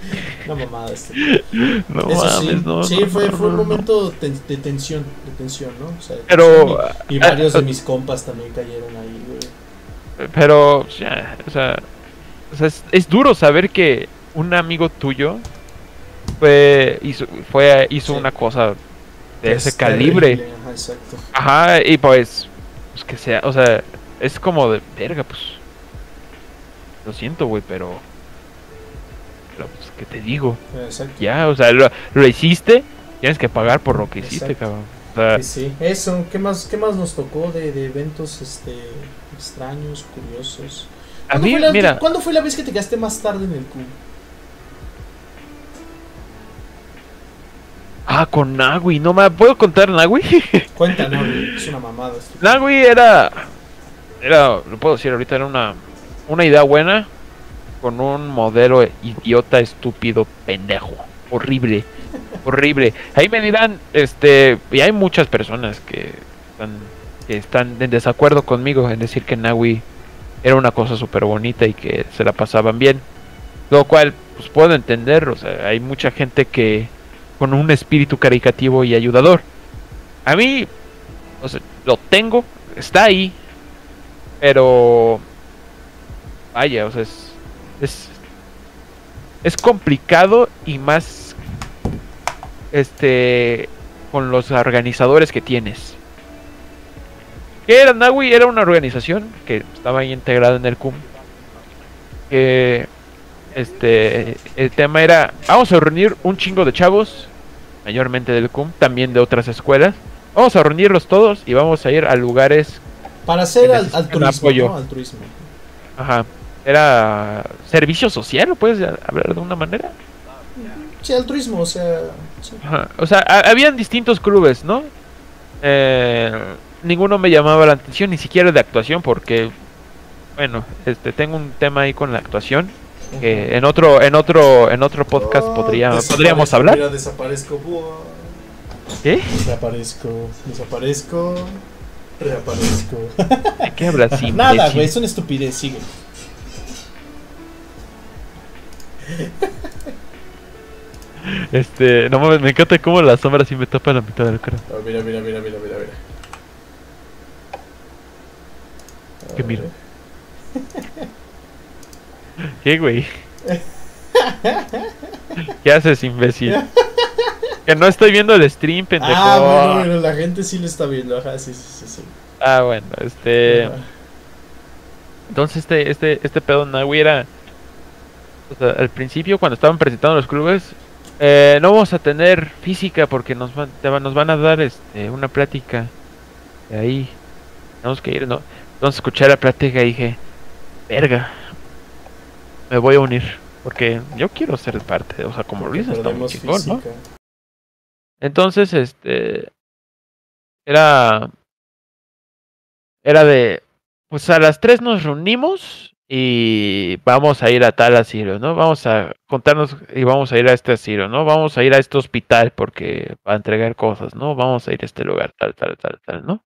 Una mamada este. No Eso mames, sí, no. sí no, fue, fue un momento de tensión, de tensión, ¿no? O sea, Pero, y, y varios ah, de mis compas también cayeron ahí. Pero, ya, o sea, o sea, es, es duro saber que un amigo tuyo fue hizo, fue, hizo Sí. una cosa de Es ese calibre. terrible, Ajá, exacto. Ajá, y pues, pues que sea, o sea, es como de verga, pues. Lo siento, güey, pero. Pero, pues, ¿qué te digo? Exacto. Ya, o sea, lo, lo hiciste, tienes que pagar por lo que hiciste, Exacto. cabrón. O sea, Sí, sí. Eso, ¿qué más, qué más nos tocó de, de eventos este, extraños, curiosos? a ¿Cuándo mí, fue la- mira, ¿Cuándo fue la vez que te quedaste más tarde en el cubo? ah, con Nagui, no me puedo contar Nagui. Cuenta, no, es una mamada. Nagui era, era, lo puedo decir ahorita, era una, una idea buena con un modelo idiota, estúpido, pendejo, horrible, horrible. Ahí me dirán, este, y hay muchas personas que están, que están en desacuerdo conmigo en decir que Nagui era una cosa súper bonita y que se la pasaban bien. Lo cual, pues puedo entender, o sea, hay mucha gente que con un espíritu caricativo y ayudador. A mí, o sea, lo tengo, está ahí, pero vaya, o sea, es es, es complicado y más este con los organizadores que tienes. ¿Qué era Nawi? Era una organización que estaba ahí integrada en el CUM. Que este el tema era vamos a reunir un chingo de chavos, mayormente del CUM, también de otras escuelas. Vamos a reunirlos todos y vamos a ir a lugares Para hacer al, altruismo, apoyo. ¿no? Altruismo. Ajá. Era servicio social, ¿lo puedes hablar de una manera? Sí, altruismo, o sea... sí. Ajá. O sea, ha- habían distintos clubes, ¿no? Eh, ninguno me llamaba la atención, ni siquiera de actuación, porque, bueno, este, tengo un tema ahí con la actuación. Que en otro, en otro, en otro podcast Oh, podría, podríamos hablar. Mira, desaparezco. buah. ¿Qué? Desaparezco, desaparezco, reaparezco. ¿De qué hablas, Nada, güey, es una estupidez, sigue. Este, no mames, me encanta cómo la sombra sí me tapa la mitad del cara. Oh, mira, mira, mira, mira, mira, mira. ¿Qué A miro? ¿Qué, güey? ¿Qué haces, imbécil? Que no estoy viendo el stream, pendejo. Ah, bueno, bueno, la gente sí lo está viendo, ajá, sí, sí, sí. sí. Ah, bueno, este. Entonces este, este, este pedo Nahui era. o sea, al principio cuando estaban presentando los clubes. eh, no vamos a tener física porque nos van- nos van a dar este, una plática. De ahí. Tenemos que ir, ¿no? Entonces escuché la plática y dije. Verga. Me voy a unir. Porque yo quiero ser parte. O sea, como Luis está muy chingón, ¿no? Entonces, este. Era. Era de. Pues a las 3 nos reunimos y vamos a ir a tal asilo, ¿no? Vamos a contarnos y vamos a ir a este asilo, ¿no? Vamos a ir a este hospital porque va a entregar cosas, ¿no? Vamos a ir a este lugar, tal, tal, tal, tal, ¿no?